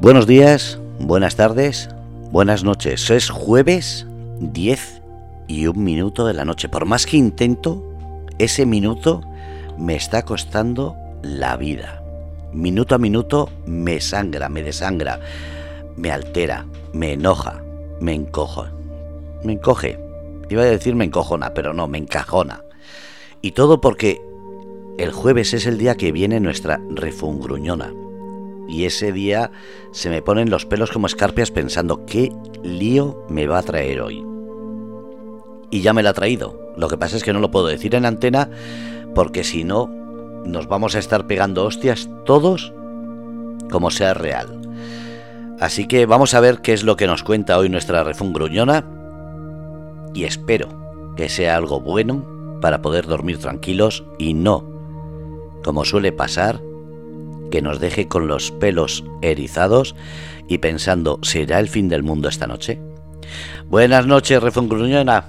Buenos días, buenas tardes, buenas noches. Es jueves 10 y un minuto de la noche. Por más que intento, ese minuto me está costando la vida. Minuto a minuto me sangra, me desangra, me altera, me enoja, me encojo. Me encoge. Iba a decir me encojona, pero no, me encajona. Y todo porque el jueves es el día que viene nuestra refungruñona. Y ese día se me ponen los pelos como escarpias pensando qué lío me va a traer hoy. Y ya me la ha traído. Lo que pasa es que no lo puedo decir en antena porque si no nos vamos a estar pegando hostias todos como sea real. Así que vamos a ver qué es lo que nos cuenta hoy nuestra refungruñona y espero que sea algo bueno para poder dormir tranquilos y no como suele pasar, que nos deje con los pelos erizados y pensando, ¿será el fin del mundo esta noche? Buenas noches, Refungruñona.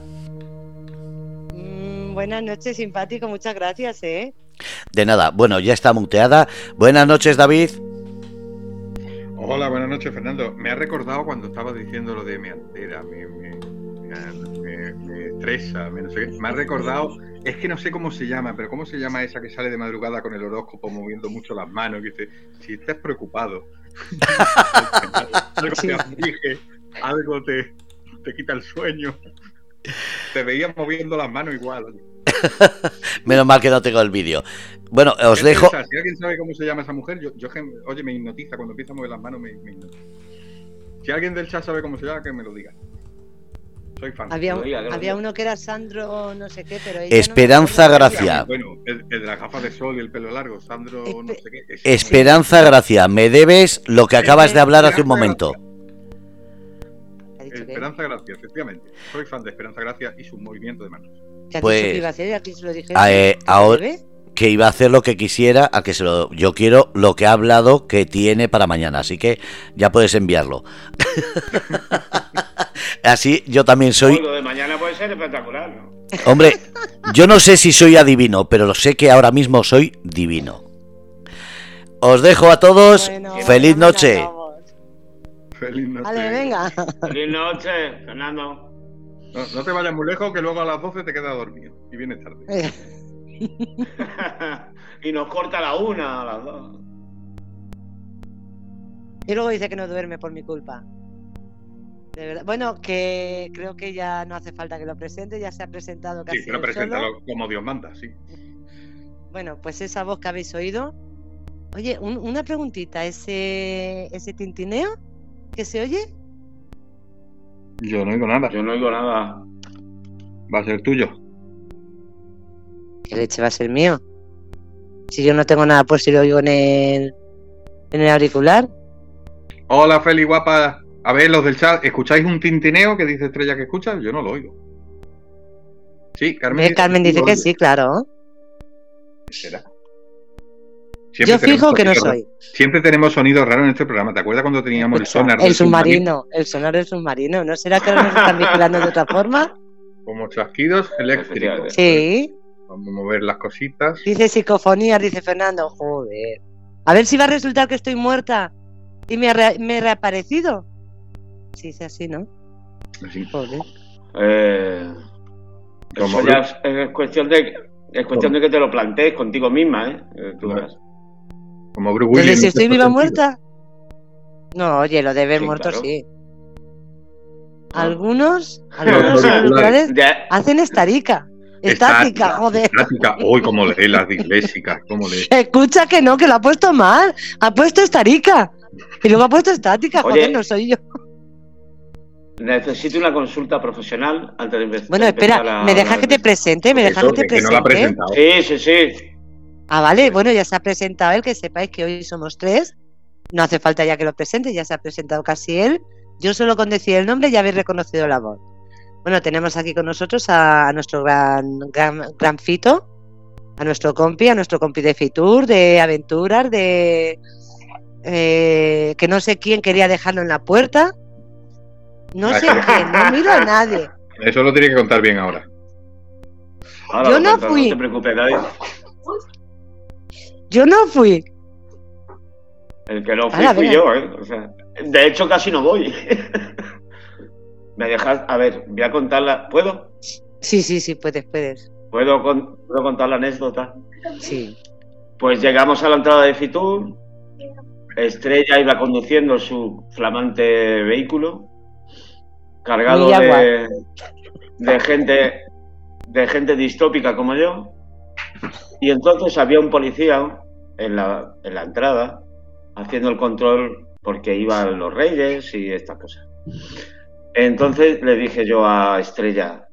Mm, buenas noches, simpático, muchas gracias, ¿eh? De nada, bueno, ya está muteada. Buenas noches, David. Hola, buenas noches, Fernando. Me ha recordado cuando estaba diciendo lo de mi antera, me, me, me, estresa, me, no sé me ha recordado es que no sé cómo se llama, pero ¿cómo se llama esa que sale de madrugada con el horóscopo moviendo mucho las manos? Que dice, si estás preocupado, algo te aflige, algo te, te quita el sueño. Te veías moviendo las manos igual. Menos mal que no tengo el vídeo. Bueno, os dejo. Si alguien sabe cómo se llama esa mujer, yo, yo oye, me hipnotiza. Cuando empieza a mover las manos, me, me hipnotiza. Si alguien del chat sabe cómo se llama, que me lo diga. Había, uno que era Sandro, no sé qué, pero. Esperanza Gracia. Bueno, el, de la gafa de sol y el pelo largo, Sandro, no sé qué. Esperanza Gracia, me debes lo que acabas de hablar hace un momento. Esperanza Gracia, efectivamente. Soy fan de Esperanza Gracia y su movimiento de manos. Pues, eh, ahora, que iba a hacer lo que quisiera, a que se lo, yo quiero lo que ha hablado que tiene para mañana, así que ya puedes enviarlo. Así yo también soy. Lo de mañana puede ser espectacular, ¿no? Hombre, yo no sé si soy adivino, pero lo sé que ahora mismo soy divino. Os dejo a todos. Feliz noche. Feliz noche. Vale, venga. Feliz noche, Fernando. No, te vayas muy lejos, que luego a las 12 te quedas dormido y vienes tarde. y nos corta la una a las dos. Y luego dice que no duerme por mi culpa. Bueno, que creo que ya no hace falta que lo presente, ya se ha presentado casi. Sí, lo presenta como Dios manda, sí. Bueno, pues esa voz que habéis oído. Oye, una preguntita, ¿ese, ¿ese tintineo que se oye? Yo no oigo nada. Yo no oigo nada. Va a ser tuyo. ¿Qué leche va a ser mío? Si yo no tengo nada pues si lo oigo en el, en el auricular. Hola, Feli, guapa. A ver, los del chat, ¿escucháis un tintineo que dice Estrella que escucha? Yo no lo oigo. Sí, Carmen. Carmen dice que sí, claro. ¿Será? Yo fijo que no soy. Siempre tenemos sonidos raros en este programa. ¿Te acuerdas cuando teníamos el sonar? El submarino, el sonar del submarino. ¿No será que ahora nos están vigilando de otra forma? Como chasquidos eléctricos. Sí. Vamos a mover las cositas. Dice psicofonía, dice Fernando. Joder. A ver si va a resultar que estoy muerta y me, me he reaparecido. Sí, es así, ¿no? Así. Eh, eso ya es, cuestión de es cuestión de que te lo plantees contigo misma, ¿eh? eh tú. Como Bruce Willis. si estoy viva o muerta. No, oye, lo de ver muerto sí. Algunos, algunos hacen estarica. Estática, joder. Estática. Uy, como lee las disléxicas, cómo lee. Escucha que no, que lo ha puesto mal. Ha puesto estarica. Y luego ha puesto estática, joder, no soy yo. Necesito una consulta profesional antes de empezar. Bueno, espera, ¿me dejas que te presente? ¿Me dejas que te presente? sí, sí, sí. Ah, vale, bueno, ya se ha presentado él, que sepáis que hoy somos tres. No hace falta ya que lo presente, ya se ha presentado casi él. Yo solo con decir el nombre ya habéis reconocido la voz. Bueno, tenemos aquí con nosotros a, nuestro gran, gran, Fito, a nuestro compi, a nuestro compi de Fitur, de aventuras, de... Eh, que no sé quién quería dejarlo en la puerta no sé qué, no miro a nadie. Eso lo tiene que contar bien ahora. Yo no fui. No te preocupes, David. Yo no fui. El que no fui, fui yo, ¿eh? de hecho, casi no voy. ¿Me dejas? A ver, voy a contarla. ¿Puedo? Sí, sí, sí, puedes, puedes. ¿Puedo, ¿Puedo contar la anécdota? Sí. Pues llegamos a la entrada de Fitur. Estrella iba conduciendo su flamante vehículo, cargado de, de gente de gente distópica como yo. Y entonces había un policía en la, en la entrada haciendo el control porque iban los reyes y estas cosas. Entonces le dije yo a Estrella,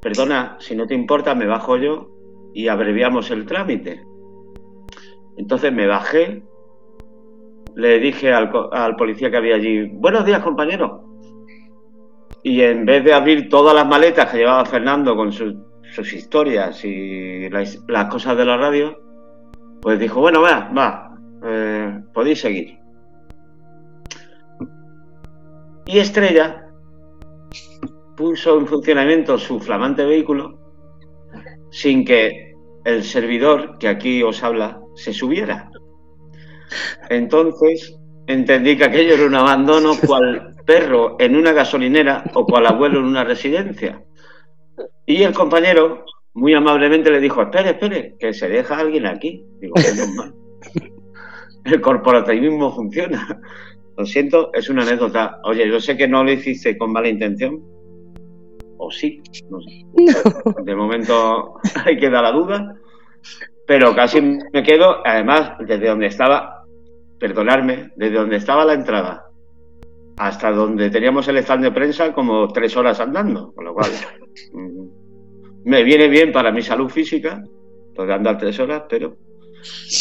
perdona, si no te importa, me bajo yo y abreviamos el trámite. Entonces me bajé, le dije al, al policía que había allí, buenos días compañero. Y en vez de abrir todas las maletas que llevaba Fernando con sus, sus historias y las, cosas de la radio, pues dijo, bueno, va, va, eh, podéis seguir. Y Estrella puso en funcionamiento su flamante vehículo sin que el servidor que aquí os habla se subiera. Entonces entendí que aquello era un abandono cual perro en una gasolinera o cual abuelo en una residencia. Y el compañero muy amablemente le dijo, espere, espere, que se deja alguien aquí. Digo, mal. El corporativismo funciona. Lo siento, es una anécdota. Oye, yo sé que no lo hiciste con mala intención. O sí, no sé. De momento hay que dar la duda. Pero casi me quedo, además, desde donde estaba, perdonarme, desde donde estaba la entrada hasta donde teníamos el stand de prensa, como tres horas andando. Con lo cual, mm, me viene bien para mi salud física, de andar tres horas, pero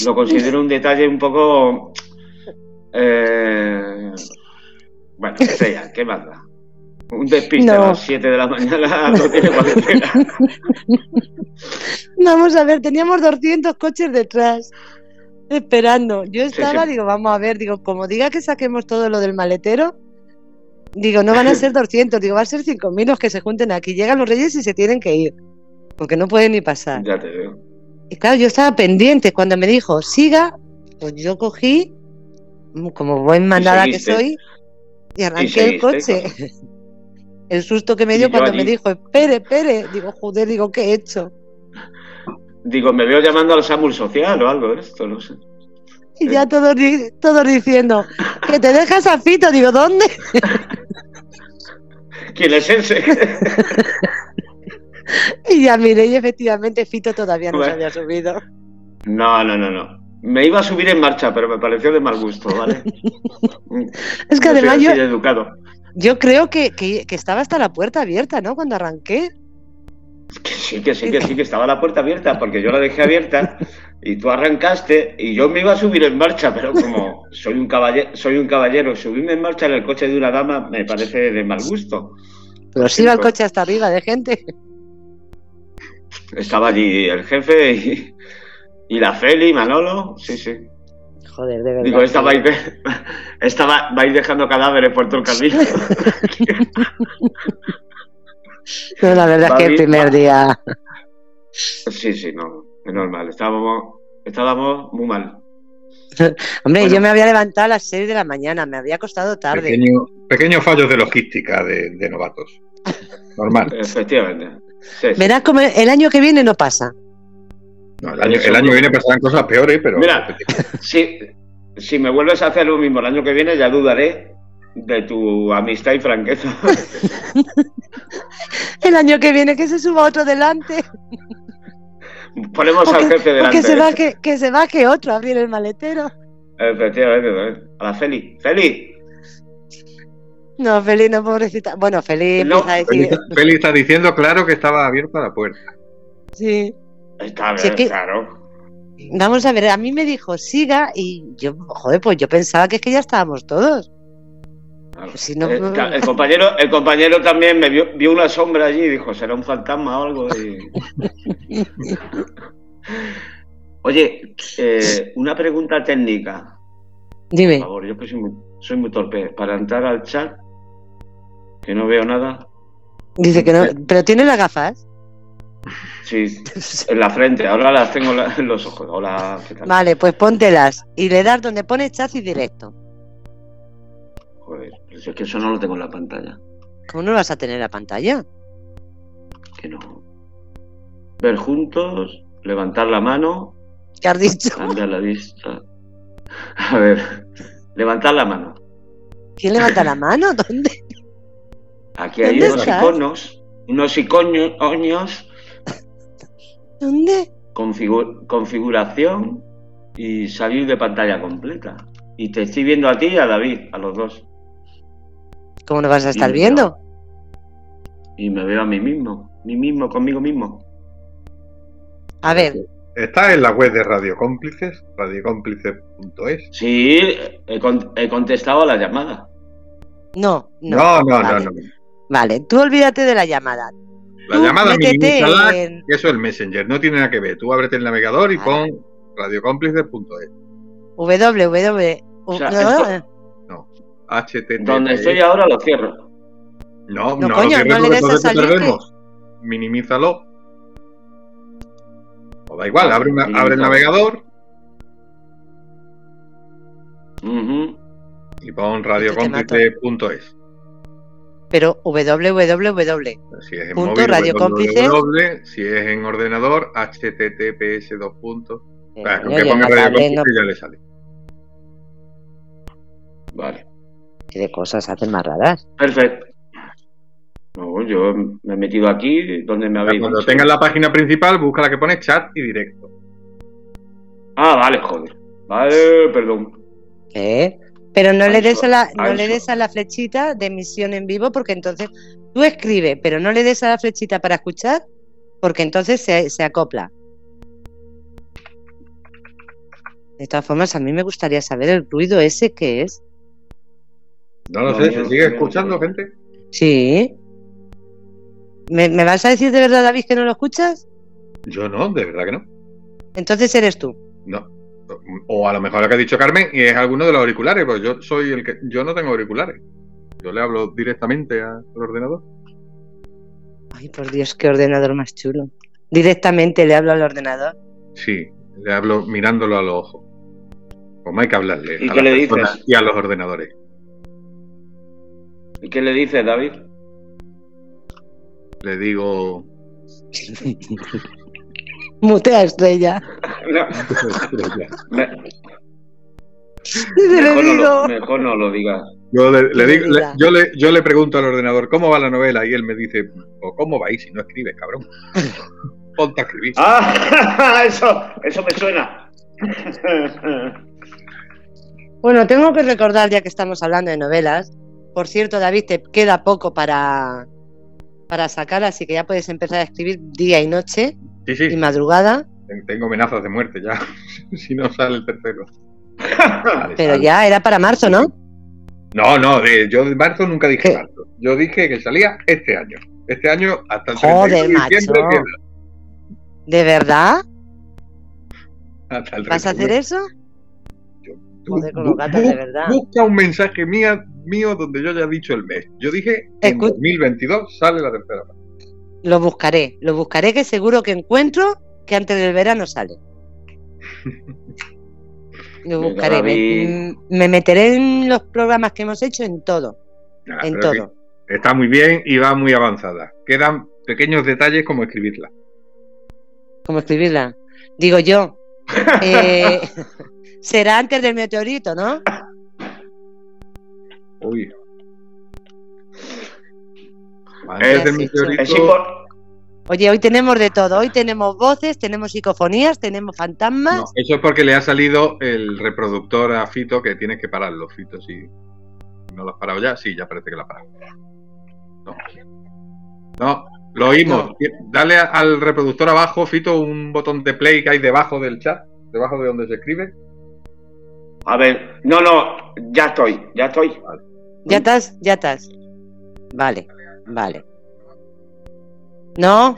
lo considero un detalle un poco eh, bueno, sea, ¿qué más da? Un despiste a las 7 de la mañana no tiene cuarentena. Vamos a ver, teníamos 200 coches detrás esperando. Yo estaba, digo, vamos a ver, digo, como diga que saquemos todo lo del maletero, digo, no van a ser 200, digo, va a ser 5.000 los que se junten aquí. Llegan los reyes y se tienen que ir, porque no pueden ni pasar. Ya te veo. Y claro, yo estaba pendiente. Cuando me dijo, siga, pues yo cogí como buen mandada que soy, y arranqué el coche. El susto que me dio cuando me dijo, espere, espere, digo, joder, digo, ¿qué he hecho? Digo, me veo llamando al SAMUR social o algo, esto, no sé. Y ya todos, todos diciendo, que te dejas a Fito, digo, ¿dónde? ¿Quién es ese? y ya miré, y efectivamente Fito todavía no se había subido. No, no, no, no. Me iba a subir en marcha, pero me pareció de mal gusto, ¿vale? es que además yo, educado. yo creo que, que, estaba hasta la puerta abierta, ¿no? Cuando arranqué. Que sí, que sí, que sí, que estaba la puerta abierta, porque yo la dejé abierta y tú arrancaste y yo me iba a subir en marcha, pero como soy un caballero, soy un caballero, subirme en marcha en el coche de una dama me parece de mal gusto. Pero sí iba el coche hasta arriba de gente. Estaba allí el jefe y, y la Feli, Manolo, sí, sí. Joder, de verdad. Digo, esta va, a ir, dejando cadáveres por todo el camino. no, la verdad es que el primer día. Sí, sí, no, es normal. Estábamos, estábamos muy mal. Hombre, yo me había levantado a las 6 de la mañana, me había costado tarde. Pequeño, pequeños fallos de logística de, novatos. Normal. Efectivamente. Verás como el año que viene no pasa el, año, que viene pasarán cosas peores, pero. Mira, si, si me vuelves a hacer lo mismo el año que viene, ya dudaré de tu amistad y franqueza. el año que viene que se suba otro delante. Ponemos al jefe delante. Que se, va que, que se va que otro a abrir el maletero. Efectivamente, a la Feli. ¡Feli! No, Feli no, pobrecita. Bueno, Feli empieza a decir. Feli está diciendo, claro, que estaba abierta la puerta. Sí. Está bien, claro. Vamos a ver, a mí me dijo siga y yo, joder, pues yo pensaba que es que ya estábamos todos. Pues eh, el, compañero, el compañero también me vio, vio una sombra allí y dijo, será un fantasma o algo. Oye, eh, una pregunta técnica. Dime. Por favor, yo que soy muy, soy muy torpe. Para entrar al chat, que no veo nada. Dice que no, pero tiene las gafas. Sí, en la frente, ahora las tengo en los ojos. Hola, ¿qué tal? Vale, pues póntelas y le das donde pone chasis directo. Joder, pero si es que eso no lo tengo en la pantalla. ¿Cómo no lo vas a tener en la pantalla? Que no. Ver juntos, levantar la mano, ¿Qué has dicho? cambiar la vista. A ver, levantar la mano. ¿Quién levanta la mano? ¿Dónde? Aquí hay ¿Dónde unos estás? iconos, unos iconos, ¿Dónde? configu- configuración y salir de pantalla completa. Y te estoy viendo a ti y a David, a los dos. ¿Cómo no vas a estar viendo? Y me veo a mí mismo, mí mismo, conmigo mismo. A ver, Está en la web de Radio Cómplices, radiocómplices.es. Sí, he, con- he contestado a la llamada. no, no. No, no, vale. no, no. Vale, tú olvídate de la llamada. La Tú llamada métete minimízala, en- que eso es el Messenger, no tiene nada que ver. Tú ábrete el navegador y Vale. pon radiocómplices.es. www. O sea, no, esto- HTTP. Donde estoy ahora lo cierro. No, No, no, coño, lo cierres no le des a salir que-. Minimízalo. O da igual, abre, una- abre el navegador Ujú. y pon mato. radiocómplices.es. pero www. Si es en Punto, móvil, radiocómplices. www, si es en ordenador, https dos puntos. O sea, que ponga Radio tablet no- Cómplices ya le sale. Vale. ¿Qué de cosas hacen más raras? Perfecto. No, yo me he metido aquí donde me habéis Cuando tengas la página principal, busca la que pone chat y directo. Ah, vale, joder. Vale, perdón. ¿Qué? Pero no le des a la, no le des a la flechita de emisión en vivo, porque entonces tú escribes, pero no le des a la flechita para escuchar, porque entonces se, se acopla. De todas formas, a mí me gustaría saber el ruido ese que es. No lo No, sé, ¿se sigue escuchando, gente? Sí. ¿Me, me vas a decir de verdad, David, que no lo escuchas? Yo no, de verdad que no. Entonces eres tú. No. O a lo mejor lo que ha dicho Carmen y es alguno de los auriculares, pues yo soy el que. Yo no tengo auriculares. Yo le hablo directamente al ordenador. Ay, por Dios, qué ordenador más chulo. Directamente le hablo al ordenador. Sí, le hablo mirándolo a los ojos. Como hay que hablarle. ¿Y a qué las le dices? Y a los ordenadores. ¿Y qué le dices, David? Le digo. Mutea estrella. No, me- Se le mejor, no lo, mejor no lo digas. Yo le, le digo- le- yo, le, yo le pregunto al ordenador cómo va la novela y él me dice, "Pues, ¿cómo va ahí si no escribes, cabrón? Ponte a escribir. ¡Ah! Eso, eso me suena. Bueno, tengo que recordar, ya que estamos hablando de novelas. Por cierto, David, te queda poco para, para sacar, así que ya puedes empezar a escribir día y noche Sí, y madrugada. tengo amenazas de muerte ya. si no sale el tercero. Vale, Pero sale. ya era para marzo, ¿no? No, no, de, yo de marzo nunca dije ¿Qué? marzo. Yo dije que salía este año. Este año hasta el Joder, 31 de diciembre macho. queda. ¿De verdad? ¿Vas a hacer 31. eso? Tú Joder, con los bu- gatos, bu- de verdad. Busca un mensaje mía, mío donde yo haya dicho el mes. Yo dije en Escu- 2022 sale la tercera parte. Lo buscaré, lo buscaré que seguro que encuentro que antes del verano sale. Lo buscaré. Me, meteré en los programas que hemos hecho en todo, Nada, en todo. Está muy bien y va muy avanzada. Quedan pequeños detalles como escribirla. ¿Cómo escribirla? Digo yo. eh, será antes del meteorito, ¿no? Uy. Es- del meteorito, Es Oye, hoy tenemos de todo. Hoy tenemos voces, tenemos psicofonías, tenemos fantasmas. No, eso es porque le ha salido el reproductor a Fito que tienes que pararlo, Fito. Si no lo has parado ya, sí, ya parece que lo has parado. No, no lo oímos. Dale al reproductor abajo, Fito, un botón de play que hay debajo del chat, debajo de donde se escribe. A ver, no, no, ya estoy, ya estoy. ¿Ya estás? ¿Ya estás? Vale, vale. ¿No?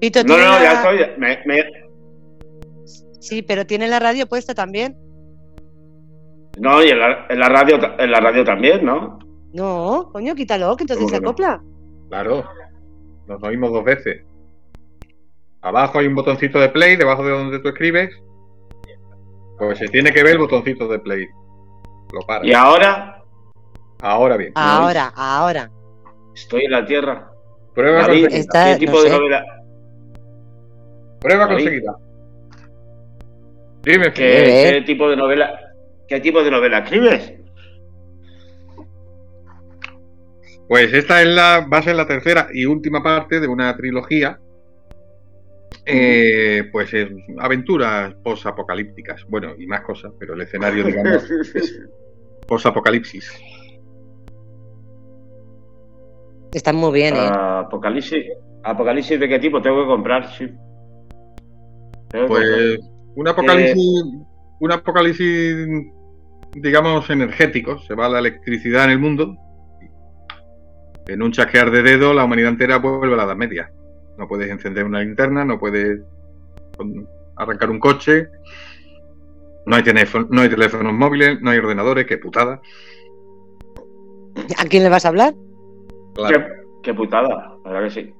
Pito, No, ¿tiene no, la- ya estoy. Me, me- Sí, pero tiene la radio puesta también. no, y en la, en la radio, en la radio también, ¿no? No, coño, quítalo, que entonces ¿Cómo se no? acopla. Claro. nos oímos dos veces. Abajo hay un botoncito de play, debajo de donde tú escribes. Pues se tiene que ver el botoncito de play. Lo para. ¿Y ahora? Ahora bien. Ahora, ahora. Estoy en la Tierra. Prueba David, conseguida. Está- ¿Qué tipo no de sé. novela? Prueba David. conseguida. Dime, ¿Qué, qué tipo de novela? ¿Qué tipo de novela escribes? Pues esta es la, va a ser la tercera y última parte de una trilogía. Eh, pues es aventuras posapocalípticas. Bueno, y más cosas, pero el escenario, digamos, es posapocalipsis. Están muy bien, ¿eh? Apocalipsis. ¿Apocalipsis de qué tipo? Tengo que comprar, sí. Tengo que Pues un apocalipsis, un apocalipsis, digamos, energético. Se va la electricidad en el mundo. En un chasquear de dedo, la humanidad entera vuelve a la Edad Media. No puedes encender una linterna, no puedes arrancar un coche. No hay, teléfono, no hay teléfonos móviles, no hay ordenadores, qué putada. ¿A quién le vas a hablar? Claro. Qué, qué putada, la verdad que sí.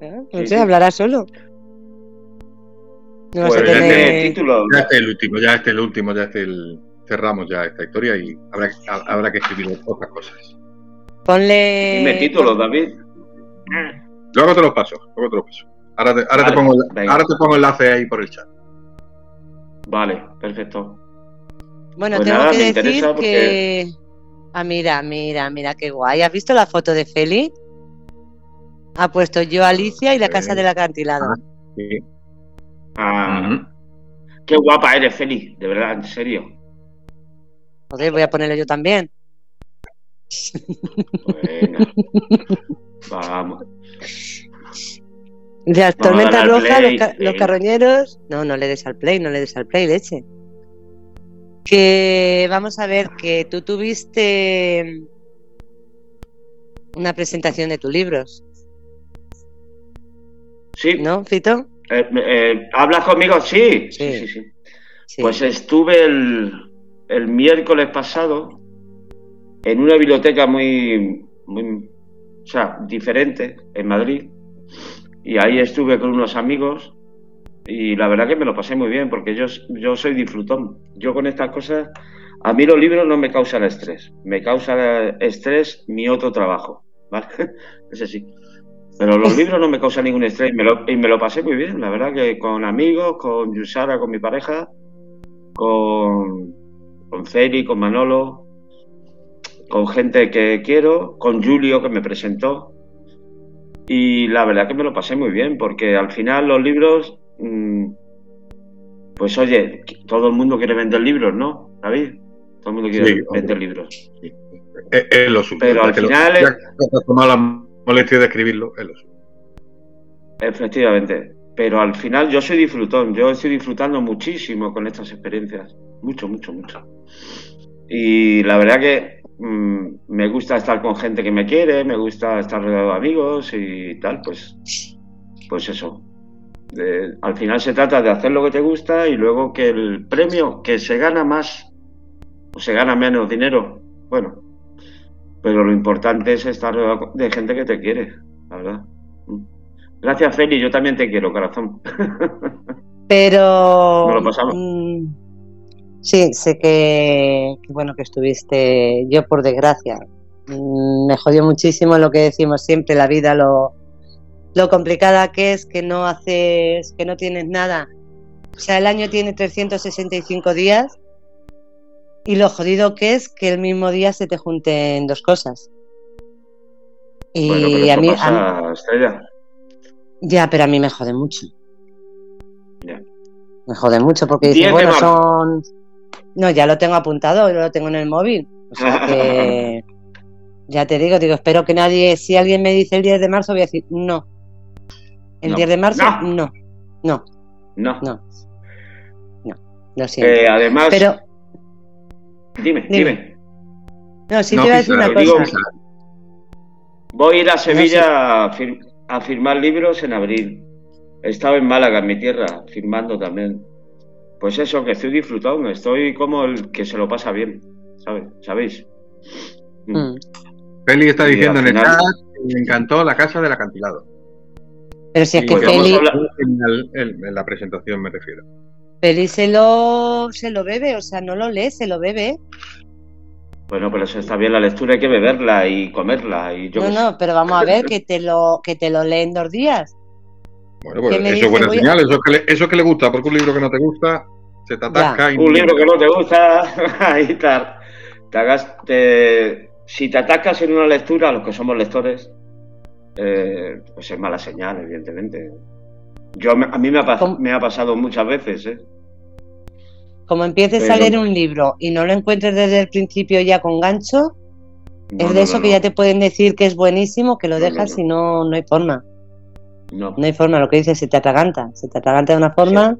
¿Eh? No Sí, sé, sí. hablará solo. No vas Pues a ya Este tener... título. Ya este es el último, ya este es el último, ya este es el... cerramos ya esta historia y habrá, ha- habrá que escribir otras cosas. Ponle... Dime título, David. Luego te los paso, luego te los paso. Ahora te, ahora te pongo, venga. ahora te pongo enlace ahí por el chat. Vale, perfecto. Bueno, Pues tengo nada, que decir que... Ah, mira, mira, mira qué guay. ¿Has visto la foto de Feli? Ha puesto yo Alicia y la casa del acantilado. Sí. Ah. Qué guapa eres, Feli, de verdad, en serio. Joder, voy a ponerlo yo también. Venga. Vamos. De las tormentas rojas, los, ca- carroñeros. No, no le des al play, no le des al play, leche. Que vamos a ver que tú tuviste una presentación de tus libros, Sí, ¿no, Fito? eh, eh, ¿hablas conmigo? Sí, sí, Sí. sí. sí. Sí. Pues estuve el, el miércoles pasado en una biblioteca muy, muy, o sea, diferente en Madrid. Y ahí estuve con unos amigos y la verdad que me lo pasé muy bien porque yo, yo soy disfrutón. Yo con estas cosas, a mí los libros no me causan estrés. Me causa estrés mi otro trabajo, ¿vale? Ese sí. Pero los libros no me causan ningún estrés y me, lo, y me lo pasé muy bien. La verdad que con amigos, con Yusara, con mi pareja, con, con Celi, con Manolo, con gente que quiero, con Julio que me presentó. Y la verdad que me lo pasé muy bien, porque al final los libros, mm, pues oye, todo el mundo quiere vender libros, ¿no, David? Todo el mundo quiere Sí, vender libros. Es, es lo suyo. Pero ya al que lo- final ya tomado la molestia de escribirlo, es lo suyo. Efectivamente. Pero al final yo soy disfrutón, yo estoy disfrutando muchísimo con estas experiencias. Mucho, mucho, mucho. Y la verdad que mm, me gusta estar con gente que me quiere, me gusta estar rodeado de amigos y tal, pues, pues eso. De- al final se trata de hacer lo que te gusta y luego que el premio, que se gana más o se gana menos dinero, bueno. Pero lo importante es estar rodeado de gente que te quiere, la verdad. Mm. Gracias, Feli, yo también te quiero, corazón. Pero. Nos lo pasamos. mm, sí, sé que, que bueno que estuviste. Yo, por desgracia, mm, me jodió muchísimo lo que decimos siempre, la vida, lo, lo complicada que es, que no haces, que no tienes nada. O sea, el año tiene 365 días y lo jodido que es que el mismo día se te junten dos cosas. Y bueno, pero a mí, a mí- pasa, Estrella. ya, pero a mí me jode mucho. Ya. Me jode mucho porque 10 dices, de bueno, son. No, ya lo tengo apuntado, yo lo tengo en el móvil. O sea que. ya te digo, digo, espero que nadie. Si alguien me dice el 10 de marzo, voy a decir, no. El No. 10 de marzo, No. no. No, No. no. No, lo siento. Eh, además, pero, dime, dime. dime. no, sí no, te iba a decir una digo, cosa. Voy a ir a. Sevilla a, fir- a firmar libros en abril. He estado en Málaga, en mi tierra, firmando también. Pues eso, que estoy disfrutando, estoy como el que se lo pasa bien, ¿sabes? ¿Sabéis? Mm. Mm. Feli está Y diciendo en el chat me encantó La Casa del Acantilado. Pero si es Y que Feli, en, el- en- en la presentación me refiero. Feli se lo, se lo bebe, o sea, no lo lee, se lo bebe. Bueno, pero eso está bien la lectura, hay que beberla y comerla. Y yo No, no, pero vamos a ver que te lo, que te lo lee en dos días. Bueno, pues ¿Qué me eso dice? es buena a- señal, eso es, que le, eso es que le gusta, porque un libro que no te gusta se te atasca y Un libro que no te gusta, ahí está. Te hagas, te- si te atacas en una lectura, los que somos lectores, eh, pues es mala señal, evidentemente. Yo, a mí me ha, me ha pasado muchas veces, ¿eh? Como empieces a leer un libro y no lo encuentres desde el principio ya con gancho, No, es no, de eso no, que ya te pueden decir que es buenísimo, que lo dejas no. y no, no hay forma. No, No hay forma, lo que dices, se te atraganta. Se te atraganta de una forma.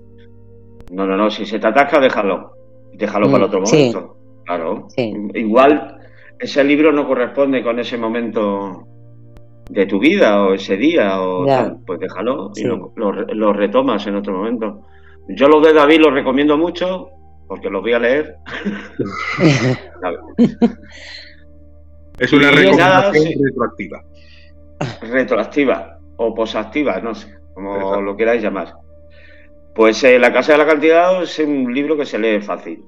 no, no, no, si se te atasca, déjalo. Déjalo Mm, para otro sí. momento. Claro. Sí. Igual ese libro no corresponde con ese momento de tu vida o ese día o tal, pues déjalo y Sí. lo, lo re- lo retomas en otro momento. Yo los de David los recomiendo mucho porque los voy a leer. Es una recomendación nada, sí. retroactiva. retroactiva o posactiva, no sé, como Exacto. lo queráis llamar. Pues eh, La Casa del Acantilado es un libro que se lee fácil.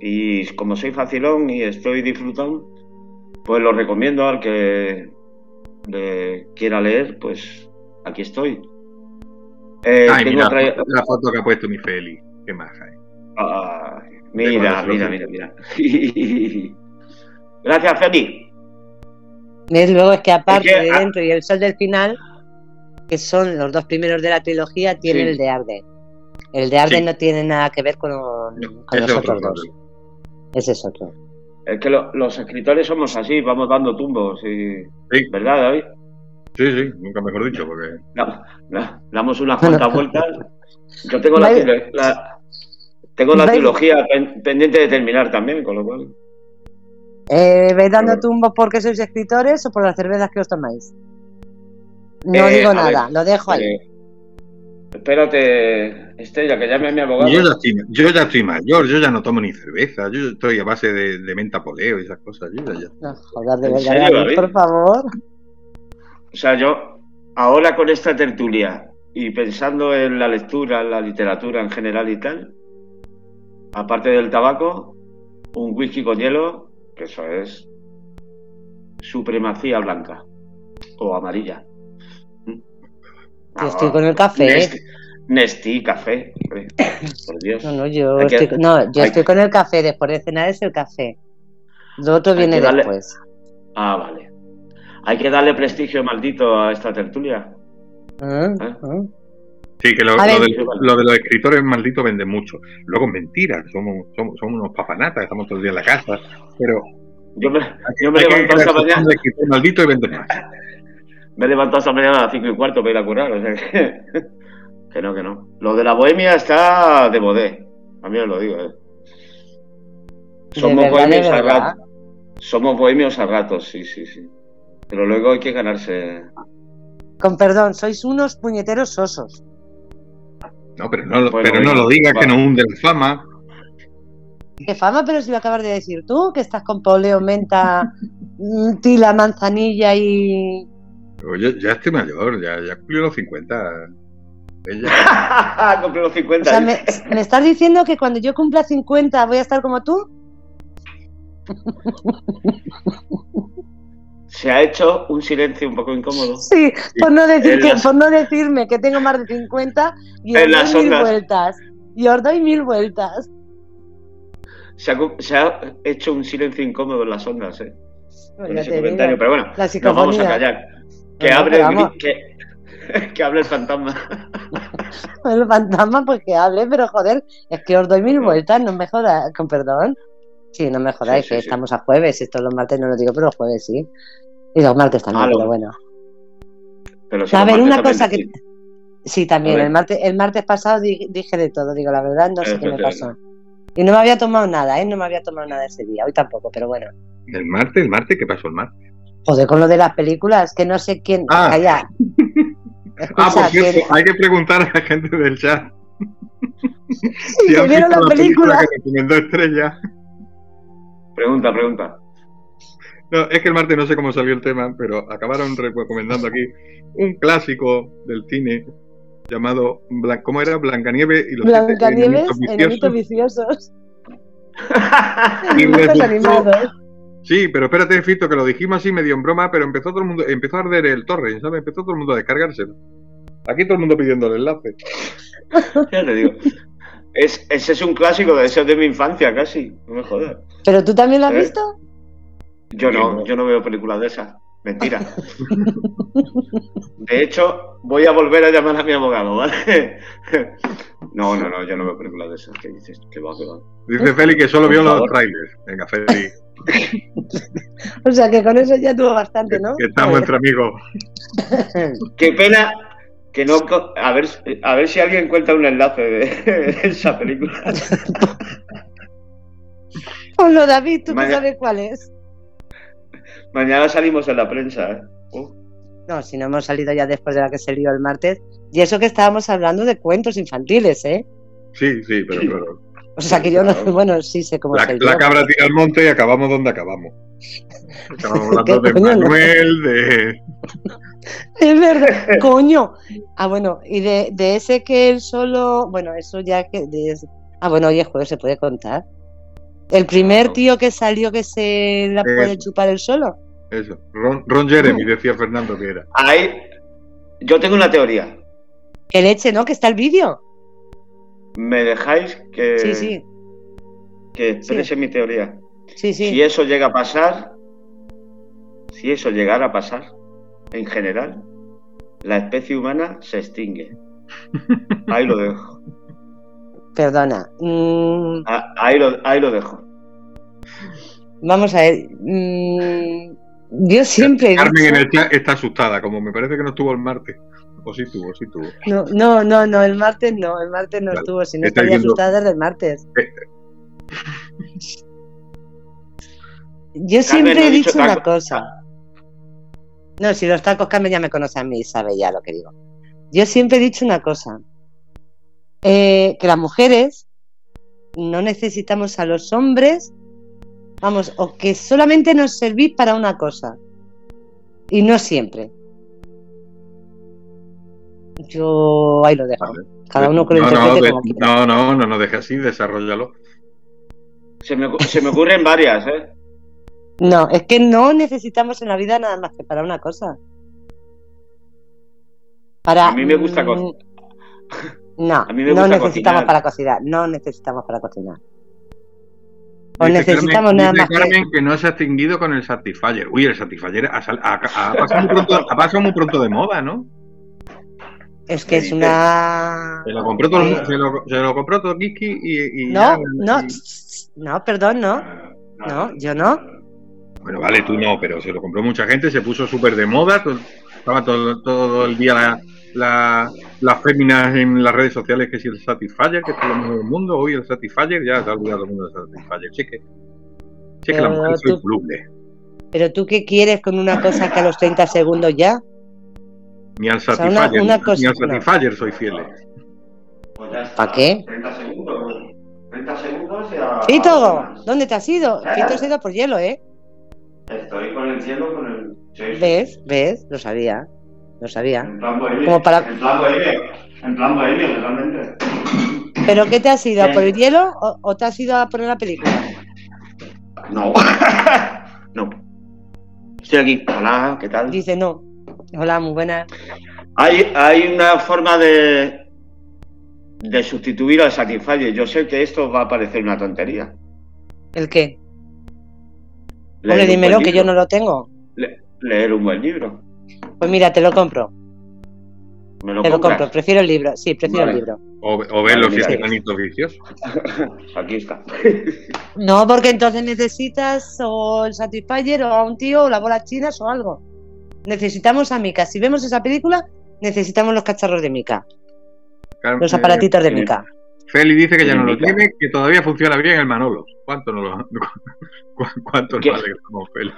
Y como soy facilón y estoy disfrutando, pues lo recomiendo al que le quiera leer, pues aquí estoy. Eh, Ay, tengo mira, traído- la foto que ha puesto mi Feli. Qué maja. De mira, mira, mira, lo mira. Gracias, Feli. Luego es que aparte Es que, de ah- Dentro y El Sol del Final, que son los dos primeros de la trilogía, tiene Sí. el de Arden. El de Arden Sí. no tiene nada que ver con, con Ese los es otros otro dos. Ese es otro. Es que lo- los escritores somos así, vamos dando tumbos. Y... Sí. ¿Verdad, David? Sí, sí, nunca mejor dicho, porque da- damos unas cuantas vueltas. Yo tengo la, la- tengo la trilogía pen- pendiente de terminar también, con lo cual. Eh, ¿Vais dando tumbos porque sois escritores o por las cervezas que os tomáis? No Eh, digo nada, ver, lo dejo ahí. eh, espérate, Estrella, que llame a mi abogado. yo ya, estoy, yo ya estoy mayor, yo ya no tomo ni cerveza, yo estoy a base de, de menta poleo y esas cosas. Yo ya, ya- No, joder, de ¿En verdad, David? por favor. O sea, yo ahora con esta tertulia y pensando en la lectura, en la literatura en general y tal, aparte del tabaco, un whisky con hielo, que eso es supremacía blanca o amarilla. Yo estoy con el café. Nesti, Nestí, café, hombre, por Dios. No, no, yo Hay que- estoy, no, yo hay estoy que- con el café. Después de cenar es el café. Lo otro Hay viene darle- después. Ah, vale. Hay que darle prestigio maldito a esta tertulia. Ah, ¿Eh? ah. Sí, que lo, lo de, lo de los escritores malditos vende mucho. Luego es mentira, somos, somos, somos unos papanatas, estamos todo el día en la casa. Pero Yo me, yo me levanto esta mañana. maldito y vende más. Me he levantado esta mañana a las 5 y cuarto para ir a curar, o sea que, que no, que no. Lo de la bohemia está de modé, a mí os lo digo. ¿eh? Somos verdad, bohemios a ratos. Somos bohemios a ratos, sí, sí, sí. Pero luego hay que ganarse. Con perdón, sois unos puñeteros sosos. No, pero no, lo- Bueno, pero no venga, lo digas, que nos hunde la fama. Qué fama, pero si lo acabas de decir tú, que estás con poleo, menta, tila, manzanilla y. Yo ya estoy mayor, ya, ya cumplí los 50. Ella, Compré los O 50. sea, ¿me, me estás diciendo que cuando yo cumpla 50 voy a estar como tú? Se ha hecho un silencio un poco incómodo. Sí, por no, decir que, las- por no decirme que tengo más de 50 y os En las doy mil ondas. vueltas. Y os doy mil vueltas. Se ha, cu- se ha hecho un silencio incómodo en las ondas, ¿eh? Pues Con ya ese comentario. Pero bueno, nos vamos a callar. Que el gri- que, que hable el fantasma. El fantasma, pues que hable, pero joder, es que os doy mil vueltas, no me jodáis, con perdón. Sí, no me jodáis, Sí, sí, que sí. estamos a jueves, esto los martes no lo digo, pero los jueves sí. Y los martes también, Ah, pero bueno. Pero si A ver, una también cosa que. Sí, también, el martes, el martes pasado di- dije de todo, digo la verdad, no sé qué me pasó. Y no me había tomado nada, ¿eh? No me había tomado nada ese día, hoy tampoco, pero bueno. el martes, el martes, ¿qué pasó el martes? Joder, con lo de las películas, que no sé quién. Ah. Calla. Ah, Escucha, por cierto, ¿quién- hay que preguntar a la gente del chat. Sí, que han vieron visto la película. que recomendó Estrella. Pregunta, pregunta. No, es que el martes no sé cómo salió el tema, pero acabaron recomendando aquí un clásico del cine llamado, ¿cómo era? Blancanieve y los Blancanieves, enanitos viciosos. viciosos. animados. Sí, pero espérate, Fito, que lo dijimos así medio en broma, pero empezó todo el mundo, empezó a arder el torre, ¿sabes? Empezó todo el mundo a descargárselo. Aquí todo el mundo pidiendo el enlace. Ya te digo. Es, ese es un clásico de ese de mi infancia, casi. No me jodas. ¿Pero tú también lo has ¿Eh? visto? Yo no, yo no veo películas de esas. Mentira. De hecho, voy a volver a llamar a mi abogado, ¿vale? No, no, no, yo no veo películas de esas. ¿Qué dices? ¿Qué va, qué va? Dice Feli que solo vio los trailers. Venga, Feli. o sea que con eso ya tuvo bastante, ¿no? Que está nuestro amigo. Qué pena que no. A ver, a ver si alguien cuenta un enlace de esa película. Ponlo, David, tú que sabes cuál es. Mañana salimos en la prensa, ¿eh? No, si no hemos salido ya después de la que se lió el martes. Y eso que estábamos hablando de cuentos infantiles, ¿eh? Sí, sí, pero O sea que yo no, bueno, sí sé cómo La, la cabra tira al monte y acabamos donde acabamos. Estamos hablando de Manuel, de. Es verdad, coño. Ah, bueno, y de, de, ese que él solo. Bueno, eso ya que. Ah, bueno, oye, juego se puede contar. El primer tío que salió que se la puede chupar el solo. Eso, Ron, Jeremy, decía Fernando que era. Ahí, yo tengo una teoría. Que leche, ¿no? Que está el vídeo. ¿Me dejáis que, sí, sí. que exprese mi teoría? Sí, sí. Si eso llega a pasar, si eso llegara a pasar, en general, la especie humana se extingue. Ahí lo dejo. Perdona. Mm. Ah, ahí, lo, ahí lo dejo. Vamos a ver. Mm, yo siempre. Carmen en el chat está asustada, como me parece que no estuvo el martes. O sí tuvo, sí tuvo. No, no, no, no el martes no, el martes no estuvo, si no estaría asustada desde el martes. Eh, yo siempre he dicho una cosa. No, si los tacos Carmen ya me conoce a mí y sabe ya lo que digo. Yo siempre he dicho una cosa. Eh, que las mujeres no necesitamos a los hombres, vamos, o que solamente nos servís para una cosa. Y no siempre. Yo ahí lo dejo. Cada uno que lo no, no, No, no, no, no deje así, desarrollalo. Se me, se me ocurren varias, ¿eh? No, es que no necesitamos en la vida nada más que para una cosa. Para, a mí me gusta mm, no, no necesitamos para cocinar, no necesitamos para cocinar. O necesitamos nada más. Carmen que... no se ha extinguido con el Satisfyer. Uy, el Satisfyer ha, pasado, muy pronto, de moda, ¿no? Es que es una. Se lo compró todo, se lo, se lo compró todo Kiki y. no, no, no, perdón, no. No, yo no. Bueno, vale, tú no, pero se lo compró mucha gente, se puso súper de moda, estaba todo, todo el día la, la, las féminas en las redes sociales que si el Satisfyer, que es lo mejor del mundo, hoy el Satisfyer, ya se ha olvidado el mundo del Satisfyer. Cheque, cheque la mujer tú, voluble. Pero tú qué quieres con una cosa que a los 30 segundos ya? Ni al Satisfyer, o sea, ni al Satisfyer soy fiel. ¿Para qué? 30 segundos. 30 segundos ya... Fito, ¿dónde te has ido? Fito se ha ido por hielo, ¿eh? Estoy con el hielo, con el... ¿Ves? ¿Ves? Lo sabía. Lo sabía. En plan bohemio. Como para... En plan bohemio. En plan bohemio, realmente. ¿Pero qué te has ido? ¿A por el hielo o, te has ido a poner la película? No. no. Estoy aquí. Hola, ¿qué tal? Dice no. Hola, muy buenas. Hay, hay una forma de, de sustituir al Satisfyer. Yo sé que esto va a parecer una tontería. ¿El qué? Hombre, dímelo, que yo no lo tengo. leer un buen libro. Pues mira, te lo compro. ¿Me lo te lo compro, prefiero el libro. Sí, prefiero el libro. O, o ver los enanitos viciosos. Aquí está. no, porque entonces necesitas o el Satisfyer o a un tío o las bolas chinas o algo. Necesitamos a Mika. Si vemos esa película, necesitamos los cacharros de Mika. los aparatitos de Mika. Feli dice que ya no lo tiene, que todavía funciona bien el Manolo. ¿Cuánto no lo ¿Cuánto nos alegramos, Feli?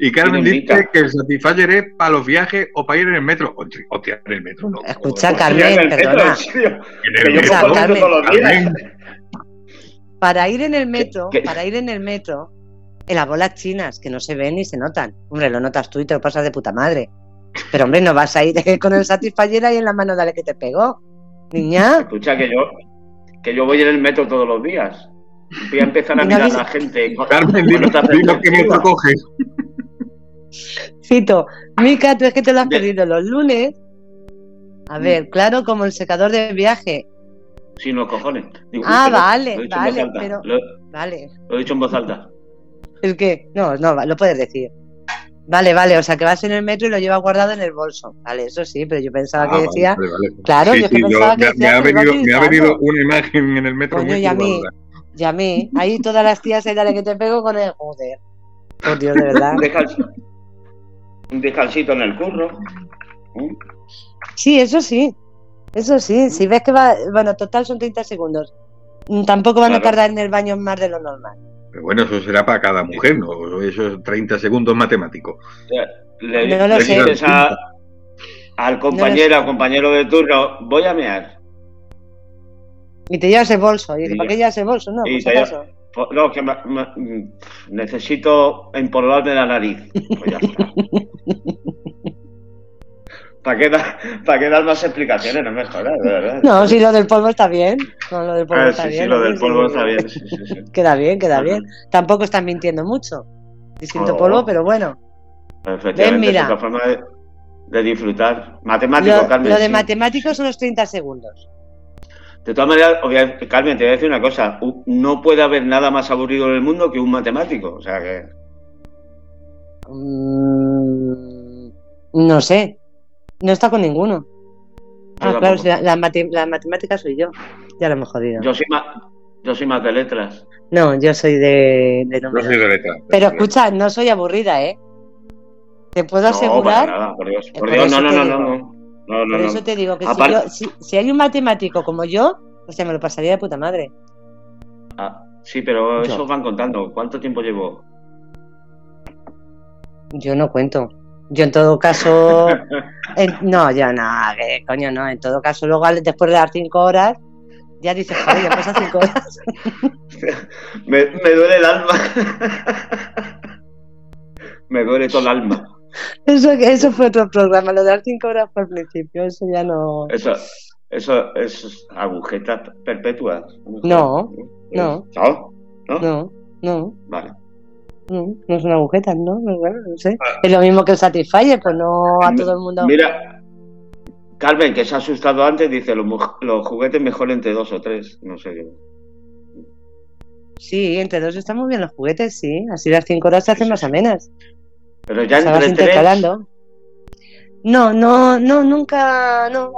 Y Carmen dice que el Satisfyer es para los viajes o para ir en el metro. Hostia, en el metro, no. Escucha, Carmen, perdona. En el metro, Carmen, Para ir en el metro, para ir en el metro, En las bolas chinas, que no se ven ni se notan. Hombre, lo notas tú y te lo pasas de puta madre. Pero hombre, no vas a ir con el Satisfyer ahí en la mano, dale que te pegó. Niña. Escucha que yo, que yo voy en el metro todos los días. Voy a empezar a mirar a la gente. Carmen, dime, dime qué metro coges. Cito, Mica, tú es que te lo has perdido los lunes. A ver, claro, como el secador de viaje. Sin los cojones. ah, vale, vale, pero. Lo, vale. Lo he dicho en voz alta. ¿El qué? No, no, lo puedes decir. Vale, vale, o sea que vas en el metro y lo llevas guardado en el bolso. Vale, eso sí, pero yo pensaba que ah, decía. Claro, yo pensaba que me, ha venido, me ha venido una imagen en el metro. Coño, y a mí, y a mí, ahí todas las tías se dale que te pego con el joder. Por Dios, de verdad. Un descansito en el curro. Sí, eso sí. Eso sí, si ves que va. Bueno, total son 30 segundos. Tampoco van a tardar en el baño más de lo normal. Pero bueno, eso será para cada mujer, ¿no? Esos 30 segundos matemáticos. Le, no lo sé. al compañero, al compañero de turno, voy a mear. Y te llevas el bolso. Y dice, ¿para qué llevas el bolso? No, pues acaso. No, que necesito empolvarme la nariz. Pues ya está. ¿Para qué, dar, más explicaciones? No me jodas, de verdad. No, si lo del polvo está bien. No, lo del polvo ah, está bien. Sí, lo del polvo está bien. queda bien, queda bien. Tampoco están mintiendo mucho. Distinto oh. polvo, pero bueno. Efectivamente, mira. es otra forma de, disfrutar. Matemático, Carmen. Lo de matemáticos son los 30 segundos. De todas maneras, Carmen, te voy a decir una cosa. No puede haber nada más aburrido en el mundo que un matemático. O sea que. Mm, no sé. No está con ninguno. ah, claro, la, matemática soy yo. Ya lo hemos jodido. Yo soy más, yo soy más de letras. No, yo soy de, de No soy de letras. Pero escucha, no soy aburrida, ¿eh? Te puedo asegurar. No, nada, por Dios. Por, Dios, no, no, no, no, no, Por eso te digo que si, si, hay un matemático como yo, o sea, me lo pasaría de puta madre. Ah, sí, pero eso van contando. ¿Cuánto tiempo llevo? Yo no cuento. Yo en todo caso, no, yo no, que coño no, en todo caso luego después de dar cinco horas, ya dices, joder, ya pasan cinco horas. me, duele el alma. me duele todo el alma. Eso, eso fue otro programa, lo de dar cinco horas por principio, eso ya no... Eso, eso es agujetas perpetuas. No, no. ¿No? ¿No? No, no. Vale. No, no son agujetas, ¿no? Bueno, no sé. Ah. Es lo mismo que el Satisfyer, pues no a todo el mundo. Mira, Carmen, que se ha asustado antes, dice los, los juguetes mejor entre dos o tres. No sé qué. Sí, entre dos están muy bien los juguetes, sí. Así las cinco horas se hacen más amenas. Pero ya entre intercalando. No, no, no, nunca, no.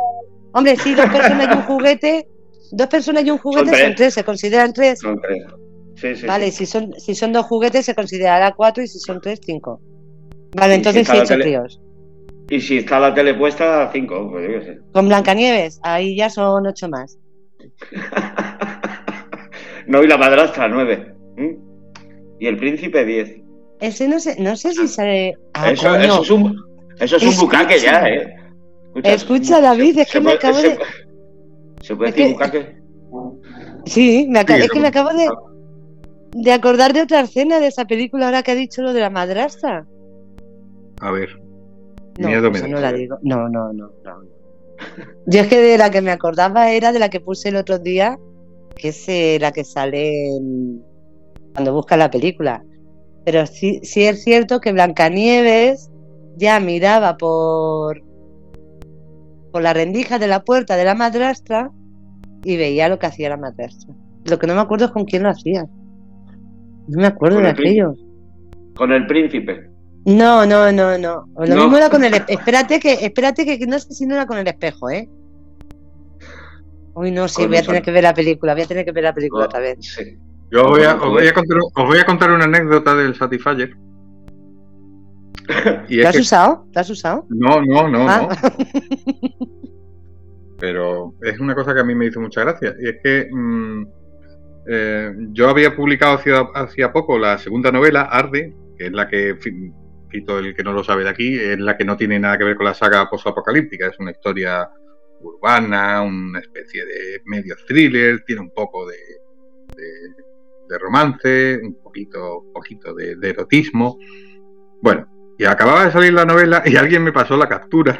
Hombre, sí, dos personas y un juguete. Dos personas y un juguete son tres, se consideran tres. Son tres vale, Si, son, si son dos juguetes se considerará cuatro y si son tres, cinco. Vale, entonces sí, ocho tíos. Y si está la tele puesta, cinco, pues yo sé. Con Blancanieves, ahí ya son ocho más. no, y la madrastra, nueve. Y el príncipe, diez. Ese no sé, no sé si sale. Ah, eso, es un, eso es un bucaque ya, ¿eh? Escucha, David, es que me acabo de. ¿Se puede decir bucaque? Sí, me es que me acabo de, de acordar de otra escena de esa película ahora que ha dicho lo de la madrastra. A ver. No, Miedo no la digo. No, no, no, no. Yo es que de la que me acordaba era de la que puse el otro día, que es eh, la que sale cuando busca la película. Pero sí, sí es cierto que Blancanieves ya miraba por, por la rendija de la puerta de la madrastra y veía lo que hacía la madrastra. Lo que no me acuerdo es con quién lo hacía. No me acuerdo de aquello. Con el príncipe. No, no, no, no. Lo mismo era con el espérate que espérate que no sé si no era con el espejo, ¿eh? Uy, no, sí, voy a tener que ver la película, voy a tener que ver la película otra vez. Yo os voy, a, voy a contar, os voy a contar una anécdota del Satisfyer. ¿Te has usado? ¿Te has usado? No, no, no, ah. no. Pero es una cosa que a mí me hizo mucha gracia. Y es que mm, eh, yo había publicado hacía, poco la segunda novela, Arde, que es la que, Fito, el que no lo sabe de aquí, es la que no tiene nada que ver con la saga post-apocalíptica, es una historia urbana, una especie de medio thriller, tiene un poco de, romance, un poquito, poquito de, erotismo. Bueno, y acababa de salir la novela y alguien me pasó la captura.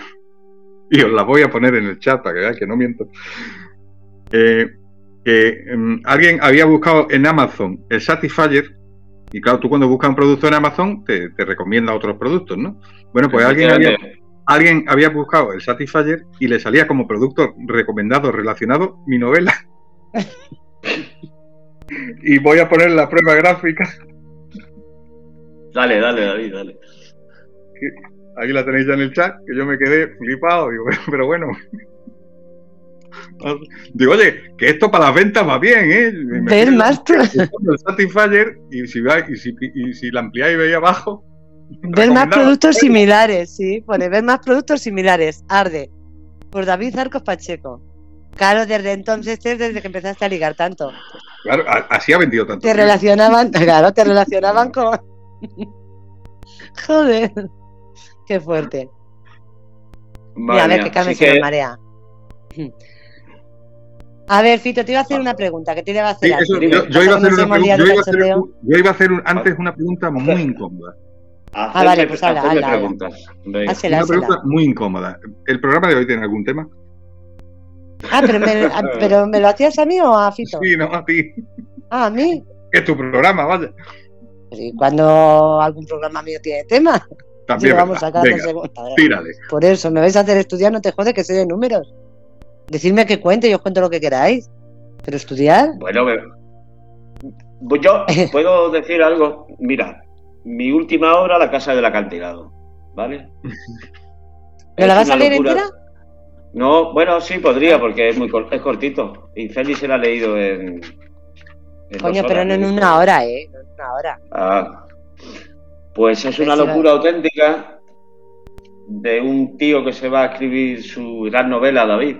Y os la voy a poner en el chat para que veáis que no miento. Eh, que em, alguien había buscado en Amazon el Satisfyer. Y claro, tú cuando buscas un producto en Amazon te, te recomienda otros productos, ¿no? Bueno, pues alguien había, alguien había buscado el Satisfyer y le salía como producto recomendado relacionado mi novela. y voy a poner la prueba gráfica. Dale, dale, David, dale. Ahí la tenéis ya en el chat, que yo me quedé flipado, digo, pero bueno. Digo, oye, que esto para las ventas va bien, ¿eh? Ver más. El Satisfyer y si, y si, y si la ampliáis veis abajo, Ver más productos similares, sí. Pone ver más productos similares. Arde. Por David Arcos Pacheco. Claro, desde entonces, desde que empezaste a ligar tanto. Claro, así ha vendido tanto. Te relacionaban, claro, te relacionaban con. Joder. Qué fuerte. Mira, a ver, que Carmen se marea. A ver, Fito, te iba a hacer una pregunta, que te iba a hacer. yo, iba a hacer una pregunta, yo iba a hacer antes una pregunta muy incómoda. Ah, vale, pues habla, preguntas. Una pregunta muy incómoda. ¿El programa de hoy tiene algún tema? Ah, pero me, ah, pero me lo hacías a mí o a Fito? Sí, no, a ti. Ah, a mí. Es tu programa, vaya. Sí, cuando algún programa mío tiene tema. También. vamos a sacar tírale. Por eso, me vais a hacer estudiar, no te jode que sé de números. Decidme que cuente, yo os cuento lo que queráis. Pero estudiar. Bueno, yo puedo decir algo. Mira, mi última obra, La Casa del Acantilado. ¿Vale? ¿Pero la vas a leer entera? No, bueno, sí podría, porque es muy es cortito. Y Félix se la ha leído en. Coño, pero no en una hora, ¿eh? No en una hora. Ah. Pues es una locura auténtica de un tío que se va a escribir su gran novela, David.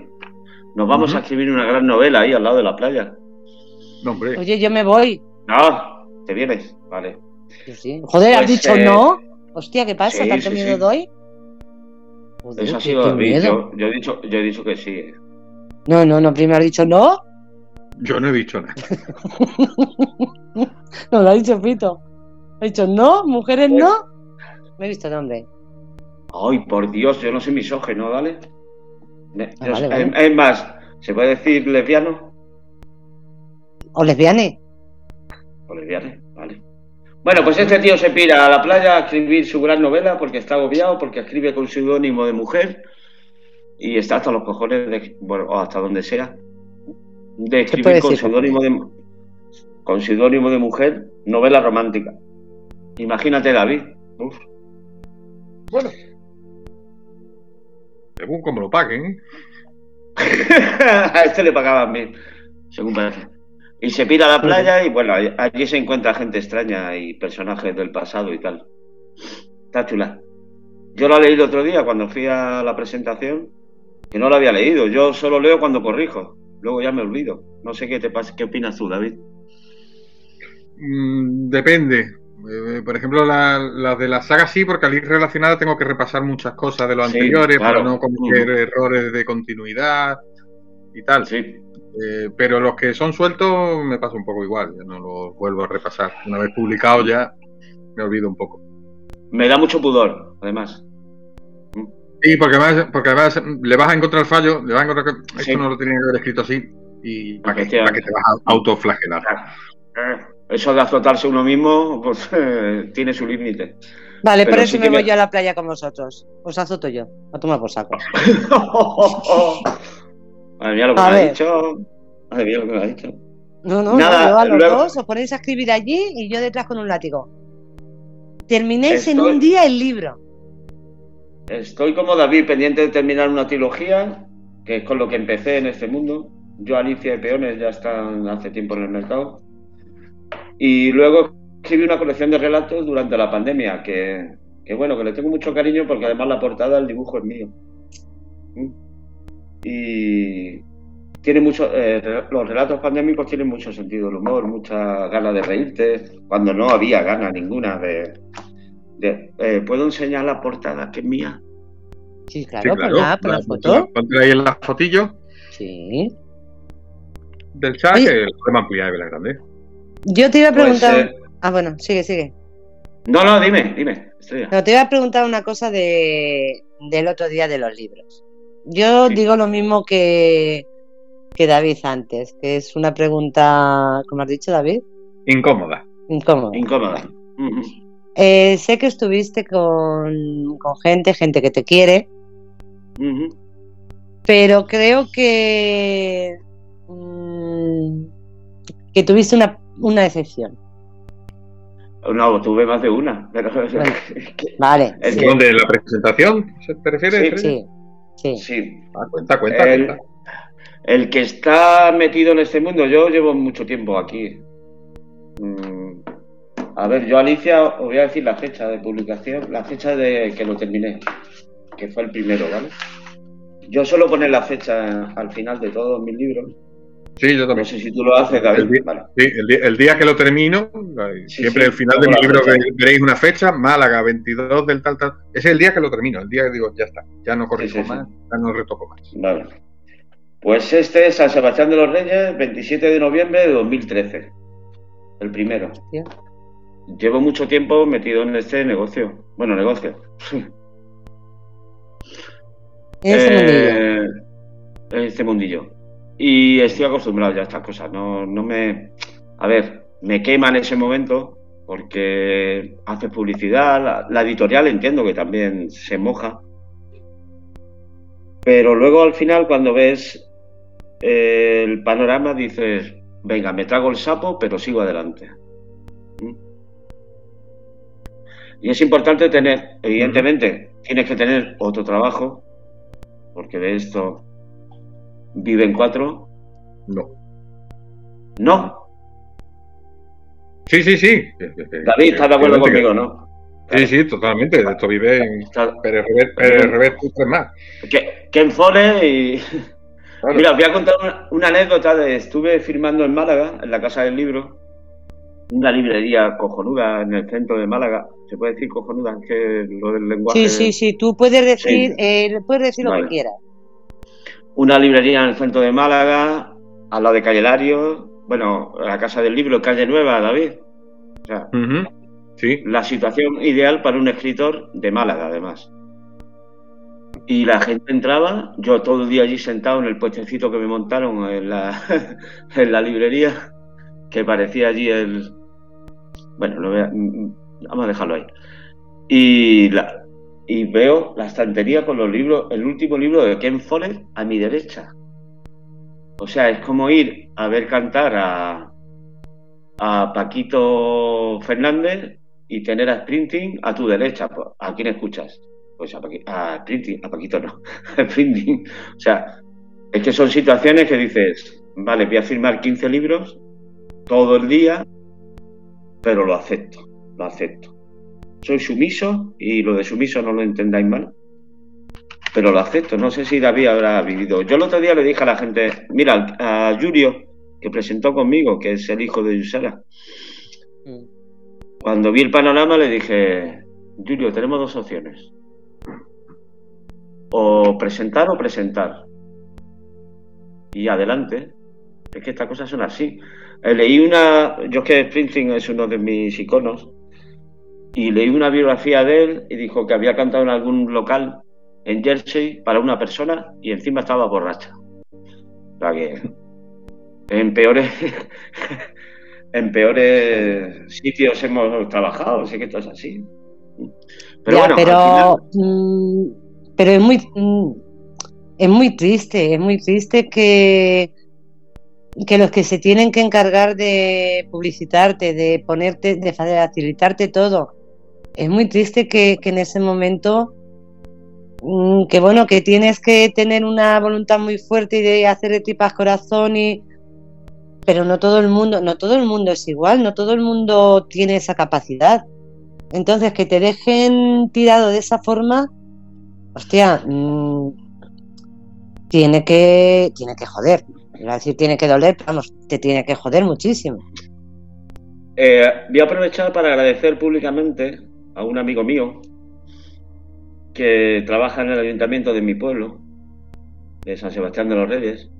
Nos vamos a escribir una gran novela ahí al lado de la playa. No, hombre. Oye, yo me voy. No, te vienes, vale. Joder, ¿has pues, dicho eh, no? Hostia, ¿qué pasa? ¿Tanto miedo doy? Eso ha sido David. Yo, he dicho, yo he dicho que sí. No, no, no. Primero has dicho no. Yo no he dicho nada. no, lo ha dicho Fito. Ha dicho no, mujeres no. Me he visto dónde. Ay, por Dios, yo no soy misógeno, ¿vale? Ah, es, más, ¿se puede decir lesbiano? ¿O lesbiane? O lesbiane, vale. Bueno, pues este tío se pira a la playa a escribir su gran novela porque está agobiado, porque escribe con seudónimo de mujer y está hasta los cojones, de, bueno, o hasta donde sea, de escribir con seudónimo de, con seudónimo de mujer novela romántica. Imagínate, David. Uf. Bueno. Según como lo paguen. ¿eh? a este le pagaban bien, según parece. Y se pira a la playa y bueno, allí se encuentra gente extraña y personajes del pasado y tal. Está chula. Yo lo he leído otro día cuando fui a la presentación, que no lo había leído. Yo solo leo cuando corrijo. Luego ya me olvido. No sé qué te pasa, qué opinas tú, David. Mm, depende. Eh, por ejemplo, las de la saga sí, porque al ir relacionada tengo que repasar muchas cosas de los anteriores para no cometer errores de continuidad y tal. Sí. Eh, pero los que son sueltos me pasa un poco igual, ya no los vuelvo a repasar. Una vez publicado ya me olvido un poco. Me da mucho pudor, además. Sí, porque además, porque además le vas a encontrar fallo, le vas a encontrar que esto no lo tenía que haber escrito así y para, que, te vas a autoflagelar. Eso de azotarse uno mismo, pues tiene su límite. Vale, por eso me voy yo a la playa con vosotros. Os azoto yo. A tomar por saco. Madre mía lo que me ha dicho. Madre mía lo que me ha dicho. No, no, Nada, no, a los dos os ponéis a escribir allí y yo detrás con un látigo. Terminéis en un día el libro. Estoy como David, pendiente de terminar una trilogía, que es con lo que empecé en este mundo. Yo, Alicia y Peones ya están hace tiempo en el mercado. Y luego escribí una colección de relatos durante la pandemia, que, que bueno, que le tengo mucho cariño porque además la portada, el dibujo es mío. Y tiene mucho, eh, los relatos pandémicos tienen mucho sentido del humor, mucha ganas de reírte, cuando no había ganas ninguna de... Eh, ¿Puedo enseñar la portada que es mía? Sí, claro, sí, La, la, foto. Ponte ahí en la fotillo. Sí. Del chat, que lo podemos ampliar y la grande. Yo te iba a pues, preguntar. Eh, ah, bueno, sigue, sigue. No, no, dime, dime. No, te iba a preguntar una cosa de, del otro día de los libros. Yo digo lo mismo que, que David antes, que es una pregunta, ¿cómo has dicho, David? Incómoda. Incómoda. Incómoda. Eh, sé que estuviste con, con, gente, gente que te quiere, pero creo que, mm, que tuviste una, una decepción. No, tuve más de una. Pero... vale. ¿El de la presentación te refieres? Sí, sí. Sí. Ah, cuenta, cuenta, el, cuenta. El que está metido en este mundo, yo llevo mucho tiempo aquí. Mm, a ver, yo Alicia os voy a decir la fecha de publicación, la fecha de que lo terminé, que fue el primero, ¿vale? Yo suelo poner la fecha al final de todos mis libros Sí, yo también. No sé si tú lo haces, David. El día, sí, el día, que lo termino, siempre al final de mi libro veréis una fecha, Málaga, 22 del tal, tal. Ese es el día que lo termino, el día que digo, ya está, ya no corrijo más, ya no retoco más. Vale. Pues este es San Sebastián de los Reyes, 27 de noviembre de 2013. El primero. Llevo mucho tiempo metido en este negocio. Bueno, negocio. Mundillo. En este mundillo. Y estoy acostumbrado ya a estas cosas. No, no me. A ver, me quema en ese momento porque hace publicidad. La, editorial entiendo que también se moja. Pero luego al final, cuando ves eh, el panorama, dices: Venga, me trago el sapo, pero sigo adelante. ¿Mm? Y es importante tener, evidentemente, tienes que tener otro trabajo, porque de esto ¿Viven cuatro? No. ¿No? Sí, sí, sí. David, ¿estás de acuerdo conmigo, no? Sí, sí, totalmente. Esto vive en Pérez Revés, tres más. Ken Fole y... Mira, os voy a contar una, anécdota de... Estuve firmando en Málaga, en la Casa del Libro, una librería cojonuda en el centro de Málaga. ¿Se puede decir cojonuda? Que lo del lenguaje... Sí, sí, sí. Tú puedes decir, eh, puedes decir lo que quieras una librería en el centro de Málaga, al lado de Calle Lario, bueno, la Casa del Libro, Calle Nueva, David. O sea, sí. la situación ideal para un escritor de Málaga, además. Y la gente entraba, yo todo el día allí sentado en el puestecito que me montaron en la, en la librería, que parecía allí el... Bueno, lo voy a, vamos a dejarlo ahí. Y la, y veo la estantería con los libros, el último libro de Ken Follett a mi derecha. O sea, es como ir a ver cantar a, a Paquito Fernández y tener a Sprinting a tu derecha. ¿A quién escuchas? Pues a, Sprinting, a Paquito no, Sprinting. O sea, es que son situaciones que dices, vale, voy a firmar 15 libros todo el día, pero lo acepto, lo acepto soy sumiso y lo de sumiso no lo entendáis mal, pero lo acepto. No sé si David habrá vivido. Yo el otro día le dije a la gente, mira, a Julio, que presentó conmigo, que es el hijo de Yusara, mm. cuando vi el panorama le dije, Julio, tenemos dos opciones. O presentar o presentar. Y adelante. Es que estas cosas son así. Eh, leí una, yo es que Springsteen es uno de mis iconos, y leí una biografía de él y dijo que había cantado en algún local en Jersey para una persona y encima estaba borracha. O sea que en peores en peores sitios hemos trabajado, sé que esto es así. Pero bueno, pero, mm, pero es muy mm, es muy triste, es muy triste que que los que se tienen que encargar de publicitarte, de ponerte, de facilitarte todo, es muy triste que, en ese momento, mm, que bueno, que tienes que tener una voluntad muy fuerte y de hacer de tripas corazón y pero no todo el mundo, no todo el mundo es igual, no todo el mundo tiene esa capacidad. Entonces, que te dejen tirado de esa forma, hostia, mm, tiene que tiene que joder. Iba decir tiene que doler, pero vamos, te tiene que joder muchísimo. Eh, voy a aprovechar para agradecer públicamente a un amigo mío que trabaja en el ayuntamiento de mi pueblo, de San Sebastián de los Reyes.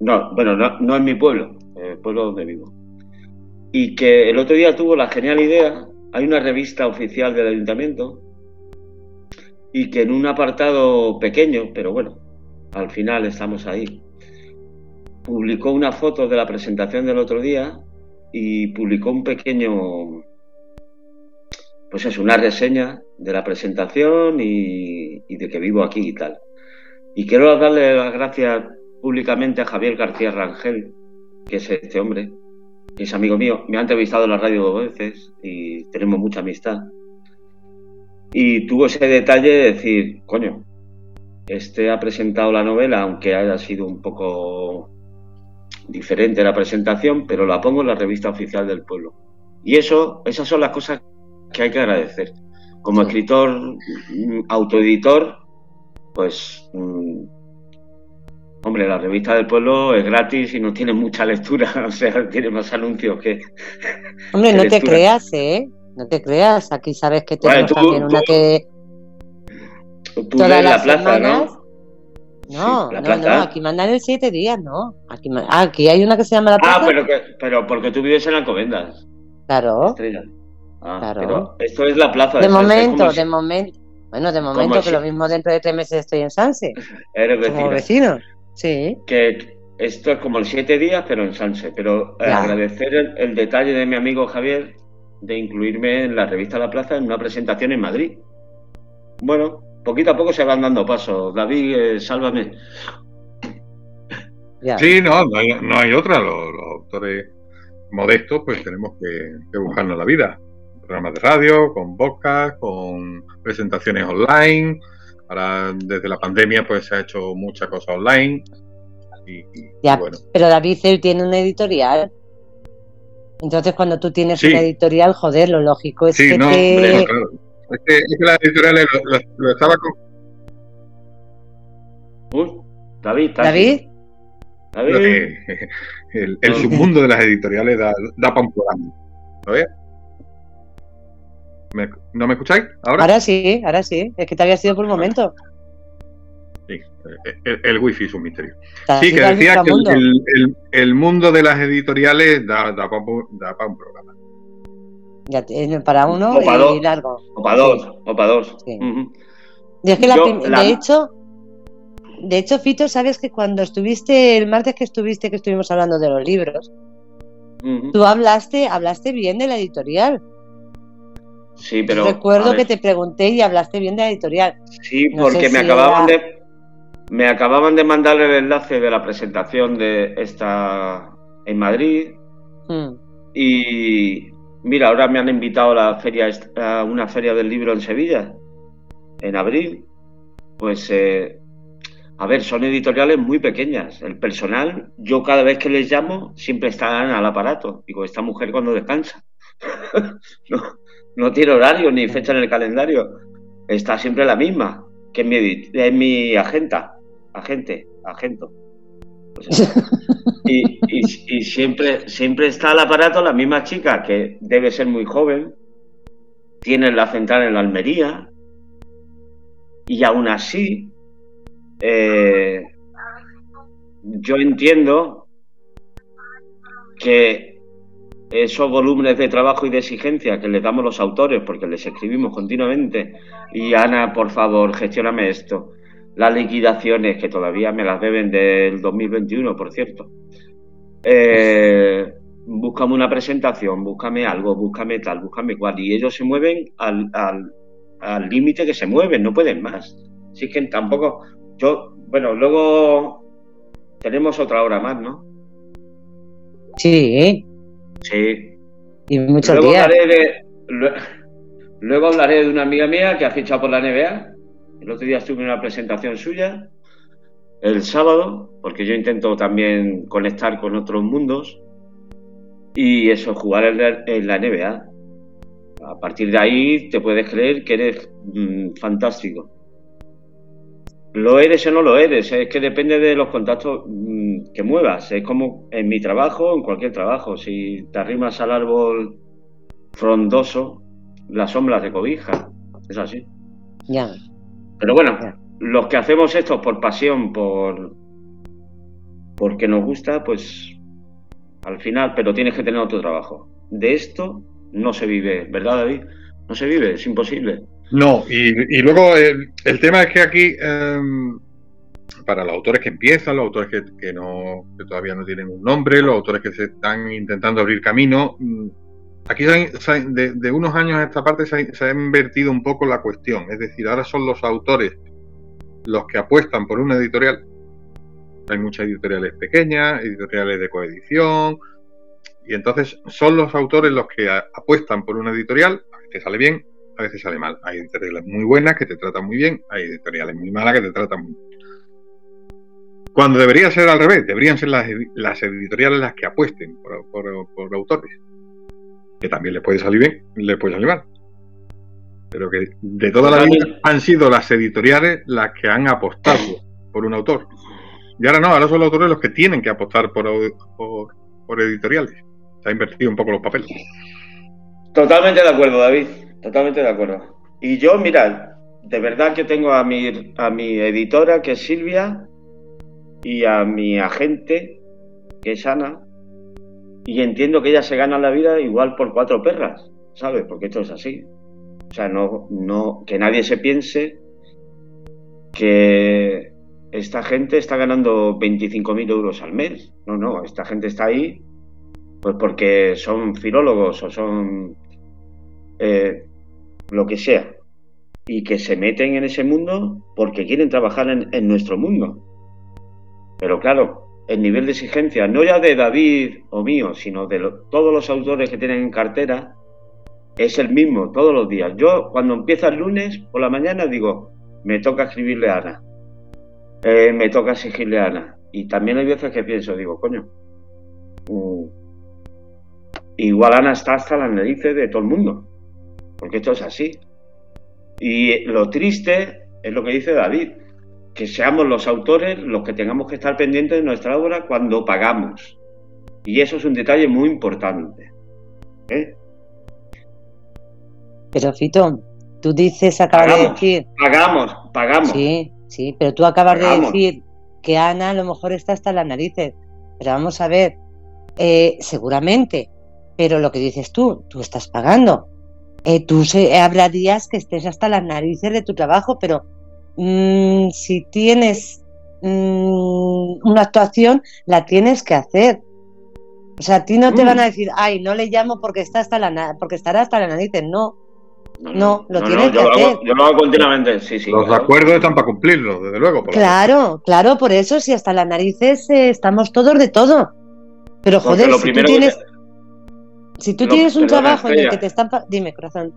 No, bueno, no, no en mi pueblo, el pueblo donde vivo. y que el otro día tuvo la genial idea, hay una revista oficial del ayuntamiento, y que en un apartado pequeño, pero bueno, al final estamos ahí, publicó una foto de la presentación del otro día y publicó un pequeño, pues es una reseña de la presentación y, de que vivo aquí y tal. Y quiero darle las gracias públicamente a Javier García Rangel, que es este hombre, que es amigo mío. Me ha entrevistado en la radio dos veces y tenemos mucha amistad. Y tuvo ese detalle de decir, coño, este ha presentado la novela, aunque haya sido un poco diferente la presentación, pero la pongo en la revista oficial del pueblo. Y eso, esas son las cosas que hay que agradecer. Como escritor, mm, autoeditor, pues, mm, hombre, la revista del pueblo es gratis y no tiene mucha lectura, o sea, tiene más anuncios que... Hombre, no te creas, ¿eh? No te creas, aquí sabes que tenemos también una que... Tú todas la plaza, ¿no? No, no, no, aquí mandan el siete días, no. Aquí, ah, aquí hay una que se llama la ah, plaza. Ah, pero, que, pero porque tú vives en Alcobendas. Claro. Ah, claro. Pero esto es la plaza. De, momento, de momento. Bueno, de momento que lo mismo dentro de tres meses estoy en Sanse. Eres vecino. Como vecino, sí. Que esto es como el siete días, pero en Sanse. Pero agradecer el, detalle de mi amigo Javier de incluirme en la revista La Plaza en una presentación en Madrid. Bueno, poquito a poco se van dando pasos. David, eh, sálvame. Sí, no, no hay, otra. Los, autores modestos, pues tenemos que, buscarnos la vida. Programas de radio, con podcast, con presentaciones online. Ahora, desde la pandemia, pues se ha hecho mucha cosa online. Y, bueno. Pero David él tiene una editorial. Entonces, cuando tú tienes una editorial, joder, lo lógico es que te... Es que, es que la editorial lo, estaba con. David, David. David. El, el submundo de las editoriales da, da para un programa. ¿Lo ves? ¿No me escucháis ahora? Ahora sí, ahora sí. Es que te había sido por un momento. Sí, el, el wifi es un misterio. Sí, que decía que el, el, mundo de las editoriales da, da para un programa. Ya, para uno y largo. O para dos, o para dos. de hecho, de hecho, Fito, sabes que cuando estuviste, el martes que estuviste, que estuvimos hablando de los libros, tú hablaste, hablaste bien de la editorial. Sí, pero. Recuerdo que te pregunté y hablaste bien de la editorial. Sí, porque me acababan de. Me acababan de mandar el enlace de la presentación de esta en Madrid. Mm. Y, Mira, ahora me han invitado a la feria, a una feria del libro en Sevilla, en abril. Pues, eh, a ver, son editoriales muy pequeñas. El personal, yo cada vez que les llamo, siempre están al aparato. Digo, esta mujer cuando descansa. no, tiene horario ni fecha en el calendario. Está siempre la misma, que mi, es mi agenta, agente, agento. y, siempre, siempre está al aparato la misma chica que debe ser muy joven, tiene la central en la Almería, y aún así, eh, yo entiendo que esos volúmenes de trabajo y de exigencia que les damos los autores, porque les escribimos continuamente, y Ana, por favor, gestióname esto, las liquidaciones, que todavía me las deben del 2021, por cierto. Eh, búscame una presentación, búscame algo, búscame tal, búscame cual. Y ellos se mueven al límite que se mueven, no pueden más. Así que tampoco. Yo, bueno, luego tenemos otra hora más, ¿no? Sí. Sí. Y muchos luego Hablaré de, luego hablaré de una amiga mía que ha fichado por la NBA el otro día estuve en una presentación suya, el sábado, porque yo intento también conectar con otros mundos, y eso, jugar en la, NBA. A partir de ahí te puedes creer que eres mm, fantástico. Lo eres o no lo eres, es que depende de los contactos mm, que muevas. Es como en mi trabajo, en cualquier trabajo. Si te arrimas al árbol frondoso, la sombra te cobija. Es así. Ya. Pero bueno, los que hacemos esto por pasión, por porque nos gusta, pues al final, pero tienes que tener otro trabajo. de esto no se vive, ¿verdad, David? No se vive, es imposible. No, y, luego el, tema es que aquí, em, para los autores que empiezan, los autores que, no, que todavía no tienen un nombre, los autores que se están intentando abrir camino, mm, aquí de, unos años a esta parte se ha, invertido un poco la cuestión. Es decir, ahora son los autores los que apuestan por una editorial. Hay muchas editoriales pequeñas, editoriales de coedición, y entonces son los autores los que apuestan por una editorial, a veces sale bien, a veces sale mal. Hay editoriales muy buenas que te tratan muy bien, hay editoriales muy malas que te tratan muy mal. Cuando debería ser al revés, deberían ser las, editoriales las que apuesten por, autores. Que también les puede salir bien, les puede salir mal. Pero que de toda la vida han sido las editoriales las que han apostado por un autor. Y ahora no, ahora son los autores los que tienen que apostar por, por editoriales. Se ha invertido un poco los papeles. Totalmente de acuerdo, David. Totalmente de acuerdo. Y yo, mirad, de verdad que tengo a mi, a mi editora, que es Silvia, y a mi agente, que es Ana, y entiendo que ella se gana la vida igual por cuatro perras, ¿sabes? Porque esto es así. O sea, no, no, que nadie se piense que esta gente está ganando 25.000 euros al mes. No, no, esta gente está ahí pues porque son filólogos o son eh, lo que sea, y que se meten en ese mundo porque quieren trabajar en, nuestro mundo. Pero claro, el nivel de exigencia, no ya de David o mío, sino de todos los autores que tienen en cartera, es el mismo todos los días. Yo cuando empieza el lunes por la mañana digo, me toca escribirle a Ana, eh, me toca exigirle a Ana. Y también hay veces que pienso, digo, coño, mm, igual Ana está hasta las narices de todo el mundo porque esto es así. Y lo triste es lo que dice David, que seamos los autores los que tengamos que estar pendientes de nuestra obra cuando pagamos. Y eso es un detalle muy importante. ¿eh? Pero Fito, tú dices, acabas de decir... Pagamos, pagamos. Sí, sí, pero tú acabas de decir que Ana a lo mejor está hasta las narices. Pero vamos a ver, eh, seguramente, pero lo que dices tú, tú estás pagando. Eh, tú se, habrá días que estés hasta las narices de tu trabajo, pero mm, si tienes mm, una actuación, la tienes que hacer. O sea, a ti no te van a mm. decir, ay, no le llamo porque está hasta la porque estará hasta las narices. No, no, lo tienes que hacer. yo lo hago continuamente, sí, sí. Los acuerdos están para cumplirlo, desde luego. claro, claro, por eso, si hasta las narices eh, estamos todos de todo. Pero joder, si tú tienes. Si tú tienes un trabajo en el que te están... Dime, corazón.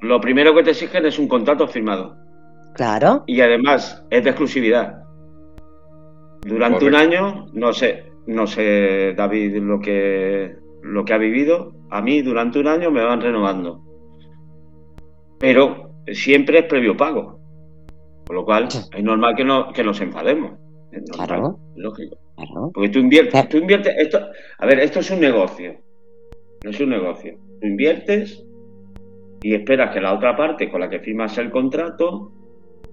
Lo primero que te exigen es un contrato firmado. Claro. Y además es de exclusividad. Durante un año, no sé, no sé, David, lo que, lo que ha vivido. A mí durante un año me van renovando. Pero siempre es previo pago. Con lo cual, es normal que, no, que nos enfademos. Es claro. lógico. Porque tú inviertes, tú inviertes, esto, a ver, esto es un negocio es un negocio. Tú inviertes y esperas que la otra parte con la que firmas el contrato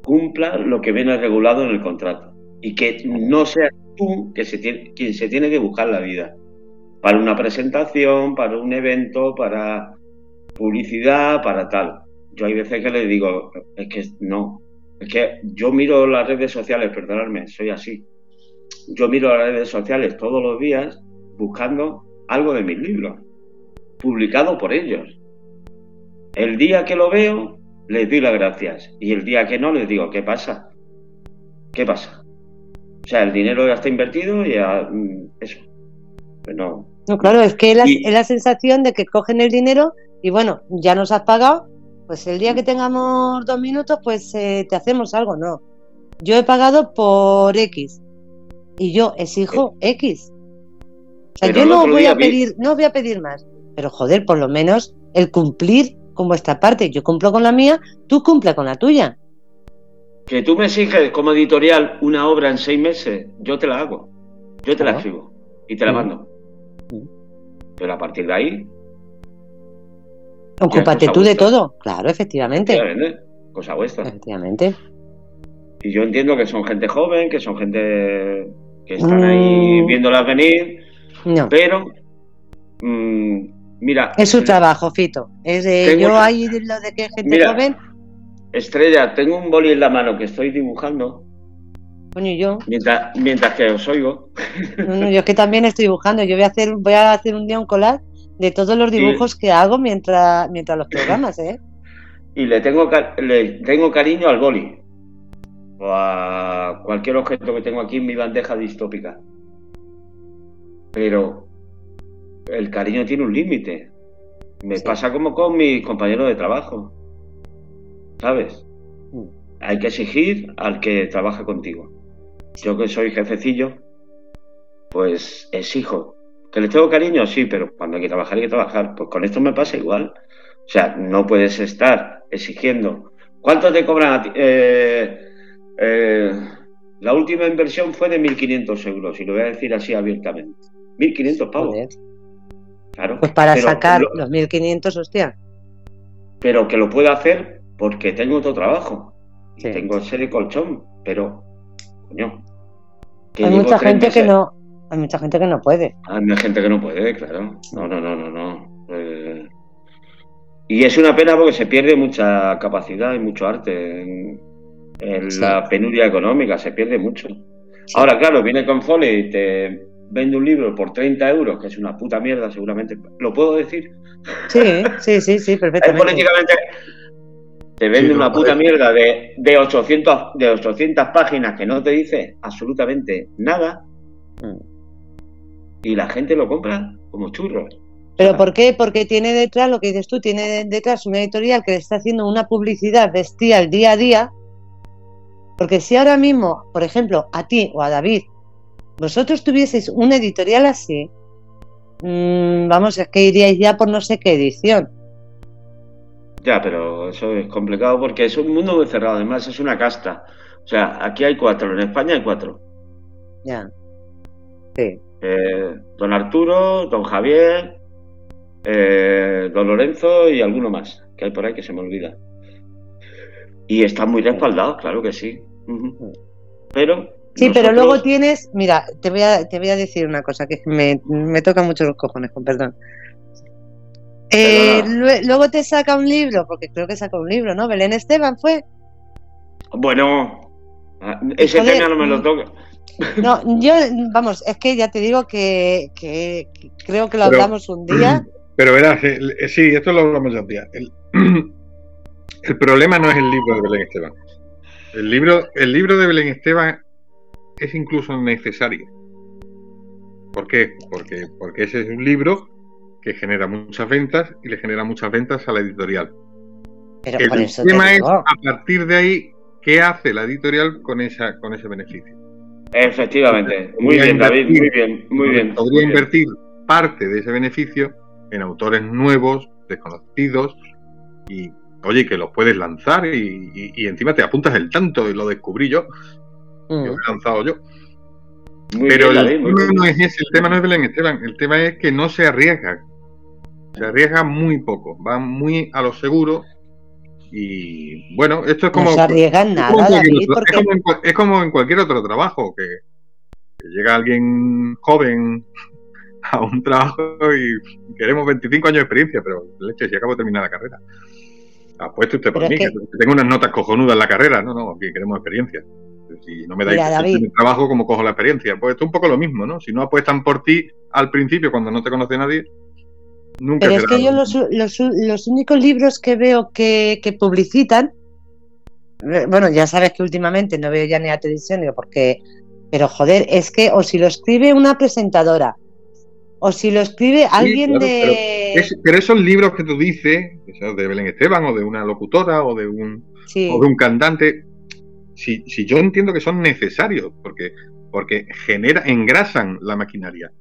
cumpla lo que viene regulado en el contrato. Y que no seas tú quien se tiene que buscar la vida. Para una presentación, para un evento, para publicidad, para tal. Yo hay veces que le digo, es que no. Es que yo miro las redes sociales, perdonadme, soy así. Yo miro las redes sociales todos los días buscando algo de mis libros publicado por ellos. El día que lo veo, les doy las gracias. Y el día que no, les digo, ¿qué pasa? ¿Qué pasa? O sea, el dinero ya está invertido y ya, mm, eso. Pues no. No, claro, es que es la, sensación de que cogen el dinero y bueno, ya nos has pagado, pues el día que tengamos dos minutos, pues eh, te hacemos algo, no. Yo he pagado por X y yo exijo eh, X. O sea, yo no voy a pedir, no voy a pedir más. Pero joder, por lo menos el cumplir con vuestra parte. Yo cumplo con la mía, tú cumple con la tuya. Que tú me exiges como editorial una obra en seis meses, yo te la hago. Yo te la escribo y te la mando. Pero a partir de ahí. Ocúpate tú de todo. Claro, efectivamente. Cosa vuestra. Efectivamente. Y yo entiendo que son gente joven, que son gente que están ahí mm. viéndolas venir. No. Pero mm, Mira. Es su trabajo, Fito. Es de, yo ahí lo de que gente joven. Estrella, tengo un boli en la mano que estoy dibujando. Coño, yo. Mientras, mientras que os oigo. No, yo es que también estoy dibujando. Yo voy a hacer, voy a hacer un día un collage de todos los dibujos que hago mientras, mientras los programas, ¿eh? Y le tengo, le tengo cariño al boli. O a cualquier objeto que tengo aquí en mi bandeja distópica. Pero el cariño tiene un límite. Me pasa como con mis compañeros de trabajo. ¿Sabes? Mm. Hay que exigir al que trabaja contigo. Yo que soy jefecillo, pues exijo. ¿Que le tengo cariño? Sí, pero cuando hay que trabajar hay que trabajar. Pues con esto me pasa igual. O sea, no puedes estar exigiendo. ¿Cuánto te cobran a ti? Eh, eh, la última inversión fue de 1.500 euros, y lo voy a decir así abiertamente. 1.500 pavos. Claro. Pues para sacar los 1.500, hostia. Pero que lo puedo hacer porque tengo otro trabajo. Y tengo ese de colchón. Pero, coño. hay mucha gente que no. Hay mucha gente que no puede. Hay mucha gente que no puede, claro. No, no, no, no, no. Eh, y es una pena porque se pierde mucha capacidad y mucho arte en, la penuria económica, se pierde mucho. Ahora, claro, viene con Foley y te vende un libro por 30 euros, que es una puta mierda, seguramente. ¿Lo puedo decir? Sí, sí, sí, sí, perfectamente. políticamente te vende una puta mierda de, de, 800, de 800 páginas que no te dice absolutamente nada mm. y la gente lo compra como churros. ¿Pero por qué? Porque tiene detrás, lo que dices tú, tiene detrás una editorial que le está haciendo una publicidad bestial día a día. Porque si ahora mismo, por ejemplo, a ti o a David vosotros tuvieseis una editorial así, mmm, vamos, es que iríais ya por no sé qué edición. Ya, pero eso es complicado porque es un mundo muy cerrado, además es una casta. O sea, aquí hay cuatro, en España hay cuatro. Ya. Sí. Eh, don Arturo, don Javier, eh, don Lorenzo y alguno más que hay por ahí que se me olvida. Y están muy respaldados, claro que sí. Pero Sí, pero luego tienes, mira, te voy a, te voy a decir una cosa que me, me toca mucho los cojones, con perdón. Eh, luego te saca un libro, porque creo que saca un libro, ¿no? Belén Esteban fue. Bueno, ese tema no me lo toca. No, yo, vamos, es que ya te digo que, creo que lo hablamos un día. Pero verás, sí, esto lo hablamos ya un día. El, el problema no es el libro de Belén Esteban. El libro, el libro de Belén Esteban es incluso necesario. ¿Por qué? Porque, porque ese es un libro que genera muchas ventas y le genera muchas ventas a la editorial. Pero el tema es, a partir de ahí, ¿qué hace la editorial con, esa, con ese beneficio? Efectivamente. Muy bien, David, muy bien, muy bien. Podría invertir parte de ese beneficio en autores nuevos, desconocidos, y oye, que los puedes lanzar y, y, encima te apuntas el tanto y lo descubrí yo Mm. he lanzado yo. Pero el, tema no es ese, el tema no es Belén Esteban, el tema es que no se arriesga. Se arriesga muy poco, va muy a lo seguro. Y bueno, esto es como. No se arriesgan nada, es, como en, cualquier otro trabajo, que, llega alguien joven a un trabajo y queremos 25 años de experiencia, pero leche, si acabo de terminar la carrera. Apuesto usted por mí, que... tengo unas notas cojonudas en la carrera, no, no, aquí queremos experiencia. Si no me dais el trabajo, como cojo la experiencia? Pues esto es un poco lo mismo, ¿no? Si no apuestan por ti al principio, cuando no te conoce nadie, nunca Pero es que yo los, los, únicos libros que veo que, publicitan, eh, bueno, ya sabes que últimamente no veo ya ni a televisión, porque, pero joder, es que o si lo escribe una presentadora, o si lo escribe alguien de... Pero, esos libros que tú dices, de Belén Esteban, o de una locutora, o de un, o de un cantante, si, si yo entiendo que son necesarios, porque, porque genera, engrasan la maquinaria.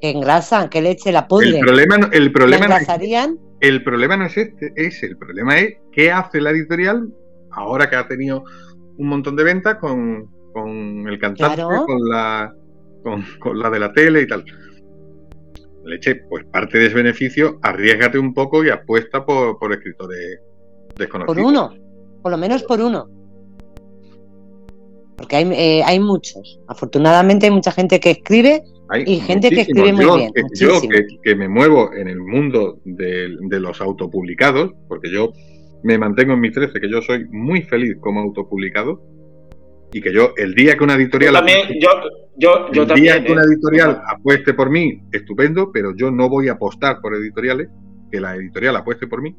engrasan, que leche la pudren. El problema, el problema, no es, el problema no es este, es el problema es qué hace la editorial ahora que ha tenido un montón de ventas con, el cantante, con la con, la de la tele y tal. Leche, pues parte de ese beneficio, arriesgate un poco y apuesta por, por escritores desconocidos. Por uno, por lo menos por uno. Porque hay, eh, hay muchos. Afortunadamente hay mucha gente que escribe y gente que escribe muy bien. yo que, me muevo en el mundo de, los autopublicados, porque yo me mantengo en mis 13, que yo soy muy feliz como autopublicado y que yo el día que una editorial yo el día que una ¿eh? editorial apueste por mí estupendo pero yo no voy a apostar por editoriales que la editorial apueste por mí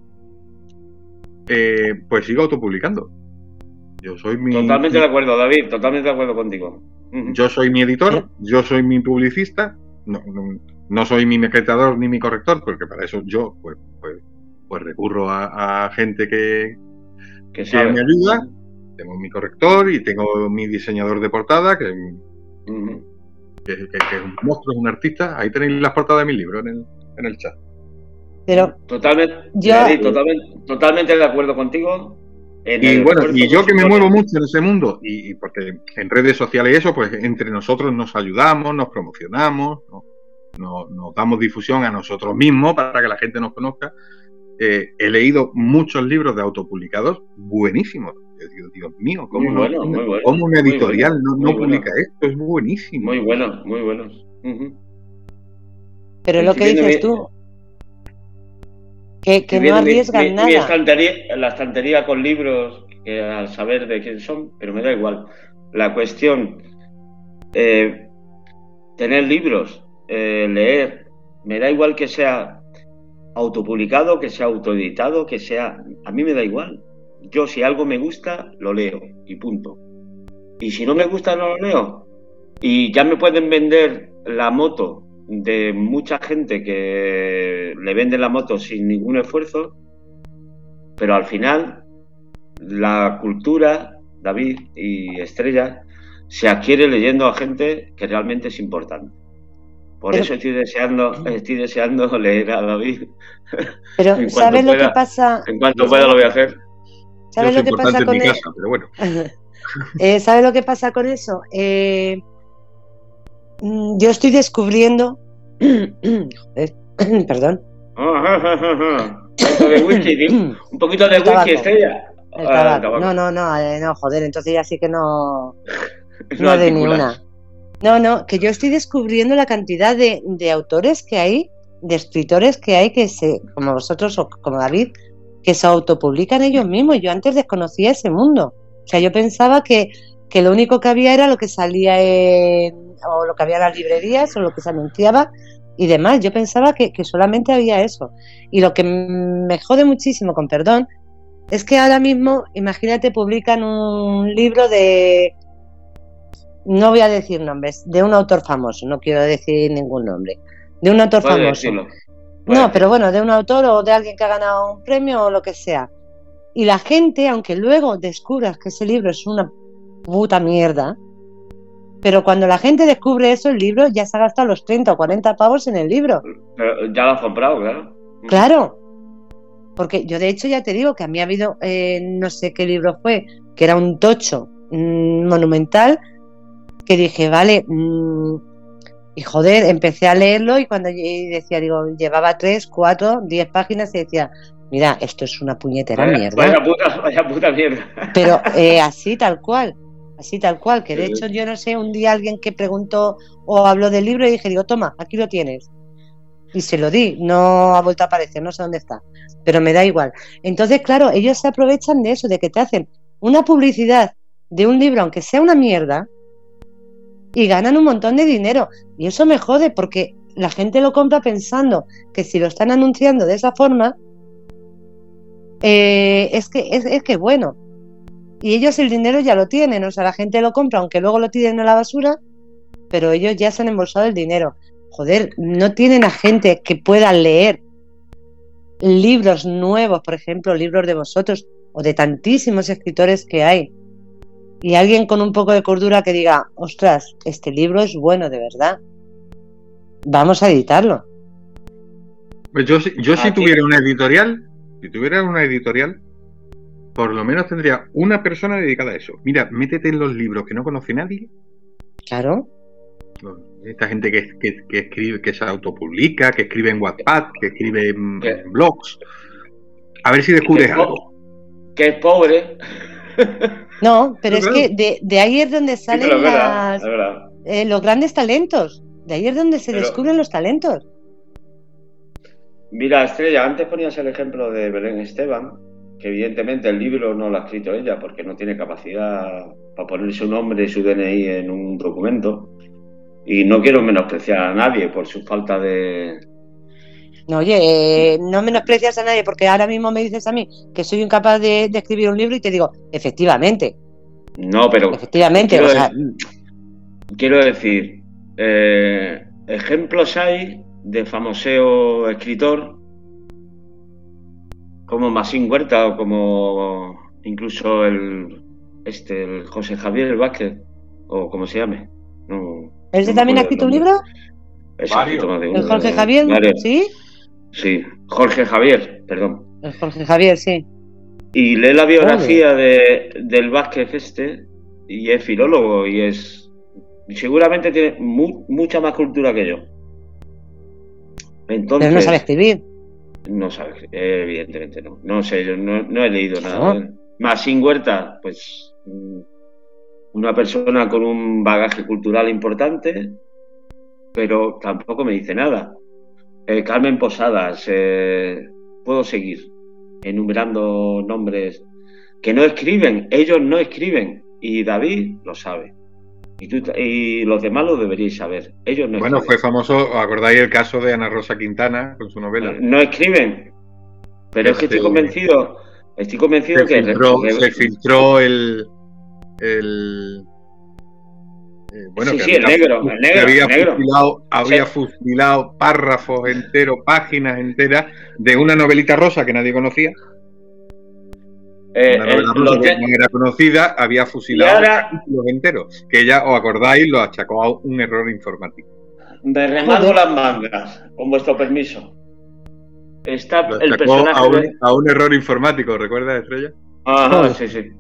eh, pues sigo autopublicando yo soy mi totalmente de acuerdo David totalmente de acuerdo contigo yo soy mi editor yo soy mi publicista no, no, soy mi maquetador ni mi corrector porque para eso yo pues pues, pues recurro a, gente que que, que me ayuda tengo mi corrector y tengo mi diseñador de portada, que, es un monstruo, es un artista. Ahí tenéis las portadas de mi libro en el, en el chat. Pero totalmente, totalmente, de acuerdo contigo. Y bueno, y yo que me muevo mucho en ese mundo, y, porque en redes sociales y eso, pues entre nosotros nos ayudamos, nos promocionamos, nos damos difusión a nosotros mismos para que la gente nos conozca. Eh, he leído muchos libros de autopublicados buenísimos. Dios mío, ¿cómo, una editorial no, publica esto? Es buenísimo. Muy bueno, muy bueno. Pero lo que dices tú, que, no arriesgan nada. la estantería con libros, que al saber de quién son, pero me da igual. La cuestión, eh, tener libros, eh, leer, me da igual que sea autopublicado, que sea autoeditado, que sea... A mí me da igual. Yo si algo me gusta, lo leo y punto. Y si no me gusta, no lo leo. Y ya me pueden vender la moto de mucha gente que le vende la moto sin ningún esfuerzo, pero al final la cultura, David y Estrella, se adquiere leyendo a gente que realmente es importante. Por eso estoy deseando, estoy deseando leer a David. Pero ¿sabes lo que pasa? En cuanto pueda lo voy a hacer. ¿Sabes lo que pasa con eso? Eh, ¿Sabes lo que pasa con eso? Eh, yo estoy descubriendo. perdón. Un poquito de whisky, estrella. Ah, no, no, no, eh, no, joder, entonces ya sí que no. no de ni una. No, no, que yo estoy descubriendo la cantidad de, autores que hay, de escritores que hay que se, como vosotros o como David, que se autopublican ellos mismos. Yo antes desconocía ese mundo. O sea, yo pensaba que, que lo único que había era lo que salía en, o lo que había en las librerías o lo que se anunciaba y demás. Yo pensaba que, que solamente había eso. Y lo que me jode muchísimo, con perdón, es que ahora mismo, imagínate, publican un libro de no voy a decir nombres, de un autor famoso, no quiero decir ningún nombre, de un autor famoso. No, pero bueno, de un autor o de alguien que ha ganado un premio o lo que sea. Y la gente, aunque luego descubras que ese libro es una puta mierda, pero cuando la gente descubre eso, el libro ya se ha gastado los 30 o 40 pavos en el libro. Pero ya lo has comprado, claro. Claro. Porque yo de hecho ya te digo que a mí ha habido, eh, no sé qué libro fue, que era un tocho mm, monumental, que dije, vale, mm", y joder, empecé a leerlo y cuando decía, digo, llevaba tres, cuatro, diez páginas y decía, mira, esto es una puñetera mierda. Vaya puta, vaya puta mierda. Pero eh, así tal cual, así tal cual, que de hecho yo no sé, un día alguien que preguntó o habló del libro y dije, digo, toma, aquí lo tienes. Y se lo di, no ha vuelto a aparecer, no sé dónde está, pero me da igual. Entonces, claro, ellos se aprovechan de eso, de que te hacen una publicidad de un libro, aunque sea una mierda, y ganan un montón de dinero. Y eso me jode porque la gente lo compra pensando que si lo están anunciando de esa forma, eh, es que es, es que bueno. Y ellos el dinero ya lo tienen, o sea, la gente lo compra aunque luego lo tiren a la basura, pero ellos ya se han embolsado el dinero. Joder, no tienen a gente que pueda leer libros nuevos, por ejemplo, libros de vosotros o de tantísimos escritores que hay y alguien con un poco de cordura que diga, ostras, este libro es bueno de verdad, vamos a editarlo. Pues yo, yo si tuviera una editorial, si tuviera una editorial, por lo menos tendría una persona dedicada a eso. Mira, métete en los libros que no conoce nadie. Claro. Esta gente que, que, escribe, que se autopublica, que escribe en WhatsApp, que escribe en, blogs. A ver si descubres algo. Que es pobre. No, pero es que de, ahí es donde salen eh, los grandes talentos. De ahí es donde se descubren los talentos. Mira, Estrella, antes ponías el ejemplo de Belén Esteban, que evidentemente el libro no lo ha escrito ella porque no tiene capacidad para poner su nombre y su DNI en un documento. Y no quiero menospreciar a nadie por su falta de... No, oye, eh, no menosprecias a nadie porque ahora mismo me dices a mí que soy incapaz de, escribir un libro y te digo, efectivamente. No, pero... Efectivamente, quiero, o sea... quiero decir, eh, ejemplos hay de famoseo escritor como Masín Huerta o como incluso el este el José Javier Vázquez o como se llame. No, ¿Ese también ha escrito un libro? ¿El Jorge Javier? ¿Sí? Sí, Jorge Javier, perdón. El Jorge Javier, sí. Y lee la biografía de, del Vázquez este y es filólogo y es seguramente tiene mucha más cultura que yo. Entonces, Pero no sabe escribir. No sabe, evidentemente no. No sé, yo no, he leído nada. Más sin Huerta, pues mm, una persona con un bagaje cultural importante, pero tampoco me dice nada. Eh, Carmen Posadas, eh, puedo seguir enumerando nombres que no escriben, ellos no escriben, y David lo sabe. Y, los demás lo deberíais saber. Ellos no Bueno, fue famoso, ¿acordáis el caso de Ana Rosa Quintana con su novela? No, escriben. Pero es que estoy este, convencido, estoy convencido que... se filtró el... el eh, bueno, sí, sí, el negro, el negro, había, Fusilado, había fusilado párrafos enteros, páginas enteras de una novelita rosa que nadie conocía. Eh, no era conocida, había fusilado los enteros, que ya os acordáis, lo achacó a un error informático. Me remargo las mangas, con vuestro permiso. Está el personaje a, un, error informático, ¿recuerdas, Estrella? Ajá, sí, sí.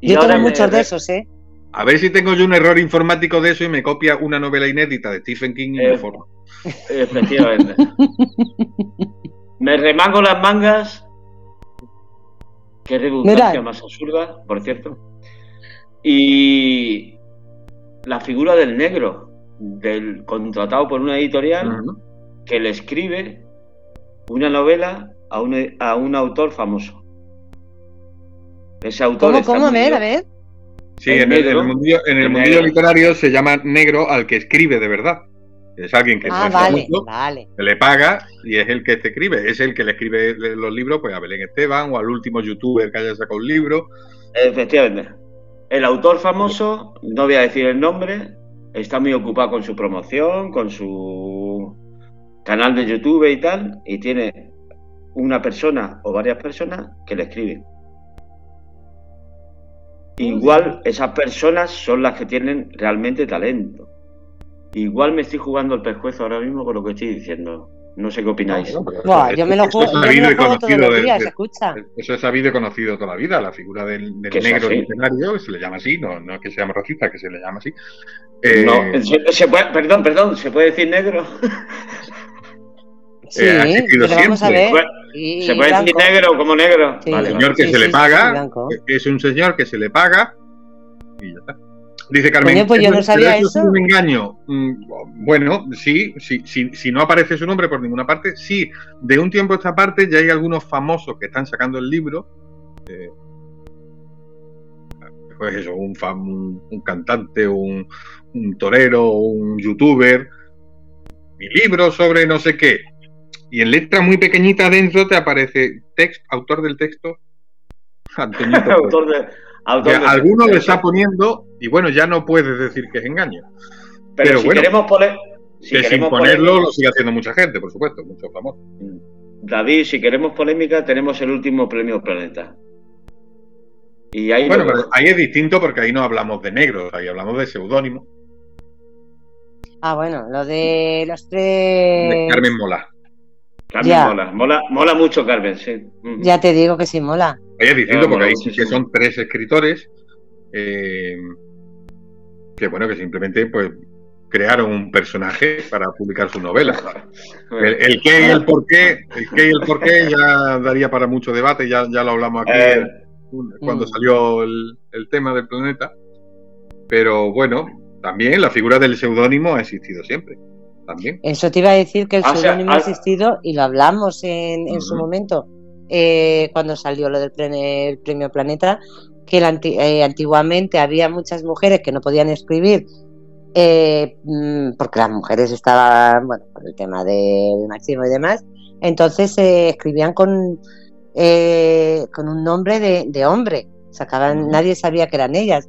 yo tengo muchos de esos, ¿eh? A ver si tengo yo un error informático de eso y me copia una novela inédita de Stephen King y me eh, forma. Efectivamente. me remango las mangas Qué redundancia más absurda, por cierto. Y la figura del negro, del contratado por una editorial que le escribe una novela a un, a un autor famoso. Ese autor ¿Cómo, cómo? A ver, a ver. Sí, en, el, en el mundillo literario se llama negro al que escribe de verdad. Es alguien que, ah, le paga y es el que te escribe. Es el que le escribe los libros pues, a Belén Esteban o al último youtuber que haya sacado un libro. Efectivamente. El autor famoso, no voy a decir el nombre, está muy ocupado con su promoción, con su canal de YouTube y tal, y tiene una persona o varias personas que le escriben. Igual esas personas son las que tienen realmente talento. Igual me estoy jugando el pescuezo ahora mismo con lo que estoy diciendo. No sé qué opináis. yo me lo juego, todos los días, escucha. Eso es sabido y conocido toda la vida, la figura del, negro literario, que se le llama así, no, no es que se llame racista, que se le llama así. no, eh, se, puede, perdón, perdón, ¿se puede decir negro? Sí, eh, pero vamos a ver. se puede decir negro como negro. Sí, señor que se le paga, es un señor que se le paga y ya está. Dice Carmen, pues yo no sabía eso. Es un engaño. Mm, bueno, sí, sí, si no aparece su nombre por ninguna parte, sí. De un tiempo a esta parte ya hay algunos famosos que están sacando el libro. Eh, pues eso, un, un, cantante, un, un torero, un youtuber. Mi libro sobre no sé qué. Y en letra muy pequeñita adentro te aparece text, autor del texto. autor de alguno le está poniendo y bueno, ya no puedes decir que es engaño. Pero, si queremos poner... que sin ponerlo lo sigue haciendo mucha gente, por supuesto, mucho famosos. David, si queremos polémica, tenemos el último premio Planeta. Y ahí bueno, pero ahí es distinto porque ahí no hablamos de negros, ahí hablamos de seudónimo. Ah, bueno, lo de los tres. De Carmen Mola. Carmen mola. mola. Mola mucho Carmen, sí. Ya te digo que sí mola. Es distinto porque ahí sí que son tres escritores eh, que bueno, que simplemente pues crearon un personaje para publicar su novela. El, qué y el por qué, el qué y el por qué ya daría para mucho debate, ya, ya lo hablamos aquí. Eh, cuando Mm. salió el, el tema del planeta. Pero bueno, también la figura del seudónimo ha existido siempre. También. Eso te iba a decir que el Ah, o sea, seudónimo ha existido y lo hablamos en, en su momento, eh, cuando salió lo del pre- el premio Planeta, que anti- eh, antiguamente había muchas mujeres que no podían escribir eh, mm, porque las mujeres estaban, bueno, por el tema del machismo y demás, entonces escribían con, eh, con un nombre de, de hombre, sacaban, Ujú. nadie sabía que eran ellas.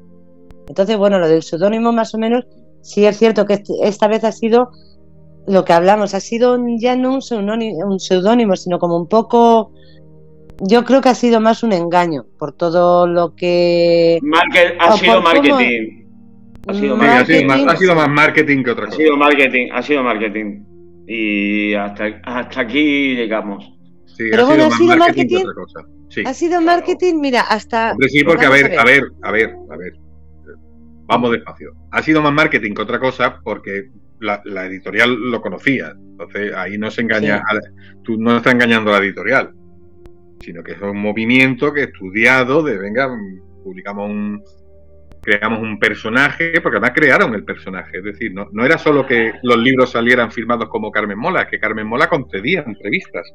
Entonces, bueno, lo del seudónimo más o menos, sí es cierto que este- esta vez ha sido lo que hablamos, ha sido ya no un seudónimo, un seudónimo, sino como un poco, yo creo que ha sido más un engaño por todo lo que... Market- ha sido cómo- marketing. Ha sido Sí, ha, sido más, Marketing. ha sido más marketing que otra Ha cosa. sido marketing, ha sido marketing. Y hasta, hasta aquí llegamos. Sí, Pero bueno, ha más sido marketing. otra cosa. Sí. Ha sido marketing, mira, hasta... Hombre, sí, porque a ver, a ver, a ver, a ver. Vamos despacio. Ha sido más marketing que otra cosa porque la, la editorial lo conocía. Entonces ahí no se engaña, Sí. a la- tú no estás engañando a la editorial, sino que es un movimiento que estudiado de, venga, publicamos un, creamos un personaje, porque además crearon el personaje. Es decir, no, no era solo que los libros salieran firmados como Carmen Mola, que Carmen Mola concedía entrevistas.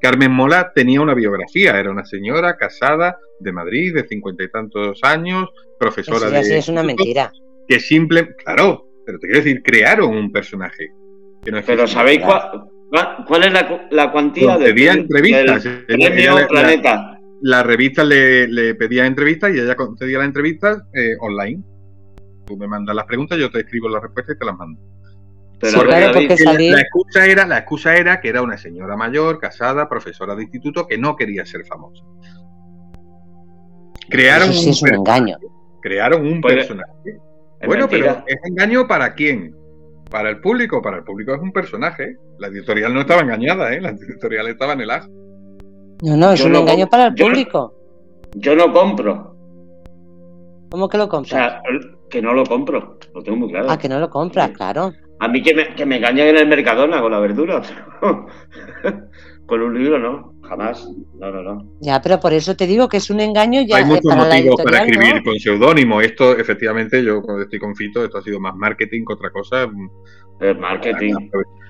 Carmen Mola tenía una biografía, era una señora casada de Madrid, de cincuenta y tantos años, profesora Eso de. sí es una mentira. Que simple, claro, pero te quiero decir, crearon un personaje. Que no Pero. ¿sabéis cuál, es la, cu- la cuantía de, Concedía entrevistas. del premio ella Planeta? La revista le, le pedía entrevistas y ella concedía las entrevistas eh, online. Tú me mandas las preguntas, yo te escribo las respuestas y te las mando. Pero Sí, claro, porque la, salir- la excusa era, la excusa era que era una señora mayor, casada, profesora de instituto, que no quería ser famosa. Crearon Eso sí un es un engaño. Crearon un Pues, personaje. Es Bueno, mentira. pero ¿es engaño para quién? Para el público. Para el público es un personaje. La editorial no estaba engañada, ¿eh? La editorial estaba en el ajo. No, no, es Yo un no engaño para el yo no- público. Yo no compro. ¿Cómo que lo O compras? sea, que no lo compro. Lo tengo muy claro. ah, que no lo compras, Sí. claro. A mí que me, que me engañen en el Mercadona con la verdura. con un libro, no. Jamás. No, no, no. Ya, pero por eso te digo que es un engaño ya Hay eh, muchos para la motivos para escribir ¿no? con seudónimo. Esto, efectivamente, yo cuando estoy con Fito, esto ha sido más marketing que otra cosa. El marketing.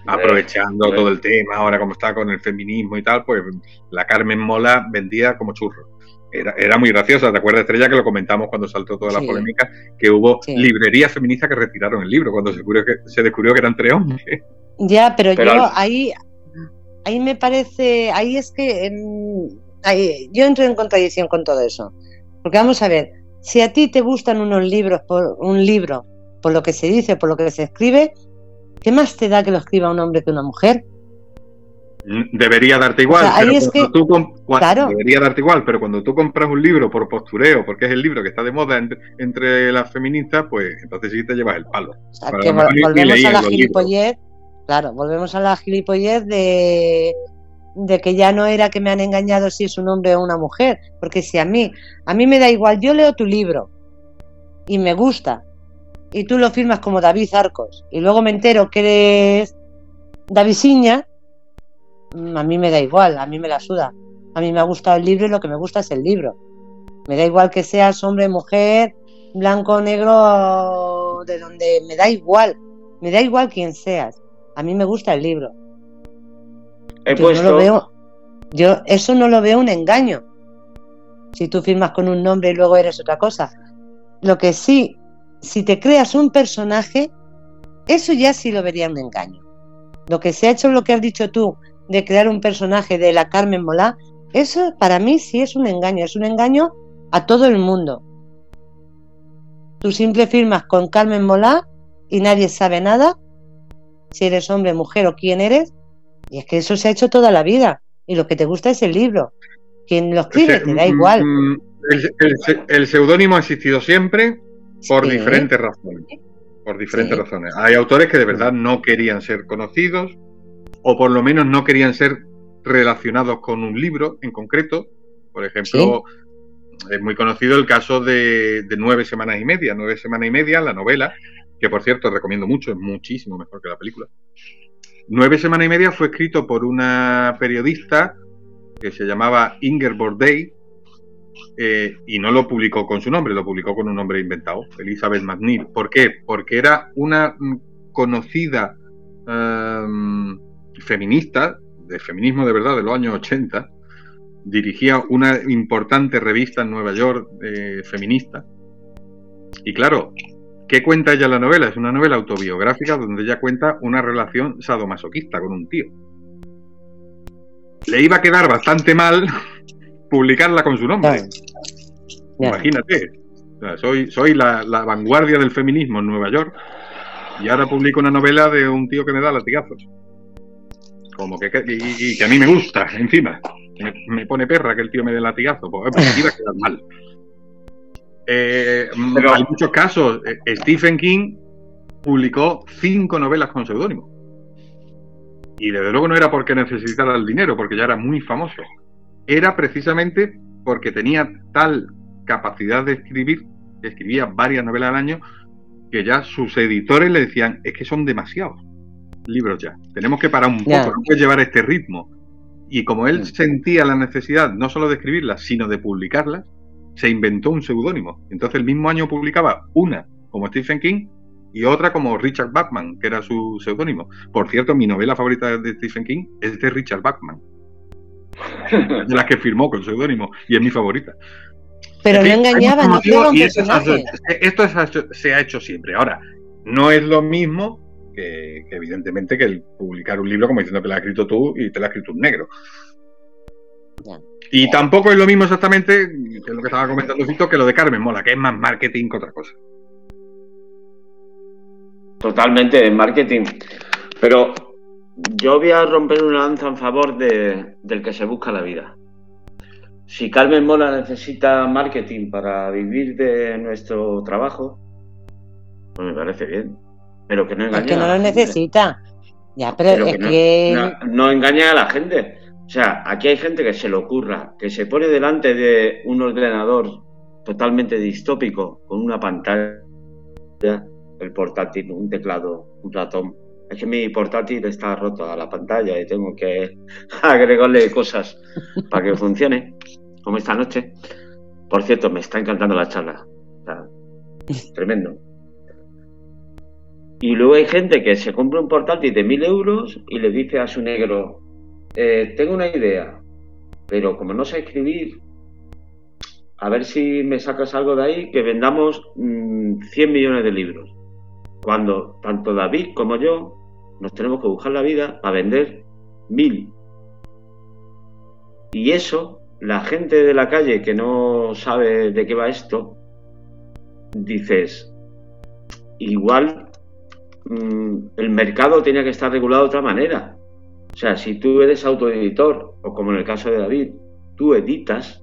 Aprovechando Hombre. todo el tema, ahora como está con el feminismo y tal, pues la Carmen Mola vendía como churro. Era, era muy graciosa, ¿te acuerdas, Estrella, que lo comentamos cuando saltó toda la Sí. polémica? Que hubo Sí. librerías feministas que retiraron el libro cuando se descubrió que, se descubrió que eran tres hombres. Ya, pero, Pero yo al- ahí, ahí me parece, ahí es que ahí- yo entro en contradicción con todo eso. Porque vamos a ver, si a ti te gustan unos libros, por un libro, por lo que se dice, por lo que se escribe, ¿qué más te da que lo escriba un hombre que una mujer? Debería darte igual, O sea, ahí pero es cuando que- tú claro. debería darte igual, pero cuando tú compras un libro por postureo, porque es el libro que está de moda entre, entre las feministas, pues entonces sí te llevas el palo. O sea, que vol- volvemos a la gilipollez, claro, volvemos a la gilipollez de, que ya no era que me han engañado si es un hombre o una mujer, porque si a mí, a mí me da igual, yo leo tu libro y me gusta, y tú lo firmas como David Arcos, y luego me entero que eres David Siña, a mí me da igual, a mí me la suda. A mí me ha gustado el libro y lo que me gusta es el libro. Me da igual que seas hombre, mujer, blanco, negro, de donde me da igual. Me da igual quién seas. A mí me gusta el libro. He Yo puesto. no lo veo. Yo eso no lo veo un engaño. Si tú firmas con un nombre y luego eres otra cosa. Lo que sí, si te creas un personaje, eso ya sí lo vería un engaño. Lo que se ha hecho, lo que has dicho tú, de crear un personaje de la Carmen Molá, eso para mí sí es un engaño. Es un engaño a todo el mundo. Tú simple firmas con Carmen Molá y nadie sabe nada, si eres hombre, mujer o quién eres, y es que eso se ha hecho toda la vida. Y lo que te gusta es el libro. Quien lo escribe, te da Mm, igual. mm, El, el- el seudónimo ha existido siempre por Sí. diferentes razones. Por diferentes Sí. razones. Hay autores que de verdad no querían ser conocidos, o por lo menos no querían ser relacionados con un libro en concreto. Por ejemplo, es muy conocido el caso de, de Nueve Semanas y Media. Nueve Semanas y Media, la novela, que por cierto recomiendo mucho, es muchísimo mejor que la película. Nueve Semanas y Media fue escrito por una periodista que se llamaba Inger Bordey eh, y no lo publicó con su nombre, lo publicó con un nombre inventado, Elizabeth McNeil. ¿Por qué? Porque era una conocida em, feminista, de feminismo de verdad, de los años 80, dirigía una importante revista en Nueva York eh, feminista. Y claro, ¿qué cuenta ella en la novela? Es una novela autobiográfica donde ella cuenta una relación sadomasoquista con un tío. Le iba a quedar bastante mal publicarla con su nombre. Imagínate. soy soy la, vanguardia del feminismo en Nueva York y ahora publico una novela de un tío que me da latigazos. Como que, y, que a mí me gusta, encima. Me, pone perra que el tío me dé latigazo. Pues, pues iba a quedar mal. Eh, hay muchos casos. Eh, Stephen King publicó cinco novelas con seudónimo. Y desde luego no era porque necesitara el dinero, porque ya era muy famoso era precisamente porque tenía tal capacidad de escribir, que escribía varias novelas al año, que ya sus editores le decían, es que son demasiados libros ya, tenemos que parar un poco, no puedes llevar este ritmo. Y como él sentía la necesidad no solo de escribirlas, sino de publicarlas, se inventó un seudónimo. Entonces el mismo año publicaba una como Stephen King y otra como Richard Bachman, que era su seudónimo. Por cierto, mi novela favorita de Stephen King es de Richard Bachman de las que firmó con seudónimo y es mi favorita. Pero no engañaba, no y Esto se ha hecho siempre. Ahora, no es lo mismo que, evidentemente que el publicar un libro como diciendo que lo has escrito tú y te lo ha escrito un negro. Y tampoco es lo mismo exactamente, que lo que estaba comentando Fito, que lo de Carmen Mola, que es más marketing que otra cosa. Totalmente, marketing. Pero yo voy a romper una lanza en favor de, del que se busca la vida. Si Carmen Mola necesita marketing para vivir de nuestro trabajo, pues me parece bien. Pero que no engañe. Es que no lo necesita. Ya, pero, es que. No, engaña a la gente. O sea, aquí hay gente que se le ocurra, que se pone delante de un ordenador totalmente distópico, con una pantalla, el portátil, un teclado, un ratón, es que mi portátil está roto a la pantalla y tengo que agregarle cosas para que funcione, como esta noche. Por cierto, me está encantando la charla. tremendo. Y luego hay gente que se compra un portátil de mil euros y le dice a su negro, eh, tengo una idea, pero como no sé escribir, a ver si me sacas algo de ahí, que vendamos 100 mm, millones de libros. Cuando tanto David como yo nos tenemos que buscar la vida para vender mil. Y eso, la gente de la calle que no sabe de qué va esto, dices, igual mm, el mercado tenía que estar regulado de otra manera. O sea, si tú eres autoeditor, o como en el caso de David, tú editas,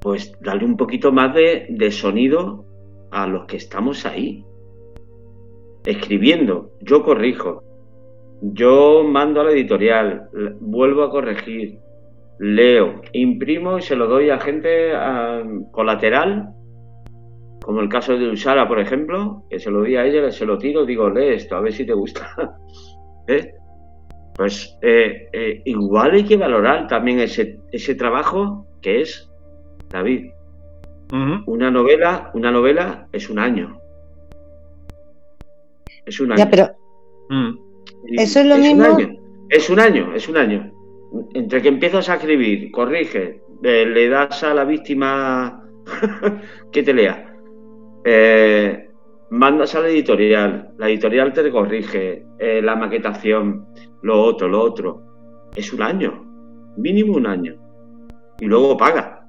pues dale un poquito más de, sonido a los que estamos ahí escribiendo, yo corrijo, yo mando a la editorial, vuelvo a corregir, leo, imprimo y se lo doy a gente colateral, como el caso de Usara, por ejemplo, que se lo di a ella, se lo tiro, digo, lee esto, a ver si te gusta. ¿Eh? Pues eh, eh, igual hay que valorar también ese, ese trabajo que es David. Una novela, una novela es un año. Es un año. Ya, pero. Mm. Eso es lo mismo. Es un año, es un año. Entre que empiezas a escribir, corrige, le das a la víctima que te lea, eh, mandas a la editorial, la editorial te corrige, eh, la maquetación, lo otro, lo otro. Es un año, mínimo un año. Y luego paga.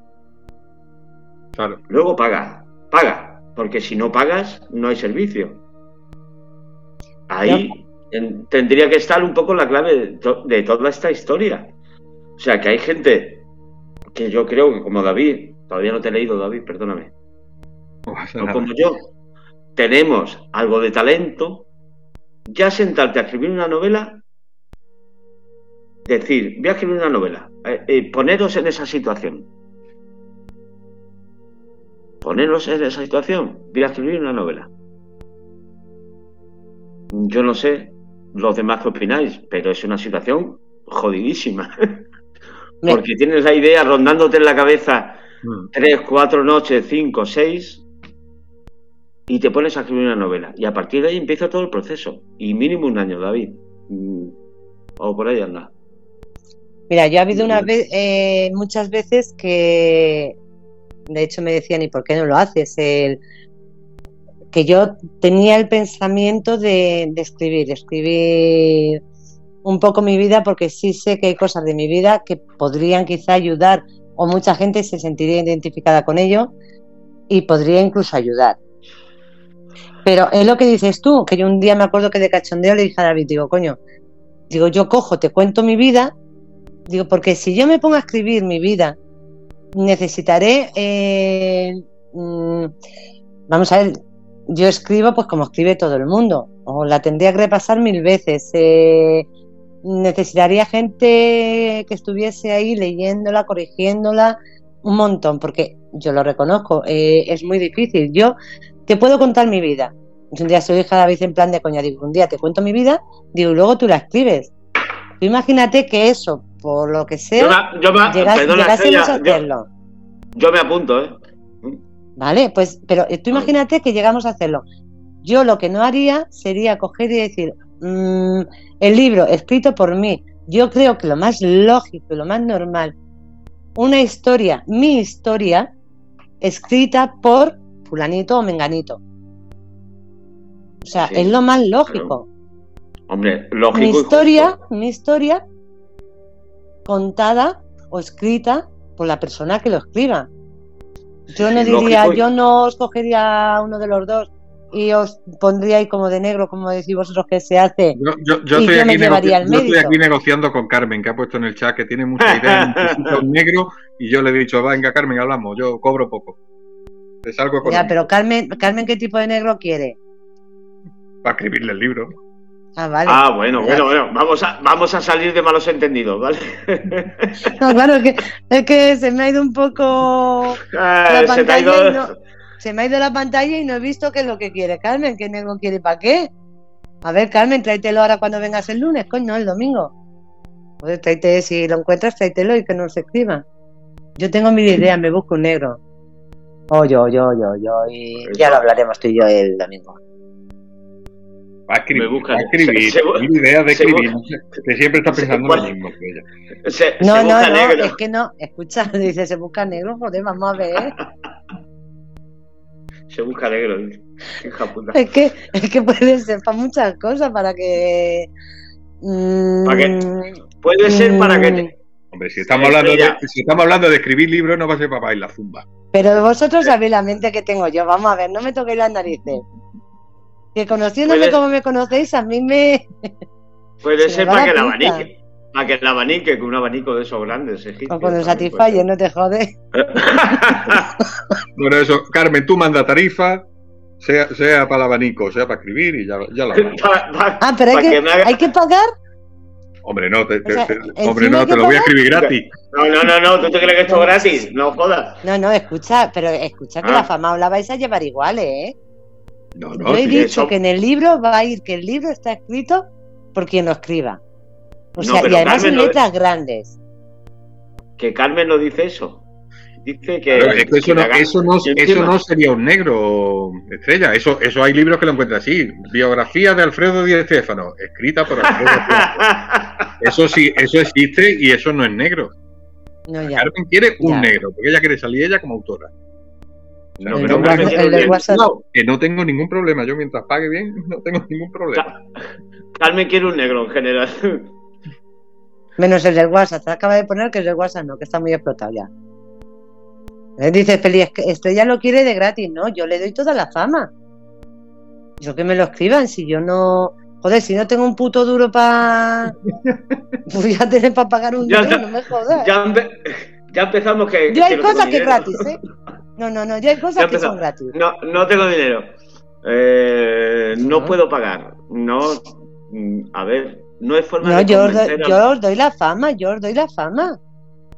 Claro. Luego paga, paga, porque si no pagas, no hay servicio. Ahí tendría que estar un poco la clave de, toda esta historia. O sea, que hay gente que yo creo que como David, todavía no te he leído David, perdóname, no como yo, tenemos algo de talento, ya sentarte a escribir una novela, decir, voy a escribir una novela, eh, eh, poneros en esa situación. Poneros en esa situación, voy a escribir una novela yo no sé los demás qué opináis, pero es una situación jodidísima. Porque tienes la idea rondándote en la cabeza mm. tres, cuatro noches, cinco, seis, y te pones a escribir una novela. Y a partir de ahí empieza todo el proceso. Y mínimo un año, David. Mm, o por ahí anda. Mira, yo ha habido una vez, eh, muchas veces que, de hecho, me decían, ¿y por qué no lo haces? El, que yo tenía el pensamiento de, de escribir, escribir un poco mi vida, porque sí sé que hay cosas de mi vida que podrían quizá ayudar, o mucha gente se sentiría identificada con ello y podría incluso ayudar. Pero es lo que dices tú, que yo un día me acuerdo que de cachondeo le dije a David, digo, coño, digo, yo cojo, te cuento mi vida, digo, porque si yo me pongo a escribir mi vida, necesitaré, eh, mm, vamos a ver, yo escribo pues como escribe todo el mundo, o la tendría que repasar mil veces. Eh, necesitaría gente que estuviese ahí leyéndola, corrigiéndola, un montón, porque yo lo reconozco, eh, es muy difícil. Yo te puedo contar mi vida. Un día soy hija David en plan de coña, digo, un día te cuento mi vida, digo, y luego tú la escribes. imagínate que eso, por lo que sea, yo me, llegásemos a hacerlo. Yo, me apunto, ¿eh? Vale, pues, pero tú imagínate que llegamos a hacerlo. Yo lo que no haría sería coger y decir, mmm, el libro escrito por mí, yo creo que lo más lógico y lo más normal, una historia, mi historia, escrita por fulanito o menganito. O sea, es lo más lógico. Hombre, lógico. Mi historia, mi historia contada o escrita por la persona que lo escriba. Yo no diría, yo no escogería uno de los dos y os pondría ahí como de negro, como decís vosotros que se hace. Yo, estoy, aquí estoy, aquí negociando con Carmen, que ha puesto en el chat que tiene mucha idea, un negro, y yo le he dicho, venga Carmen, hablamos, yo cobro poco. Es algo Ya, pero Carmen, Carmen, ¿qué tipo de negro quiere? Para escribirle el libro. Ah, vale. Ah, bueno, bueno, bueno. Vamos a, vamos a salir de malos entendidos, ¿vale? No, claro, es que, es que se me ha ido un poco ah. Se, me ha ido la pantalla y no he visto qué es lo que quiere Carmen. ¿Qué negro quiere para qué? A ver, Carmen, tráetelo ahora cuando vengas el lunes, coño, el domingo. Pues tráete, si lo encuentras, tráetelo y que no se escriba. Yo tengo mi idea, me busco un negro. Yo, yo, yo, yo. Y ya lo hablaremos tú y yo el domingo. Va a escribir, me busca, va a escribir, se, idea de escribir, que siempre está pensando en lo mismo que ella. Se, no, no, no, es que no, escucha, dice, se busca negro, joder, vamos a ver. se busca negro, hija puta. Es que, es que puede ser para muchas cosas, para que... Mmm, ¿Para qué? Puede ser para que... Te, Hombre, si estamos, hablando de, si estamos hablando de escribir libros, no va a ser para la zumba. Pero vosotros sabéis la mente que tengo yo. Vamos a ver, no me toquéis las narices. Que conociéndome como me conocéis, a mí me. Puede ser para que la abanique. Para que la abanique con un abanico de esos grandes. o con el Satisfyer, no te jode. bueno, eso, Carmen, tú manda tarifa, sea, sea para el abanico, sea para escribir y ya, ya la Ah, pero hay que, hay que pagar. Hombre, no, te, hombre, no, te lo voy a escribir gratis. No, no, no, no, ¿tú te crees que esto es gratis? No jodas. No, no, escucha, pero escucha que la ah. fama os la vais a llevar igual, ¿eh? No, no, Yo he dicho que en el libro va a ir que el libro está escrito por quien lo escriba. O sea, y además en letras grandes. Que Carmen no dice eso. Dice que. eso, no, eso, no, sería un negro, estrella. Eso, eso hay libros que lo encuentran así. Biografía de Alfredo Díaz Estefano, escrita por Alfredo Eso sí, eso existe y eso no es negro. No, Carmen quiere un negro, porque ella quiere salir ella como autora. no, que no tengo ningún problema. Yo mientras pague bien, no tengo ningún problema. Carmen quiere un negro en general. Menos el del WhatsApp. Acaba de poner que el del WhatsApp no, que está muy explotado ya. Eh, dice Feliz, Estrella lo quiere de gratis, ¿no? Yo le doy toda la fama. Yo que me lo escriban, si yo no. Joder, si no tengo un puto duro para. Voy a tener para pagar un duro, no me jodas. Ya, empezamos que. Yo hay cosas que es gratis, ¿eh? No, no, no, yo hay cosas que son gratis. No, no tengo dinero. Eh, no, puedo pagar. No. Mm, a ver, no es forma no, de. Yo, yo os doy la fama, yo os doy la fama.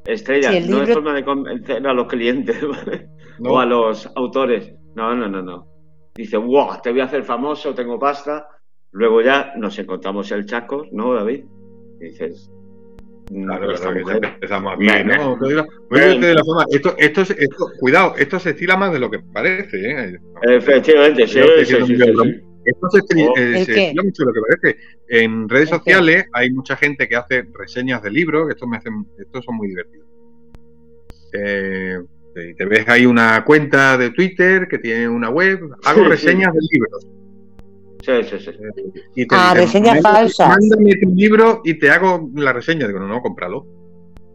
Estrella, no es forma de convencer a los clientes o a los autores. No, no, no, no. Dice, wow, te voy a hacer famoso, tengo pasta. Luego ya nos encontramos el Chaco, ¿no, David? dices, Claro, claro, que ya empezamos aquí, ¿no? de la forma. Esto, esto, esto, cuidado, esto se estila más de lo que parece, ¿eh? Efectivamente, sí, sí, sí, Esto se, estila, eh, estila mucho lo que parece. En redes sociales hay mucha gente que hace reseñas de libros, que estos me hacen, estos son muy divertidos. Eh, te ves ahí una cuenta de Twitter que tiene una web, hago reseñas de libros. Sí, sí, sí. Y te ah, reseñas falsas. Mándame tu libro y te hago la reseña. Digo, no, no, cómpralo.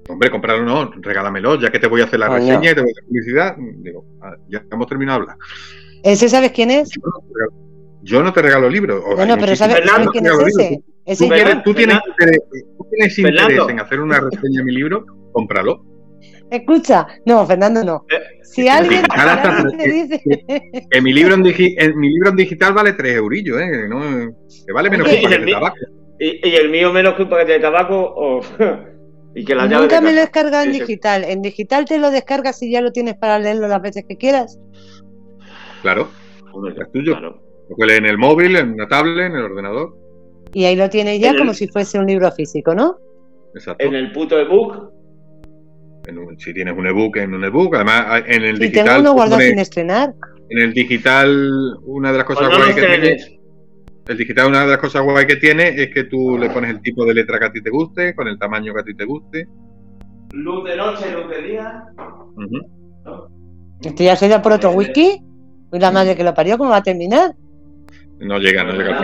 Hombre, cómpralo no, regálamelo, ya que te voy a hacer la reseña y te voy a hacer publicidad. Digo, ah, ya hemos terminado de hablar. ¿Ese sabes quién es? Yo no te regalo libros. No, pero ¿sabes, quién es ese? ¿Ese ¿Tú, tienes, interés, ¿Tú tienes interés en hacer una reseña de mi libro? Cómpralo. Escucha, no, Fernando no. Eh, si alguien te dice... Que, mi, libro en mi libro en digital vale 3 eurillos, ¿eh? que vale menos que un paquete de tabaco. Y, el mío menos que un paquete de tabaco o... y que la Nunca me lo descarga en digital. En digital te lo descargas y ya lo tienes para leerlo las veces que quieras. Claro, es tuyo. Lo en el móvil, en la tablet, en el ordenador. Y ahí lo tienes ya como si fuese un libro físico, ¿no? Exacto. En el puto ebook si tienes un ebook, en un ebook. Además, en el digital. tengo uno guardado sin estrenar. En el digital, una de las cosas pues que tiene. El digital, una de las cosas guay que tiene es que tú le pones el tipo de letra que a ti te guste, con el tamaño que a ti te guste. Luz de noche, luz de día. ¿Esto ya se da por otro whisky? ¿Y la madre que lo parió cómo va a terminar? No llega, no llega.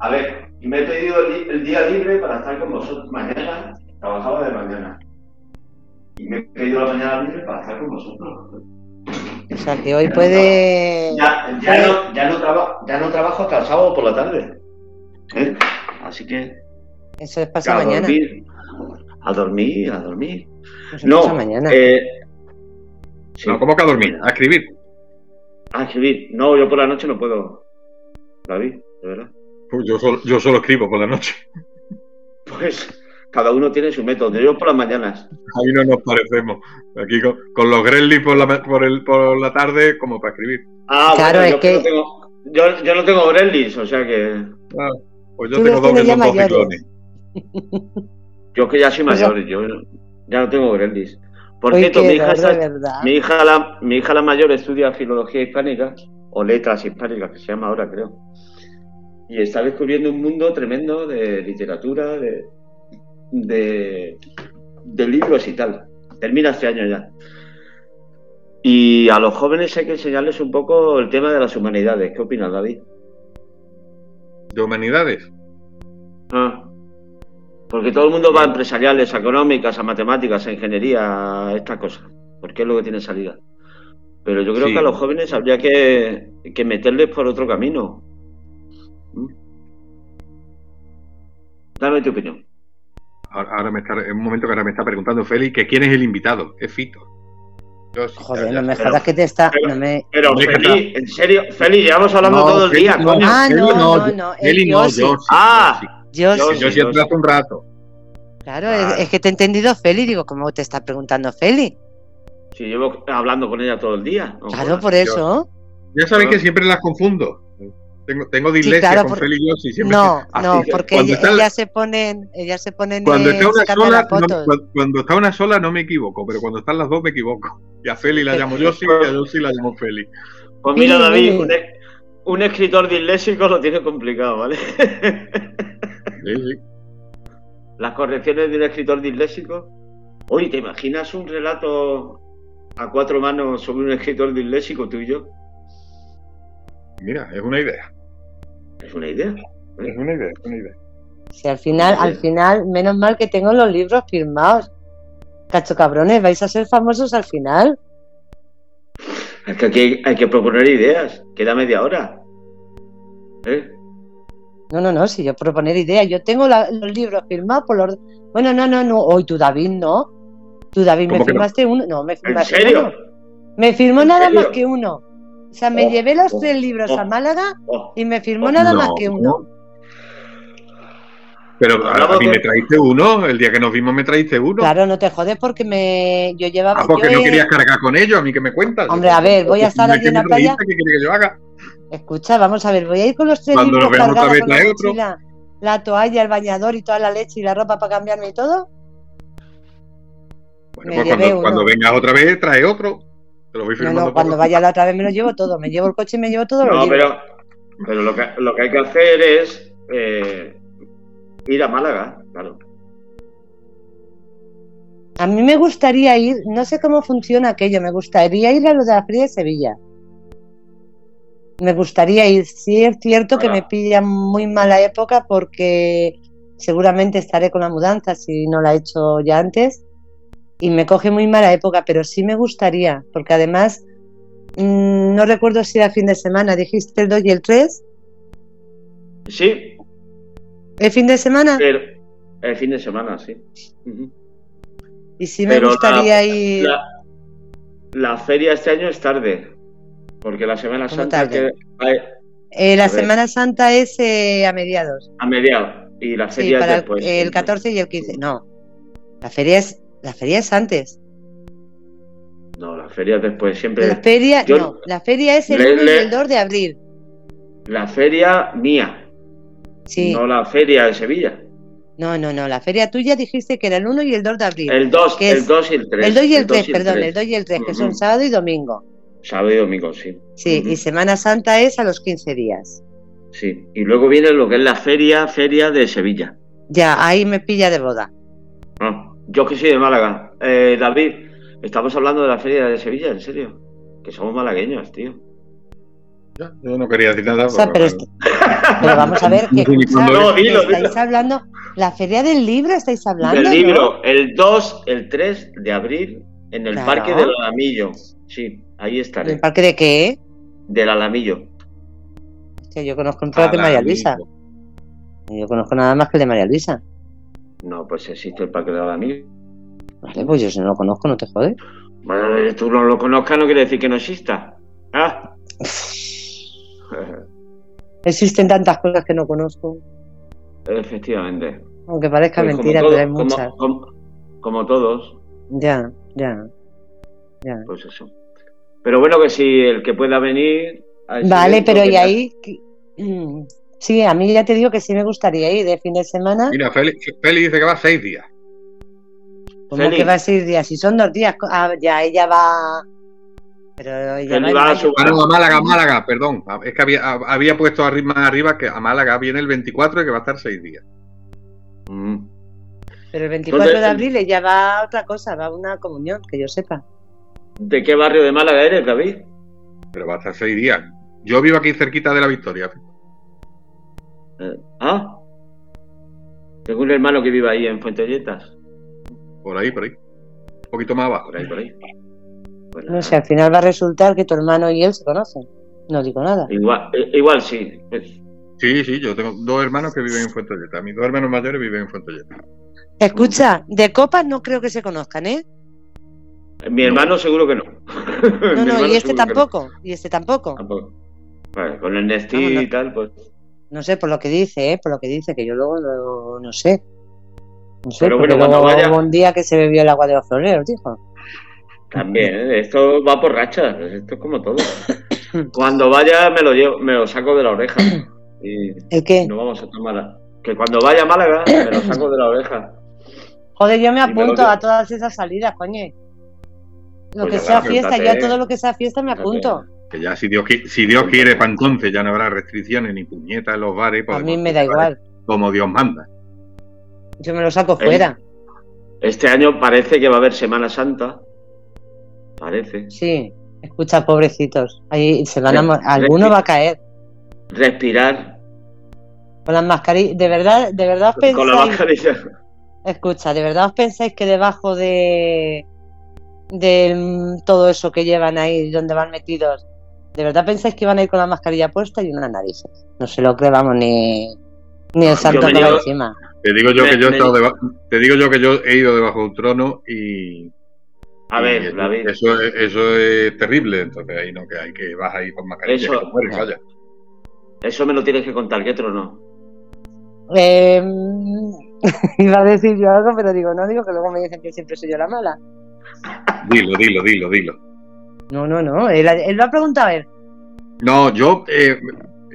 A ver, me he pedido el, día libre para estar con vosotros mañana. Trabajaba de mañana y me he pedido la mañana libre para estar con vosotros. O sea que hoy puede. Ya, ya, No, ya, no ya no trabajo hasta el sábado por la tarde. ¿Eh? Así que. Eso es pasado mañana. Dormir, a dormir, a dormir. no, mañana. Eh, no, ¿cómo que a dormir? A escribir. A escribir. No, yo por la noche no puedo. David, de verdad. Pues yo solo, yo solo escribo por la noche. Pues cada uno tiene su método. Yo por las mañanas. Ahí no nos parecemos. Aquí con, los Gremlins por la, por, el, por la tarde, como para escribir. Ah, claro, es yo que. No tengo, yo, yo, no tengo Gremlins, o sea que. Ah, pues yo tengo dos que son dos ciclones. Yo que ya soy mayor, yo ya no tengo Gremlins. Por cierto, mi hija, mi, hija la, mi hija la mayor estudia filología hispánica, o letras hispánicas, que se llama ahora, creo. Y está descubriendo un mundo tremendo de literatura, de, de, libros y tal. Termina este año ya. Y a los jóvenes hay que enseñarles un poco el tema de las humanidades. ¿Qué opinas, David? ¿De humanidades? Ah. Porque todo el mundo va a empresariales, a económicas, a matemáticas, a ingeniería, a estas cosas. Porque es lo que tiene salida. Pero yo creo que a los jóvenes habría que, que meterles por otro camino. ¿Mm? Dame tu opinión ahora me está, en un momento que ahora me está preguntando Félix que quién es el invitado, es Fito. Joder, no me jodas que te está. Pero, no me... pero Feli, en serio, Feli, llevamos hablando todo el día. No, ah, no, no, no. Feli no, yo Ah, yo sí. Yo sí hace un rato. Claro, es, que te he entendido Feli, digo, ¿cómo te está preguntando Feli? Sí, llevo hablando con ella todo el día. claro, por eso. ya sabéis que siempre las confundo. Tengo, tengo dislexia con Feli y Yossi. No, no, porque ellas se ponen, ellas se ponen cuando está una sola, no, cuando, está una sola no me equivoco, pero cuando están las dos me equivoco. Y a Feli la llamo Yossi y a Yossi la llamo Feli. Pues mira, David, un, escritor disléxico lo tiene complicado, ¿vale? Sí, sí. Las correcciones de un escritor disléxico. Oye, ¿te imaginas un relato a cuatro manos sobre un escritor disléxico tuyo? Mira, es una idea. Es una idea. Es una idea, es una idea. Si al final, al final, menos mal que tengo los libros firmados. Cacho cabrones, vais a ser famosos al final. Es que aquí hay que proponer ideas. Queda media hora. ¿Eh? No, no, no, si yo proponer ideas. Yo tengo los libros firmados por los. Bueno, no, no, no. Hoy tú, David, no. Tú, David, me firmaste uno. No, me firmaste ¿En serio? Me firmó nada más que uno. O sea, me oh, llevé los oh, tres libros a oh, Málaga y me firmó nada más que uno. Pero a, mí me traíste uno, el día que nos vimos me traíste uno. Claro, no te jodes porque me yo llevaba. Ah, porque no querías cargar con ellos, a mí que me cuentas. Hombre, a ver, voy a estar allí en la playa. ¿Qué quieres que yo haga? Escucha, vamos a ver, voy a ir con los tres Cuando libros. Cuando nos veamos otra vez trae otro. la toalla, el bañador y toda la leche y la ropa para cambiarme y todo. Bueno, pues cuando, cuando, vengas otra vez, trae otro. Te lo voy no, no, cuando vaya la otra vez me lo llevo todo. Me llevo el coche y me llevo todo. No, pero, pero lo, que, lo que hay que hacer es eh, ir a Málaga, claro. A mí me gustaría ir, no sé cómo funciona aquello, me gustaría ir a lo de la Feria de Sevilla. Me gustaría ir, sí es cierto que me pilla muy mala época porque seguramente estaré con la mudanza si no la he hecho ya antes y me coge muy mala época, pero sí me gustaría, porque además mmm, no recuerdo si era fin de semana, dijiste el 2 y el 3. Sí. ¿El fin de semana? el fin de semana, sí. Uh -huh. Y sí me Pero gustaría la, ir. La, la, feria este año es tarde. Porque la Semana Santa. Que hay... eh, la Semana Santa es eh, a mediados. A mediados. Y la feria sí, es después. El, el 14 y el 15. No. La feria es, la feria es antes. No, la feria es después. Siempre. La feria, Yo, no. La feria es el le, 1 y el 2 de abril. La feria mía. Sí. No la feria de Sevilla. No, no, no, la feria tuya dijiste que era el 1 y el 2 de abril. El 2, el 2 y el 3. El 2 y el 3, perdón, el 2 y el 3, que son sábado y domingo. Sábado y domingo, sí. Sí, y Semana Santa es a los 15 días. Sí, y luego viene lo que es la feria, feria de Sevilla. Ya, ahí me pilla de boda. Ah, yo que soy de Málaga. Eh, David, estamos hablando de la feria de Sevilla, en serio. Que somos malagueños, tío. Yo no quería decir nada. O sea, pero, esto, pero, vamos a ver que no, dilo, estáis dilo. hablando. La feria del libro estáis hablando. Del libro, ¿no? el 2, el 3 de abril, en el Claro. Parque del Alamillo. Sí, ahí estaré. ¿El parque de qué? Del Alamillo. Que yo conozco un parque de María Luisa. Yo conozco nada más que el de María Luisa. No, pues existe el Parque del Alamillo. Vale, pues yo si no lo conozco, no te jodes. Bueno, que tú no lo conozcas no quiere decir que no exista. Ah. Existen tantas cosas que no conozco. Efectivamente. Aunque parezca Pues mentira, pero hay muchas. Como, como- como todos, Ya, ya. Ya. pues eso. Pero bueno, que si el que pueda venir. Vale, pero y ahí. Sí, a mí ya te digo que sí me gustaría ir de fin de semana. Mira, Feli, Feli dice que va seis días. Como Feli. que va a ser días? Si son dos días, ah, ya ella va. Pero ella Feli va a su- Ah, no, a Málaga, a Málaga, perdón. Es que había, había puesto arri- más arriba que a Málaga viene el 24 y que va a estar seis días. Mm. Pero el 24 ¿Dónde- de abril ella va a otra cosa, va a una comunión, que yo sepa. ¿De qué barrio de Málaga eres, David? Pero va a estar seis días. Yo vivo aquí cerquita de la Victoria. Eh, Ah. Tengo un hermano que vive ahí en Fuentelletas. Por ahí, por ahí. Un poquito más abajo. Por ahí, por ahí. Pues No sé, al final va a resultar que tu hermano y él se conocen. No digo nada. Igual, eh, igual sí. Pues, Sí, sí, yo tengo dos hermanos que viven en Fuentelleta. Mis dos hermanos mayores viven en Fuentelleta. Escucha, de copas no creo que se conozcan, ¿eh? Mi hermano seguro que no. No, no, y este tampoco. Y este tampoco. Tampoco. Vale, con el no. y tal, pues. No sé, por lo que dice, ¿eh? Por lo que dice, que yo luego lo- no sé. No sé, Pero bueno, cuando vaya- un día que se bebió el agua de los floreros, dijo. También, ¿eh? esto va por rachas, esto es como todo. Cuando vaya me lo llevo, me lo saco de la oreja. Y ¿El qué? no vamos a tomar. Que cuando vaya a Málaga me lo saco de la oreja. Joder, yo me apunto a todas esas salidas, coño. Lo Pues que sea fiesta, yo a todo lo que sea fiesta me apunto. Que ya si Dios, si Dios quiere, para entonces ya no habrá restricciones ni puñetas en los bares. A mí me da igual. Como Dios manda. Yo me lo saco ¿Eh? fuera. Este año parece que va a haber Semana Santa. Parece. Sí. Escucha, pobrecitos. Ahí se van a Alguno va a caer Respirar con las mascarillas. De verdad, de verdad os con la pensáis. mascarilla. Escucha, ¿de verdad os pensáis que debajo de de todo eso que llevan ahí, donde van metidos, ¿de verdad pensáis que van a ir con la mascarilla puesta y unas narices? No se lo cree, vamos, ni, ni el santo por niego- encima. Te digo yo Me- que yo he me- estado deba- te digo yo que yo he ido debajo de un trono y, A y ver, eso, David. eso, es- eso es terrible. Entonces ahí no que hay que vas ahí con mascarilla Eso- que te mueres, no. vaya. Eso me lo tienes que contar, ¿qué otro no? Eh, iba a decir yo algo, pero digo, no digo que luego me dicen que siempre soy yo la mala. Dilo, dilo, dilo, dilo. No, no, no, él, él lo ha preguntado a él. No, yo eh,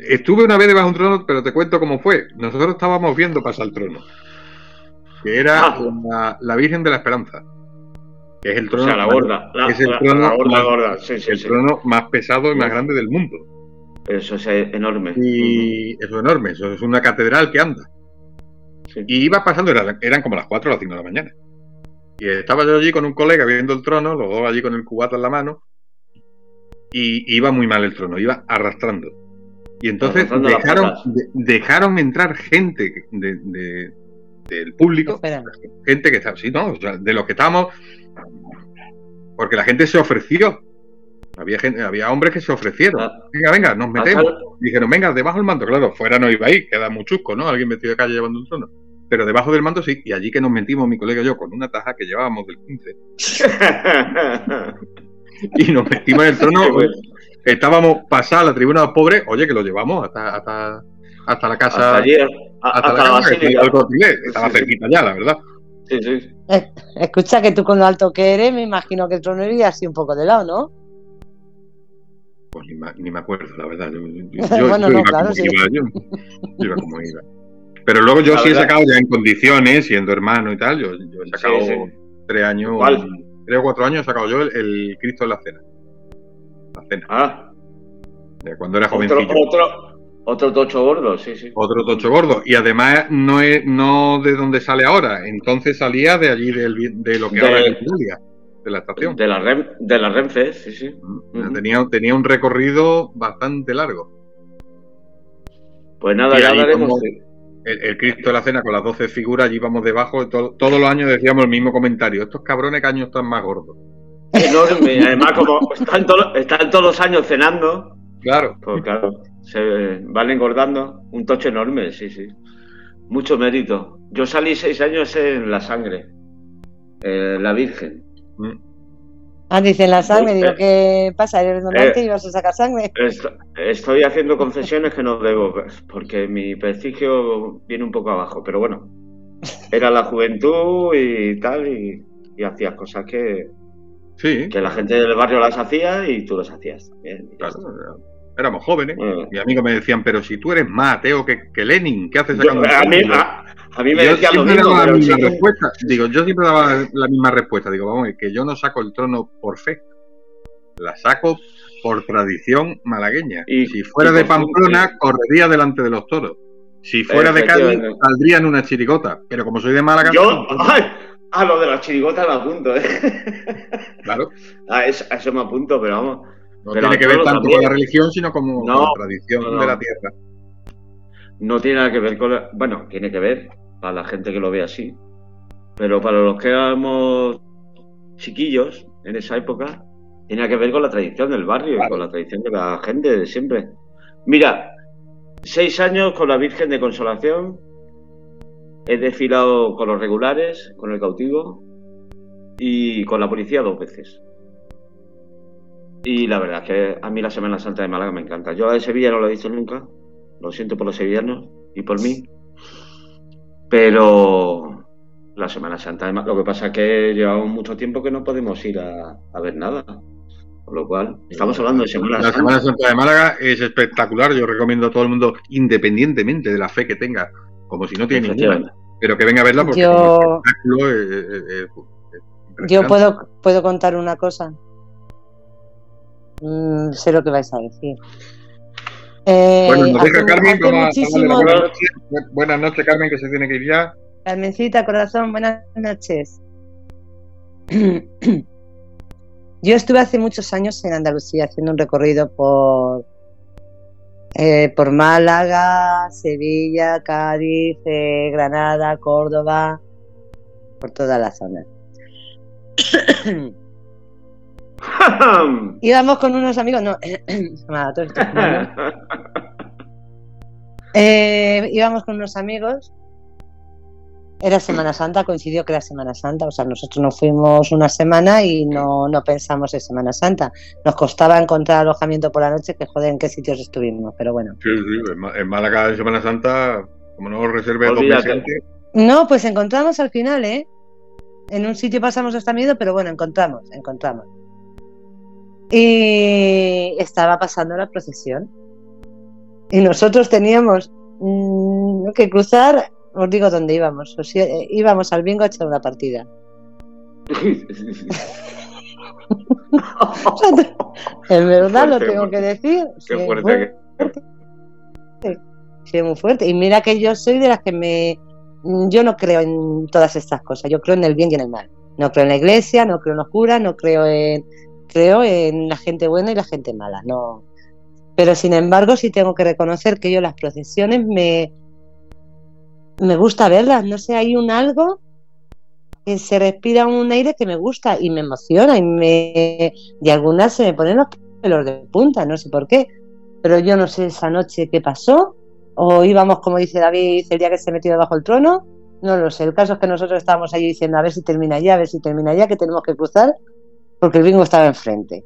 estuve una vez debajo de un trono, pero te cuento cómo fue. Nosotros estábamos viendo pasar el trono, que era Ah. la, la Virgen de la Esperanza, que es el O trono, sea, la gorda. La, es el la- trono la gorda, más- gorda. Sí, sí, el sí. trono más pesado y más grande del mundo. Eso es enorme. Y eso es enorme, eso es una catedral que anda. Sí. Y iba pasando, era- eran como las 4 o las 5 de la mañana. Y estaba yo allí con un colega viendo el trono, los dos allí con el cubato en la mano, y iba muy mal el trono, iba arrastrando. Y entonces Arrastrando dejaron, de- dejaron entrar gente de- de- del público, Espera. gente que estaba, sí, no, o sea, de los que estábamos, porque la gente se ofreció. Había, gente, había hombres que se ofrecieron. Ah. Venga, venga, nos metemos. Dijeron, venga, debajo del manto. Claro, fuera no iba ahí, queda muy chusco, ¿no? Alguien vestido de calle llevando un trono. Pero debajo del manto sí, y allí que nos metimos mi colega y yo con una taja que llevábamos del 15 y nos metimos en el trono. Bueno. Estábamos pasados a la tribuna de los pobres, oye, que lo llevamos hasta, hasta, hasta la casa, hasta allí, a- hasta, hasta, la la casa, que basílica. estaba el Corte Inglés, estaba Sí, sí. cerquita ya, la verdad. Sí, sí. Escucha que tú con lo alto que eres, me imagino que el trono iría así un poco de lado, ¿no? Pues ni, me- ni me acuerdo, la verdad. Yo, yo- yo- Bueno, yo no, iba claro, como sí. iba, yo, yo iba como iba. Pero luego yo La sí he sacado ya en condiciones, siendo hermano y tal, yo, yo he sacado Sí, sí. tres años, ¿Cuál? Tres o cuatro años he sacado yo el, el Cristo en la cena. La cena, Ah, de cuando era otro, jovencillo. otro, otro tocho gordo, sí, sí. Otro tocho gordo. Y además no es no de donde sale ahora. Entonces salía de allí, del, de lo que De- ahora es Julia, de la estación. De la, Rem, de la Renfe, sí, sí. Ujú. tenía, tenía un recorrido bastante largo. Pues nada, ya hablaremos. como- El, el Cristo de la Cena con las 12 figuras, allí íbamos debajo. to- todos los años decíamos el mismo comentario. Estos cabrones que años están más gordos. Enorme. Además, como están, todos están todos los años cenando, Claro. pues claro, se van engordando. Un tocho enorme, sí, sí. Mucho mérito. Yo salí seis años en la sangre. Eh, la Virgen. Ah, dicen la sangre, digo, Eh, ¿qué pasa? ¿Eres donante eh, y vas a sacar sangre? Est- Estoy haciendo confesiones que no debo, porque mi prestigio viene un poco abajo, pero bueno, era la juventud y tal, y, y hacías cosas que, Sí, que la gente del barrio las hacía y tú las hacías y claro. Éramos jóvenes. Eh, Mi amigo me decían, pero si tú eres más ateo que, que Lenin, ¿qué haces yo- sacando un a, mí, trono?" a, a mí me yo decían lo mismo, daba la pero misma chico, respuesta. Digo, yo siempre daba la misma respuesta. Digo, vamos, es que yo no saco el trono por fe. La saco por tradición malagueña. Y- si fuera y de Pamplona, correría delante de los toros. Si fuera de Cádiz, saldría en una chirigota. Pero como soy de Málaga, yo, ay, a lo de las chirigotas me apunto, ¿eh? claro, A eso, a eso me apunto, pero vamos. no Pero tiene que ver tanto también. con la religión, sino como No, con la tradición no. de la tierra. no tiene nada que ver con la- bueno tiene que ver para la gente que lo ve así pero para los que éramos chiquillos en esa época tenía que ver con la tradición del barrio y con la tradición de la gente de siempre mira seis años con la Virgen de Consolación he desfilado con los regulares con el cautivo y con la policía dos veces y la verdad es que a mí la Semana Santa de Málaga me encanta. Yo la de Sevilla no la he visto nunca. Lo siento por los sevillanos y por mí. Pero la Semana Santa, además, lo que pasa es que llevamos mucho tiempo que no podemos ir a, a ver nada. Con lo cual, estamos hablando de Semana La Santa. Semana Santa de Málaga es espectacular. Yo recomiendo a todo el mundo, independientemente de la fe que tenga, como si no tiene ninguna, pero que venga a verla porque Yo- como espectáculo es, es- es- es Yo puedo, puedo contar una cosa. Mm, sé lo que vais a decir. Eh, Bueno, nos deja Carmen. a darle noches. Buenas noches, Carmen, que se tiene que ir ya. Carmencita, corazón, buenas noches. Yo estuve hace muchos años en Andalucía haciendo un recorrido por, eh, por Málaga, Sevilla, Cádiz, eh, Granada, Córdoba, por toda la zona. Íbamos con unos amigos, no. Eh, íbamos con unos amigos. Era Semana Santa, coincidió que era Semana Santa. O sea, nosotros nos fuimos una semana y no, no pensamos en Semana Santa. Nos costaba encontrar alojamiento por la noche, que joder, en qué sitios estuvimos. Pero bueno. Sí, sí, en Málaga en Semana Santa, como no reserve dos meses antes, No, pues encontramos al final, ¿eh? En un sitio pasamos hasta miedo, pero bueno, encontramos, encontramos. Y estaba pasando la procesión. Y nosotros teníamos mm, que cruzar, os digo dónde íbamos. Eh, íbamos al bingo a echar una partida. en verdad lo tengo que decir. Qué fuerte. Sí, muy fuerte. Y mira que yo soy de las que me... Yo no creo en todas estas cosas, yo creo en el bien y en el mal. No creo en la iglesia, no creo en los curas, no creo en... Creo en la gente buena y la gente mala, no... Pero sin embargo sí tengo que reconocer que yo las procesiones me... Me gusta verlas, no sé, hay un algo que se respira un aire que me gusta y me emociona y me... Y algunas se me ponen los pelos de punta, no sé por qué. Pero yo no sé esa noche qué pasó, o íbamos, como dice David, el día que se metió debajo del trono, no lo sé. El caso es que nosotros estábamos allí diciendo a ver si termina ya, a ver si termina ya, que tenemos que cruzar, porque el bingo estaba enfrente.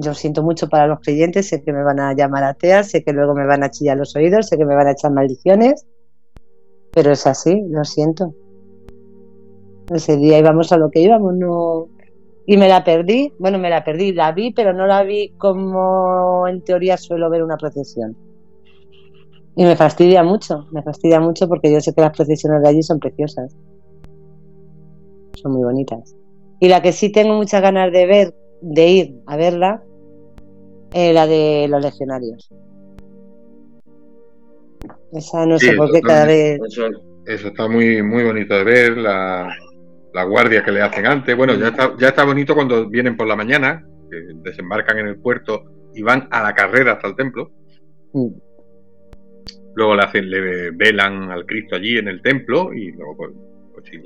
Yo siento mucho para los creyentes, sé que me van a llamar ateas, sé que luego me van a chillar los oídos, sé que me van a echar maldiciones, pero es así, lo siento. Ese día íbamos a lo que íbamos, no. Y me la perdí, bueno, me la perdí, la vi, pero no la vi como en teoría suelo ver una procesión. Y me fastidia mucho, me fastidia mucho porque yo sé que las procesiones de allí son preciosas. Son muy bonitas. Y la que sí tengo muchas ganas de ver, de ir a verla, es la de los legionarios. Esa no sé por qué cada vez. Eso, está muy, muy bonito de ver, la, la guardia que le hacen antes. Bueno, ya está, ya está bonito cuando vienen por la mañana, que desembarcan en el puerto y van a la carrera hasta el templo. Mm. Luego le, hacen, le velan al Cristo allí en el templo y luego pues, pues sí,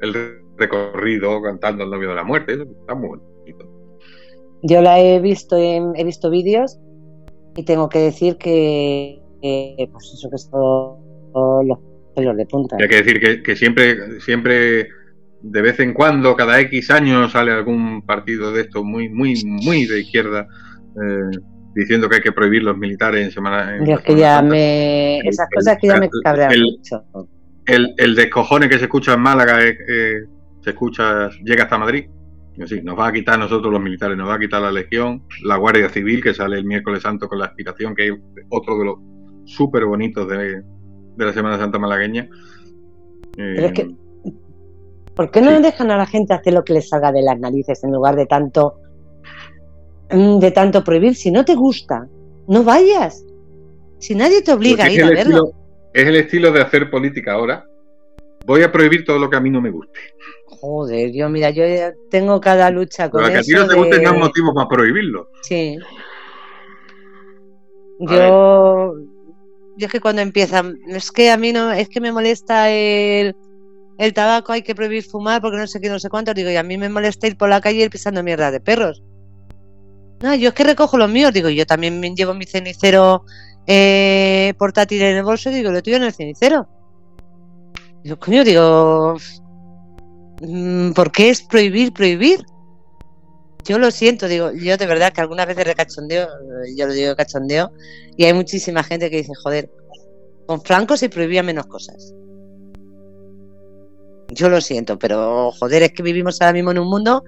el recorrido cantando el novio de la muerte. está muy bonito. Yo la he visto, he visto vídeos y tengo que decir que, pues eso que es todo, los pelos de punta. hay que decir que, siempre, siempre de vez en cuando, cada X años sale algún partido de esto muy, muy, muy de izquierda. Eh, diciendo que hay que prohibir los militares en Semana. En que ya me. Esas cosas que ya me cabrean mucho. El, el descojone que se escucha en Málaga se escucha, llega hasta Madrid. Sí, nos va a quitar nosotros los militares, nos va a quitar la Legión, la Guardia Civil, que sale el miércoles santo con la explicación, que es otro de los súper bonitos de, la Semana Santa malagueña. Pero es que, eh, ¿por qué no dejan a la gente hacer lo que les salga de las narices en lugar de tanto Mm, de tanto prohibir. Si no te gusta, no vayas. Si nadie te obliga a ir a verlo. es el estilo de hacer política ahora. Voy a prohibir todo lo que a mí no me guste. Joder, yo mira, yo tengo cada lucha con Pero que a ti no te guste no es motivo para prohibirlo. Sí. yo, yo es que cuando empiezan, es que a mí no, es que me molesta el, el tabaco, hay que prohibir fumar porque no sé qué, no sé cuánto. Digo, y a mí me molesta ir por la calle y pisando mierda de perros. No, yo es que recojo los míos, digo, yo también llevo mi cenicero eh, portátil en el bolso, digo, lo tuyo en el cenicero. Digo, coño, digo, ¿por qué es prohibir, prohibir? Yo lo siento, digo, yo de verdad que algunas veces recachondeo, yo lo digo cachondeo, y hay muchísima gente que dice, joder, con Franco se prohibía menos cosas. Yo lo siento, pero joder, es que vivimos ahora mismo en un mundo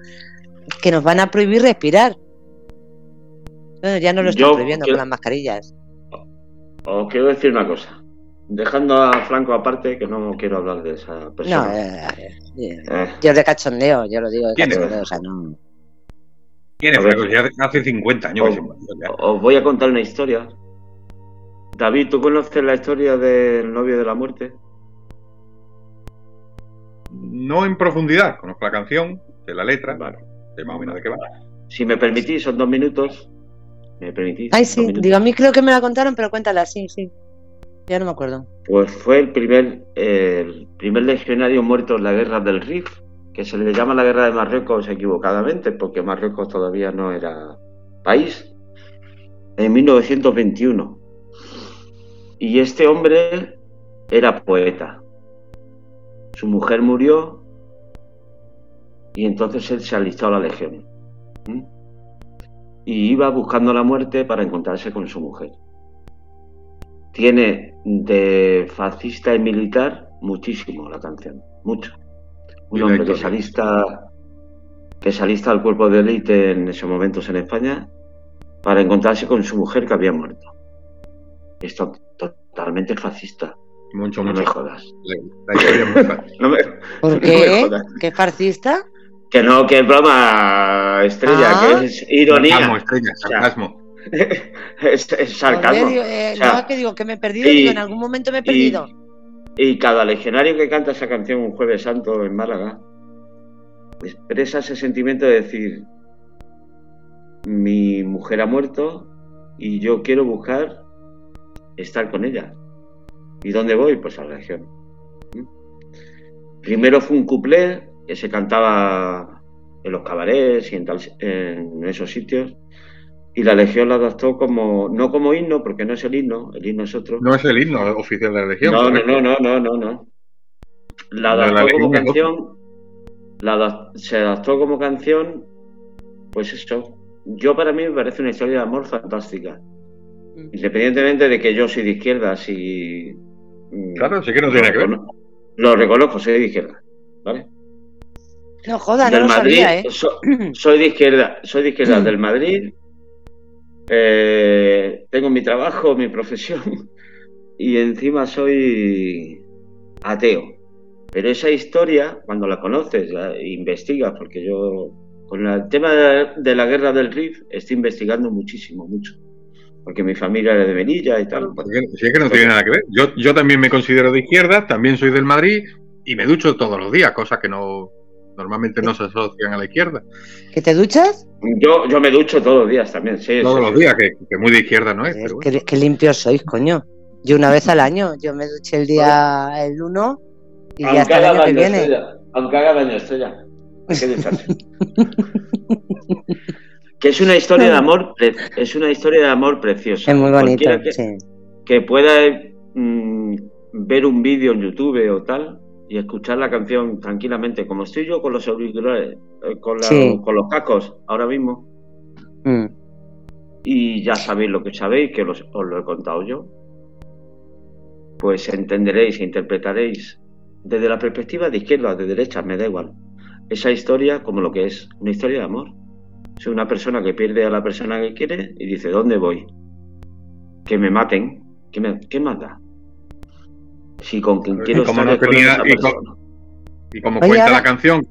que nos van a prohibir respirar. Bueno, ya no lo estoy prohibiendo con las mascarillas. Os quiero decir una cosa. Dejando a Franco aparte, que no quiero hablar de esa persona. No, eh, eh, eh. yo de cachondeo, yo lo digo de cachondeo, o sea, no. ¿Quién es Franco? hace 50 años. Os, voy a contar una historia. David, ¿tú conoces la historia del novio de la muerte? No en profundidad, conozco la canción, de la letra, vale. de más o menos de qué va. Si me permitís, son dos minutos ¿Me permitís? Ay, sí, digo, a mí creo que me la contaron, pero cuéntala, sí, sí. Ya no me acuerdo. Pues fue el primer, el primer legionario muerto en la guerra del Rif, que se le llama la guerra de Marruecos equivocadamente, porque Marruecos todavía no era país, en 1921. Y este hombre era poeta. Su mujer murió y entonces él se alistó a la legión. Y iba buscando la muerte para encontrarse con su mujer. Tiene de fascista y militar muchísimo la canción, mucho. Un hombre que se alista, que se alista al cuerpo de élite en esos momentos en España para encontrarse con su mujer que había muerto. Esto totalmente fascista. Mucho, no mucho. me jodas. La, la historia es muy fácil. No me, ¿Por no me qué? jodas. ¿Qué farcista? Que no, que es broma estrella, Ah. que es ironía. Sarcasmo, estrella, sea, sarcasmo. Es, es sarcasmo. Digo, eh, O sea, no, que digo que me he perdido, y- digo, en algún momento me he perdido. Y cada legionario que canta esa canción un jueves santo en Málaga expresa ese sentimiento de decir, mi mujer ha muerto y yo quiero buscar estar con ella. ¿Y dónde voy? Pues a la legión. ¿Mm? Primero fue un cuplé que se cantaba en los cabarets y en, tal- en esos sitios. Y la legión la adaptó como, no como himno, porque no es el himno, el himno es otro. No es el himno oficial de la Legión. No, no, no, no, no, no, no. La adaptó como Legión canción. La se adaptó como canción. Pues eso. Yo para mí me parece una historia de amor fantástica. Mm. Independientemente de que yo soy de izquierdas y. mm, Claro, sí que no tiene que ver. Lo reconozco, soy de izquierda. ¿Vale? No joda, no del lo Madrid. sabía, ¿eh? so- soy de izquierda, soy de izquierda del Madrid. Eh, tengo mi trabajo, mi profesión y encima soy ateo. Pero esa historia, cuando la conoces, la investigas, porque yo con el tema de, la guerra del Rif estoy investigando muchísimo, mucho. Porque mi familia era de Melilla y tal. Porque Si es que no tiene nada que ver. Yo, yo también me considero de izquierda, también soy del Madrid y me ducho todos los días, cosas que no normalmente no se asocian a la izquierda. ¿Que te duchas? Yo, yo me ducho todos los días también, sí. Todos sí, los sí. días, que, que muy de izquierda no es. Es Pero bueno. que, que limpios sois, coño. Yo una vez al año, yo me duché el día el 1 y Aunque hasta el haga año que viene. estrella, aunque haga daño estrella. Hay que ducharse. que es una historia de amor, es una historia de amor preciosa. Es muy bonito, Cualquiera que, sí. que pueda mm, ver un vídeo en YouTube o tal y escuchar la canción tranquilamente, como estoy yo con los auriculares, eh, con, la- Sí. con los cascos ahora mismo, Mm. y ya sabéis lo que sabéis, que los- os lo he contado yo, pues entenderéis e interpretaréis desde la perspectiva de izquierda, de derecha, me da igual, esa historia como lo que es, una historia de amor. Es una persona que pierde a la persona que quiere y dice, ¿dónde voy? Que me maten. ¿Qué, me, qué más da? Si con quien Y quiero como estar no es con tenía- esa y co- persona. Y como Oye, cuenta ahora- la canción,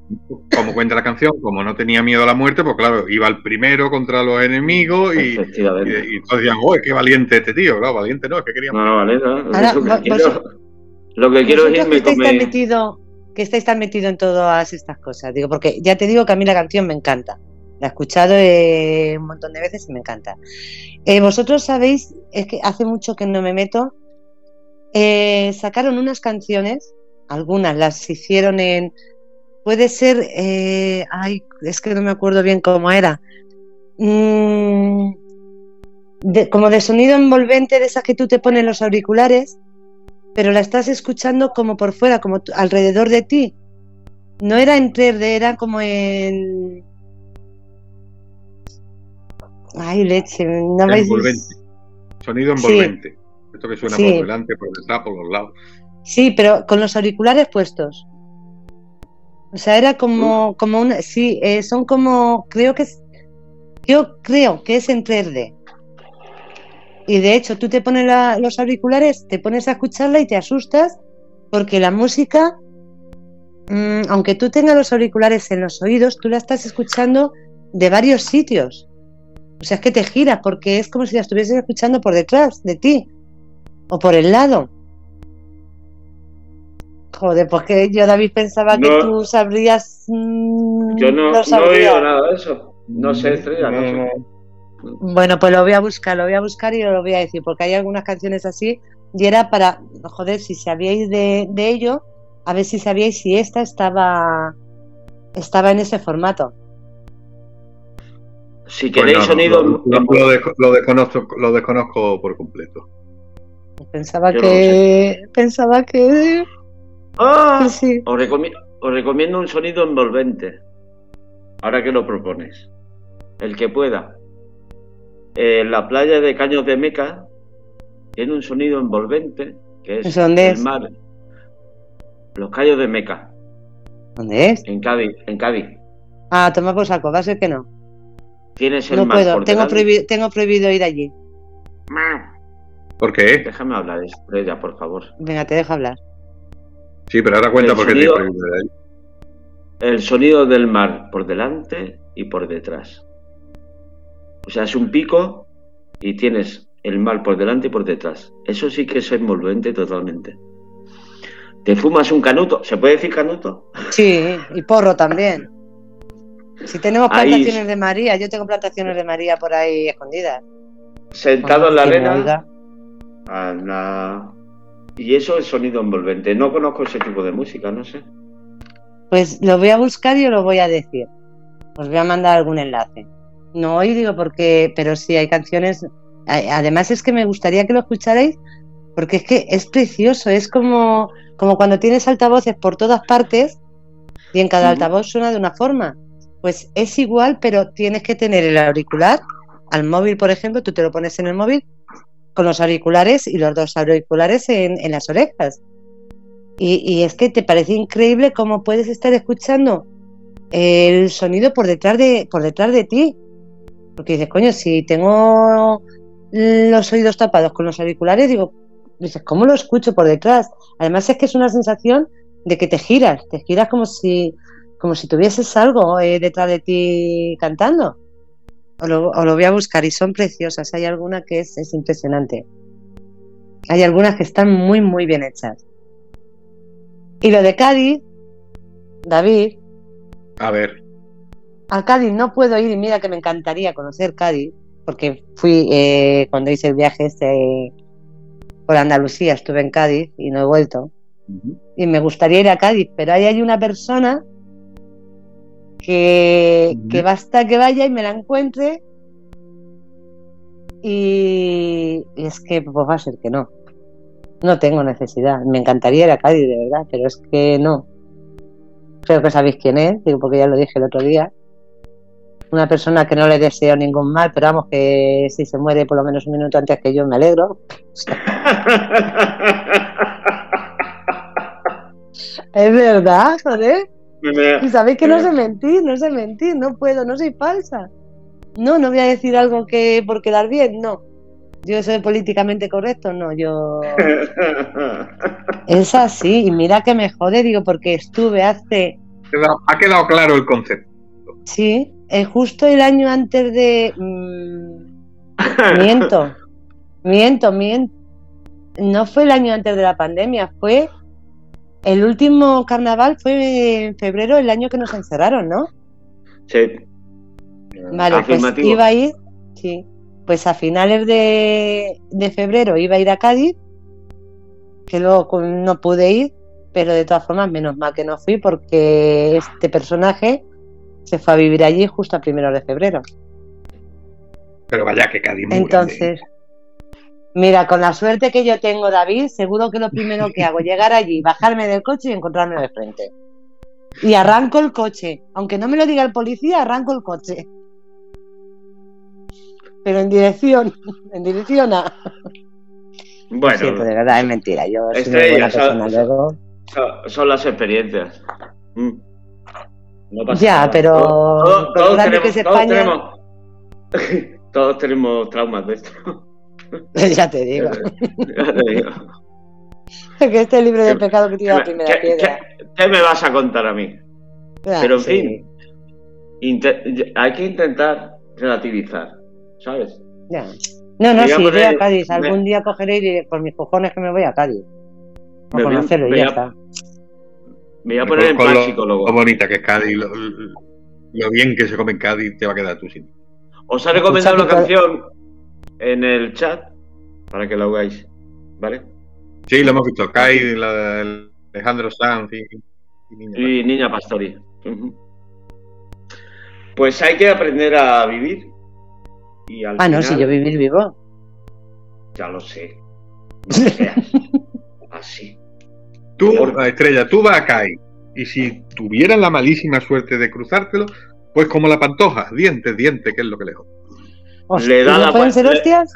como cuenta la canción, como no tenía miedo a la muerte, pues claro, iba al primero contra los enemigos y, y, Efectivamente. y todos decían, oh, qué valiente este tío. Claro, valiente no, es que quería No, no, vale, no. Ahora, lo, que vos- quiero, lo que quiero es que irme con metido, que estáis tan metido en todas estas cosas, digo, porque ya te digo que a mí la canción me encanta. La he escuchado eh, un montón de veces y me encanta. Eh, vosotros sabéis, es que hace mucho que no me meto, eh, sacaron unas canciones, algunas las hicieron en, puede ser, eh, ay, es que no me acuerdo bien cómo era, Mm, de- como de sonido envolvente de esas que tú te pones en los auriculares, pero la estás escuchando como por fuera, como alrededor de ti. No era en 3D, era como en... Ay, leche, no me envolvente. Sonido Sí. Esto que suena Sí. por delante, por detrás, por los lados. Sí, pero con los auriculares puestos. O sea, era como, como una... Sí, eh, son como... Creo que es... Yo creo que es en 3D. Y de hecho, tú te pones la- los auriculares, te pones a escucharla y te asustas porque la música, mm, aunque tú tengas los auriculares en los oídos, tú la estás escuchando de varios sitios. O sea, es que te giras porque es como si la estuvieses escuchando por detrás de ti o por el lado. Joder, pues que yo, David, pensaba que No. tú sabrías. mm, Yo no, lo no he sabría. oído nada de eso. No sé, estrella, no, No, sé. no. Bueno, pues lo voy a buscar, lo voy a buscar y lo voy a decir, porque hay algunas canciones así, y era para, joder, si sabíais de, de ello, a ver si sabíais si esta estaba, estaba en ese formato. Si Pues queréis no, no, sonido... Lo, lo- lo desconozco, lo desconozco por completo. Pensaba Yo que, pensaba que, ¡Ah! que sí. Os, recomi- os recomiendo un sonido envolvente. Ahora que lo propones. El que pueda. Eh, la playa de Caños de Meca tiene un sonido envolvente que es ¿Eso dónde el es? mar. Los Caños de Meca, ¿Dónde es? en Cádiz, en Cádiz. Ah, toma por saco, va a ser que no. tienes el No mar puedo, tengo tengo prohibido ir allí. ¿Por qué? Déjame hablar, Estrella, por favor. Venga, te dejo hablar. Sí, pero ahora cuenta El por qué te sonido-. El sonido del mar por delante y por detrás. O sea, es un pico y tienes el mar por delante y por detrás. Eso sí que es envolvente totalmente. Te fumas un canuto. ¿Se puede decir canuto? Sí, y porro también. Si tenemos Ahí- plantaciones de María, yo tengo plantaciones de María por ahí escondidas. Sentado en la arena. Anda. Y eso es sonido envolvente. No conozco ese tipo de música, no sé. Pues lo voy a buscar y os lo voy a decir. Os voy a mandar algún enlace. No hoy digo porque, pero sí hay canciones. a- Además es que me gustaría que lo escucharais porque es que es precioso. Es como, como cuando tienes altavoces por todas partes y en cada altavoz suena de una forma. Pues es igual, pero tienes que tener el auricular al móvil, por ejemplo, tú te lo pones en el móvil con los auriculares y los dos auriculares en, en las orejas. Y, y es que te parece increíble cómo puedes estar escuchando el sonido por detrás de, por detrás de ti. Porque dices, coño, si tengo los oídos tapados con los auriculares, digo, dices, ¿cómo lo escucho por detrás? Además es que es una sensación de que te giras, te giras como si, como si tuvieses algo eh, detrás de ti cantando. O lo, voy a buscar y son preciosas. Hay alguna que es, es impresionante. Hay algunas que están muy, muy bien hechas. Y lo de Cádiz, David, A ver, a Cádiz no puedo ir y mira que me encantaría conocer Cádiz, porque fui eh, cuando hice el viaje este por Andalucía, estuve en Cádiz y no he vuelto. Y me gustaría ir a Cádiz, pero ahí hay una persona que, que basta que vaya y me la encuentre y, y es que pues va a ser que no. No tengo necesidad. Me encantaría ir a Cádiz, de verdad, pero es que no. Creo que sabéis quién es, digo, porque ya lo dije el otro día. Una persona que no le deseo ningún mal, pero vamos, que si se muere por lo menos un minuto antes que yo me alegro. Es verdad, joder. Y sabéis que no sé mentir, no sé mentir, no puedo, no soy falsa. No, no voy a decir algo que por quedar bien, no. Yo soy políticamente correcto, no, yo... Es así, y mira que me jode, digo, porque estuve hace, ha quedado claro el concepto. sí, eh, justo el año antes de... mm, miento, miento, miento. No fue el año antes de la pandemia, fue... El último carnaval fue en febrero, el año que nos encerraron, ¿no? Sí. Vale, pues iba a ir, sí, pues a finales de, de febrero iba a ir a Cádiz, que luego no pude ir, pero de todas formas, menos mal que no fui porque este personaje se fue a vivir allí justo a primeros de febrero. Pero vaya que Cádiz grande. Entonces, mira, con la suerte que yo tengo, David, seguro que lo primero que hago es llegar allí, bajarme del coche y encontrarme de frente. Y arranco el coche, aunque no me lo diga el policía, arranco el coche. Pero en dirección, en dirección a. Bueno, Siento, de verdad, es mentira. Yo soy una buena persona sa- luego. son, son las experiencias. Mm. No pasa Ya, nada. pero Todos- todos- lo todos grande que tenemos, es todos España- tenemos- todos tenemos traumas de esto. ya te digo. Ya te digo. que este libro de ¿Qué- pecado que tira la primera ¿Qué, piedra. qué- qué me vas a contar a mí? Ah, Pero en sí. fin, hay que intentar relativizar, ¿sabes? Ya. No, no, voy si iré a Cádiz. me- Algún día cogeré y diré, por mis cojones que me voy a Cádiz. A Me voy a- conocerlo y me ya voy a- está. Me voy a poner en Con plan lo, psicólogo. lo bonita que es Cádiz, lo, lo bien que se come en Cádiz, te va a quedar tu sitio. Os he recomendado una canción en el chat para que la oigáis, ¿vale? Sí, lo hemos visto. Cádiz, la, el Alejandro Sanz y, y Niña Y Niña Pastori. Ujú. Pues hay que aprender a vivir. Y al Ah, no, si yo vivir vivo. Ya lo sé. No seas así. Tú, Por- estrella, tú vas a Cádiz. Y si tuvieras la malísima suerte de cruzártelo, pues como la pantoja, dientes, dientes, que es lo que lejos. Hostia, Le da ¿No la pueden ser hostias?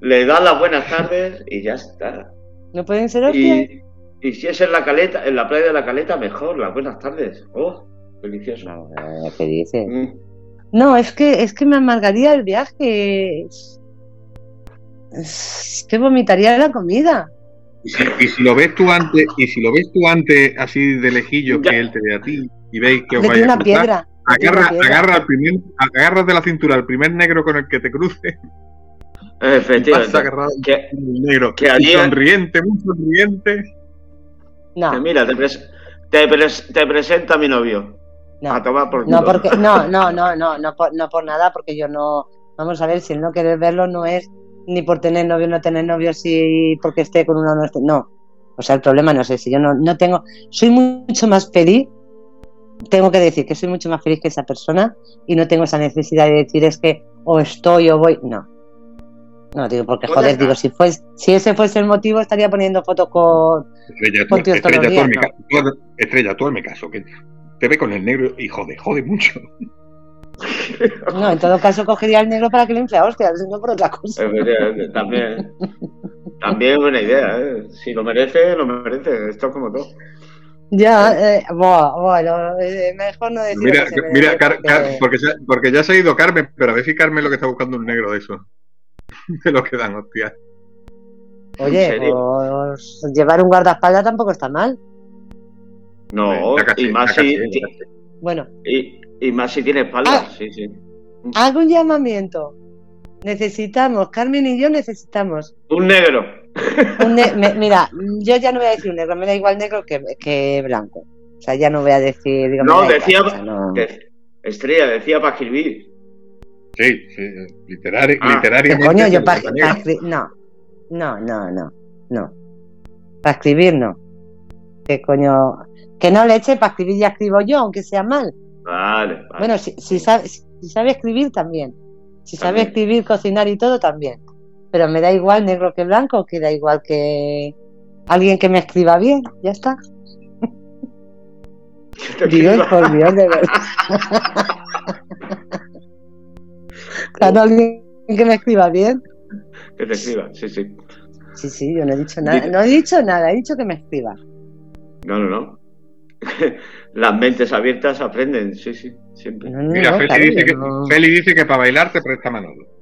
Le das las buenas tardes y ya está. ¿No pueden ser hostias? Y, y si es en la caleta, en la playa de la caleta, mejor. Las buenas tardes. Oh, delicioso. No, ¿qué dices? Mm. No, es que, es que me amargaría el viaje. Es que vomitaría la comida. Y si, lo ves tú antes, y si lo ves tú antes así de lejillo que él te ve a ti y veis que os vaya una piedra. Agarra, agarra, al primer, agarra de la cintura al primer negro con el que te cruce. Efectivamente. agarrado que, negro. Que sonriente, muy sonriente. No. mira, te, te, presenta a mi novio. No, a tomar por no, porque, no, no, no, no, no por, no por nada, porque yo no. Vamos a ver, si él no quiere verlo, no es ni por tener novio o no tener novio, si porque esté con uno o no esté. No. O sea, el problema no sé si yo no, no tengo. Soy mucho más feliz. Tengo que decir que soy mucho más feliz que esa persona y no tengo esa necesidad de decir es que o estoy o voy. No. No, digo, porque pues joder, digo, si fuese, si ese fuese el motivo, estaría poniendo fotos con. Estrella, tú, estrella, tú, no. caso, estrella, tú me caso, que te ve con el negro y jode, jode mucho. No, en todo caso cogería el negro para que le infle a hostia, no por otra cosa. También, también es buena idea, ¿eh? Si lo merece, lo merece. Esto es como todo. Ya, eh, bueno, eh, mejor no decir. Mira, mira porque, porque ya se ha ido Carmen, pero a ver si Carmen lo que está buscando un negro de eso. de lo que dan hostia. Oye, pues, llevar un guardaespaldas tampoco está mal. No, y más si. Bueno. Y, más si tiene espaldas, ah, sí, sí. Hago un llamamiento. Necesitamos, Carmen y yo necesitamos. Un negro. Mira, yo ya no voy a decir un negro, me da igual negro que, blanco. O sea, ya no voy a decir. no, decía. Estrella, decía para escribir. Sí, sí, literaria, ah, literariamente. Coño, yo para no, no, no, no, no. Para escribir no. Que coño, que no le eche para escribir ya escribo yo, aunque sea mal. Vale. Bueno, si, si, sabe, si sabe escribir también. Si sabe escribir, cocinar y todo también. Pero me da igual negro que blanco, que da igual que alguien que me escriba bien, ya está. Dios por Dios, de verdad. Claro, alguien que me escriba bien. Que te escriba, sí, sí. Sí, sí, yo no he dicho nada. No he dicho nada, he dicho que me escriba. No, no, no. Las mentes abiertas aprenden, sí, sí, siempre. Mira, Feli, dice que, Feli dice que para bailar te presta Manolo.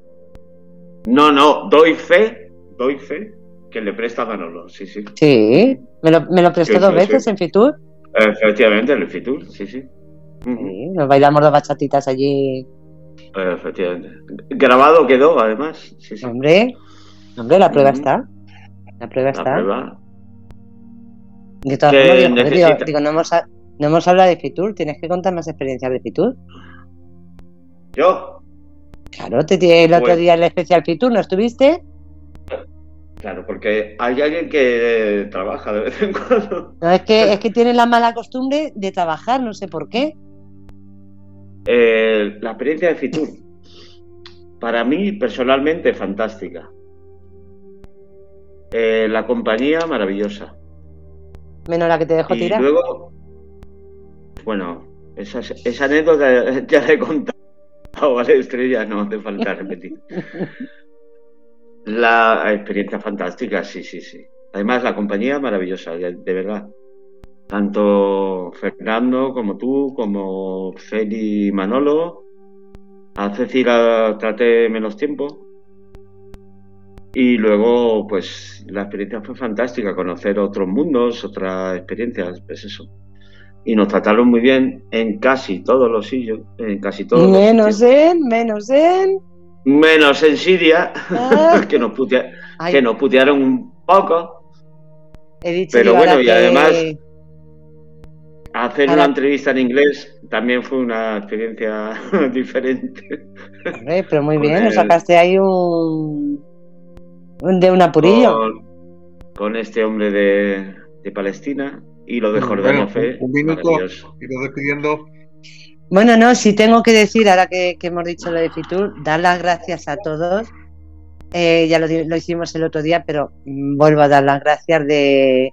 No, no, doy fe, doy fe que le presta Manolo, sí, sí. Sí, me lo, me lo prestó dos veces en Fitur. Efectivamente, en el Fitur, sí, sí. sí nos bailamos dos bachatitas allí Efectivamente. Grabado quedó, además. Hombre, hombre, la prueba está. La prueba está. Prueba. De todas formas, digo, no, hemos, no hemos hablado de Fitur, tienes que contar más experiencias de Fitur. ¿Yo? Claro, te tiré el otro pues día el especial Fitur, ¿no estuviste? Claro, porque hay alguien que trabaja de vez en cuando. No, es que, es que tiene la mala costumbre de trabajar, no sé por qué. Eh, la experiencia de Fitur, para mí personalmente fantástica. Eh, la compañía maravillosa. Menos la que te dejó y tirar. Luego, bueno, esa, esa anécdota ya la he contado, ¿vale? Estrella, no hace falta repetir. La experiencia fantástica, sí, sí, sí. Además, la compañía maravillosa, de verdad tanto Fernando como tú, como Feli Manolo. A Cecilia traté menos tiempo. Y luego, pues la experiencia fue fantástica, conocer otros mundos, otras experiencias, pues eso. Y nos trataron muy bien en casi todos los sitios, en casi todos Menos en, menos en. Menos en Siria, ah. que, nos que nos putearon un poco. He dicho Pero bueno, y además Hacer una entrevista en inglés también fue una experiencia diferente. pero muy bien, nos sacaste ahí un, de un apurillo. Con, este hombre de, Palestina y lo de Jordania Fe. Un minuto y lo despidiendo. Bueno, no, si tengo que decir, ahora que, hemos dicho lo de Fitur, dar las gracias a todos. Eh, ya lo, lo, hicimos el otro día, pero mm, vuelvo a dar las gracias de,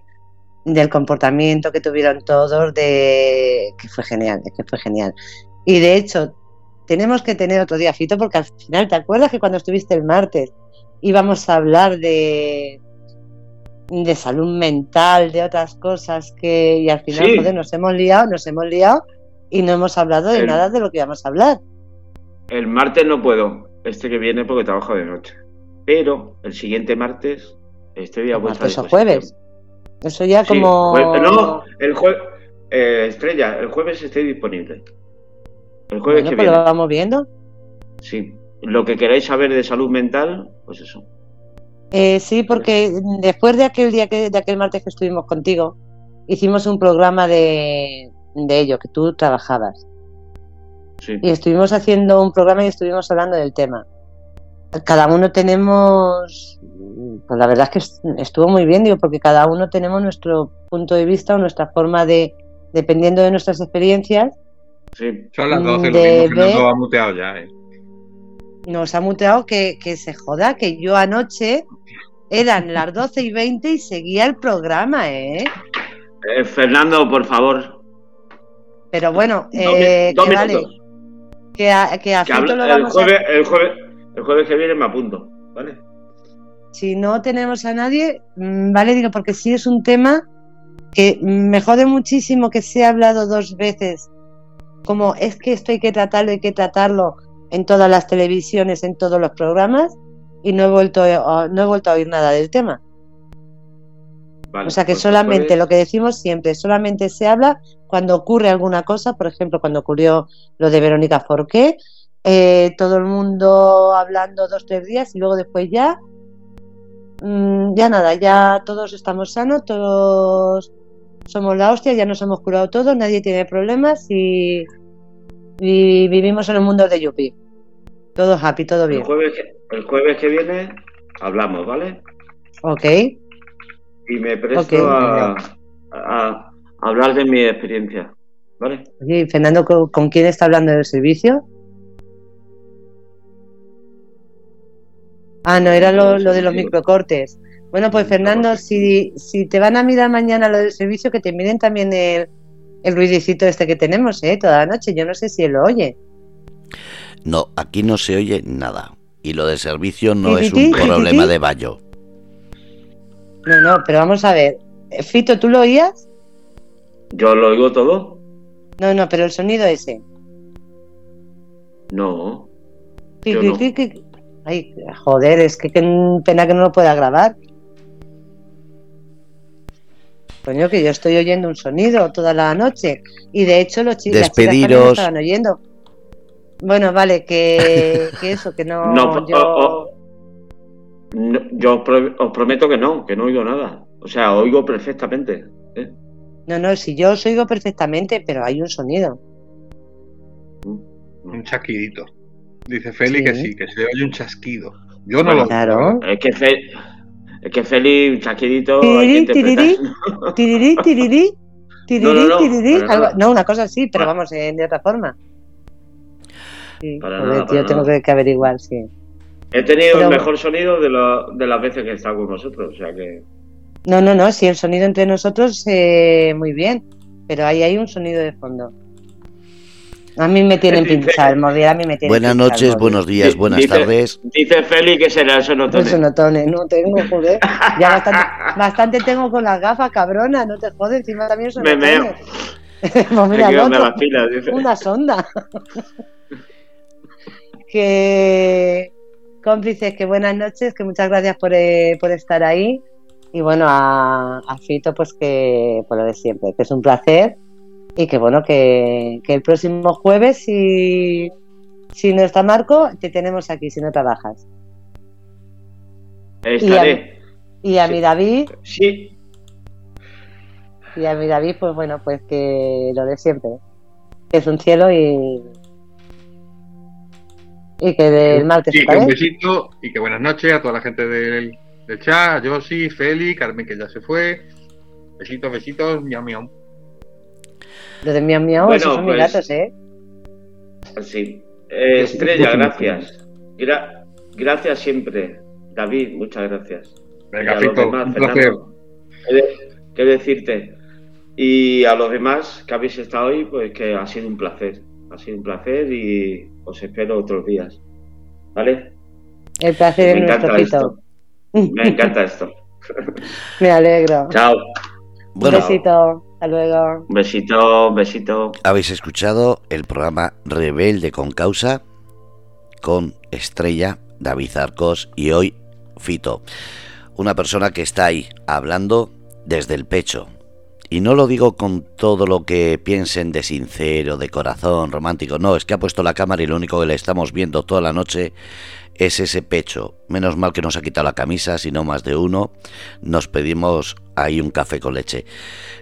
del comportamiento que tuvieron todos, de que fue genial, que fue genial. Y de hecho, tenemos que tener otro día, Fito, porque al final, ¿te acuerdas que cuando estuviste el martes íbamos a hablar de, de salud mental, de otras cosas que, y al final, joder, nos hemos liado, nos hemos liado y no hemos hablado de nada de lo que íbamos a hablar. El martes no puedo, este que viene porque trabajo de noche. Pero el siguiente martes estoy a vuestra ¿Martes o jueves? Eso ya como... no, el jueves... Eh, Estrella, el jueves estoy disponible. El jueves que pues viene. lo vamos viendo. Sí. Lo que queráis saber de salud mental, pues eso. Eh, sí, porque después de aquel día que, de aquel martes que estuvimos contigo, hicimos un programa de, de ello, que tú trabajabas. Sí. Y estuvimos haciendo un programa y estuvimos hablando del tema. Cada uno tenemos, pues la verdad es que estuvo muy bien, digo, porque cada uno tenemos nuestro punto de vista o nuestra forma de, dependiendo de nuestras experiencias. Sí, son las 12, lo mismo que nos ha muteado ya, ¿eh? Nos ha muteado que, que se joda, que yo anoche eran las 12 y 20 y seguía el programa, ¿eh? eh Fernando, por favor. Pero bueno, eh, que vale. Que a, que a lo vamos el jueves, a... el, jueves, el jueves que viene me apunto, ¿vale? Si no tenemos a nadie, mm, vale, digo, porque sí es un tema que me jode muchísimo que se ha hablado dos veces. Como es que esto hay que tratarlo, hay que tratarlo en todas las televisiones, en todos los programas, y no he vuelto a, no he vuelto a oír nada del tema. o sea que pues solamente lo que decimos siempre, solamente se habla cuando ocurre alguna cosa, por ejemplo, cuando ocurrió lo de Verónica Forqué, eh, todo el mundo hablando dos, tres días y luego después ya, mm, ya nada, ya todos estamos sanos, todos somos la hostia, ya nos hemos curado todos, nadie tiene problemas y, vivimos en un mundo de Yupi. Todo happy, todo bien. El jueves, que, viene hablamos, ¿vale? Ok. Y me presto a, hablar de mi experiencia, ¿vale? Oye, Fernando, ¿con, quién está hablando del servicio? Ah, no, era lo, lo de los microcortes. Bueno, pues Fernando, si, si te van a mirar mañana lo del servicio, que te miren también el, el ruidicito este que tenemos, ¿eh? Toda la noche. Yo no sé si él lo oye. No, aquí no se oye nada. Y lo del servicio no es un problema de vallo. No, no, pero vamos a ver. Fito, ¿tú lo oías? Yo lo oigo todo. No, no, pero el sonido ese. No. Ay, joder, es que qué pena que no lo pueda grabar. Coño, que yo estoy oyendo un sonido toda la noche. Y de hecho, los chicos estaban oyendo. Bueno, vale, que, eso, que no. no yo... yo os prometo que no, que no oigo nada. O sea, oigo perfectamente. ¿eh? No, no, si yo os oigo perfectamente, pero hay un sonido. Un chasquidito. Dice Feli que sí, que se oye un chasquido. Yo no lo Claro. Es que es que Feli, un chaquidito. Tirirí, tirirí, tirirí, no, una cosa así, pero vamos, de otra forma. Sí, yo tengo que, averiguar, sí. He tenido el mejor sonido de, de las veces que he estado con vosotros, o sea que. No, no, no, sí, el sonido entre nosotros eh, muy bien, pero ahí hay un sonido de fondo. A mí me tienen pinchado el móvil, a mí me tienen Buenas noches, buenos días, buenas tardes. Dice Feli que será el sonotone. El sonotone, no tengo, joder. Ya bastante, bastante tengo con las gafas, cabrona, no te jodes, encima también sonotone. Me meo. pues mira, no, las pilas, dice. Una sonda. Que cómplices, que buenas noches, que muchas gracias por, eh, por estar ahí. Y bueno, a, a Fito, pues que por lo de siempre, que es un placer y que bueno, que, el próximo jueves, si, si no está Marco, te tenemos aquí si no trabajas. Estaré. Y a, mi David. Sí. Y a mi David, pues bueno, pues que lo de siempre. Que es un cielo y. Y que del martes. Sí, un besito y que buenas noches a toda la gente del, del chat, a Josi, Feli, Carmen que ya se fue. Besitos, besitos, miau, miau. Lo de miau miau, esos son mis pues, gatos, ¿eh? Sí. Eh, estrella, gracias. gracias siempre. David, muchas gracias. Venga, Fito, un placer. ¿Qué decirte? Y a los demás que habéis estado hoy, pues que ha sido un placer. Ha sido un placer y os espero otros días. ¿Vale? El placer Me encanta esto. Me encanta esto. Me alegro. Chao. Un besito. Hasta luego. Besito, besito. Habéis escuchado el programa Rebelde con Causa con Estrella, David Arcos y hoy Fito. Una persona que está ahí hablando desde el pecho. Y no lo digo con todo lo que piensen de sincero, de corazón, romántico. No, es que ha puesto la cámara y lo único que le estamos viendo toda la noche es ese pecho. Menos mal que nos ha quitado la camisa, si no más de uno. Nos pedimos ahí un café con leche.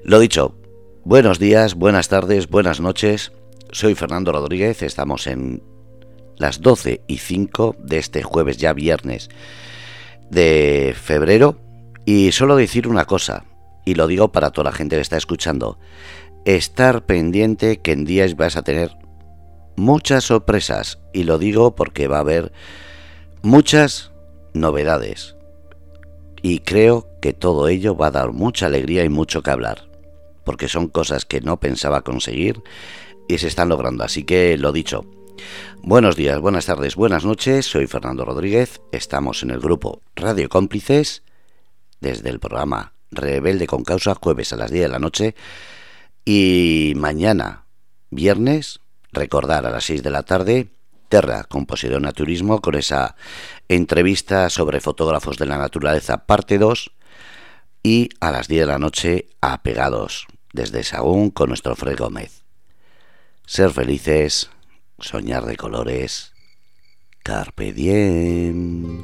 Lo dicho, buenos días, buenas tardes, buenas noches. Soy Fernando Rodríguez, estamos en las 12 y 5 de este jueves ya viernes de febrero. Y solo decir una cosa, y lo digo para toda la gente que está escuchando, estar pendiente que en días vas a tener muchas sorpresas. Y lo digo porque va a haber muchas novedades. Y creo que todo ello va a dar mucha alegría y mucho que hablar. Porque son cosas que no pensaba conseguir y se están logrando. Así que lo dicho, Buenos días, buenas tardes, buenas noches. Soy Fernando Rodríguez. Estamos en el grupo Radio Cómplices desde el programa Rebelde con Causa, jueves a las 10 de la noche. Y mañana, viernes, recordar a las 6 de la tarde, Terra, Composición Naturismo, con esa entrevista sobre fotógrafos de la naturaleza, parte 2. Y a las 10 de la noche, Apegados, desde Sagún, con nuestro Fred Gómez. Ser felices soñar de colores. Carpe diem.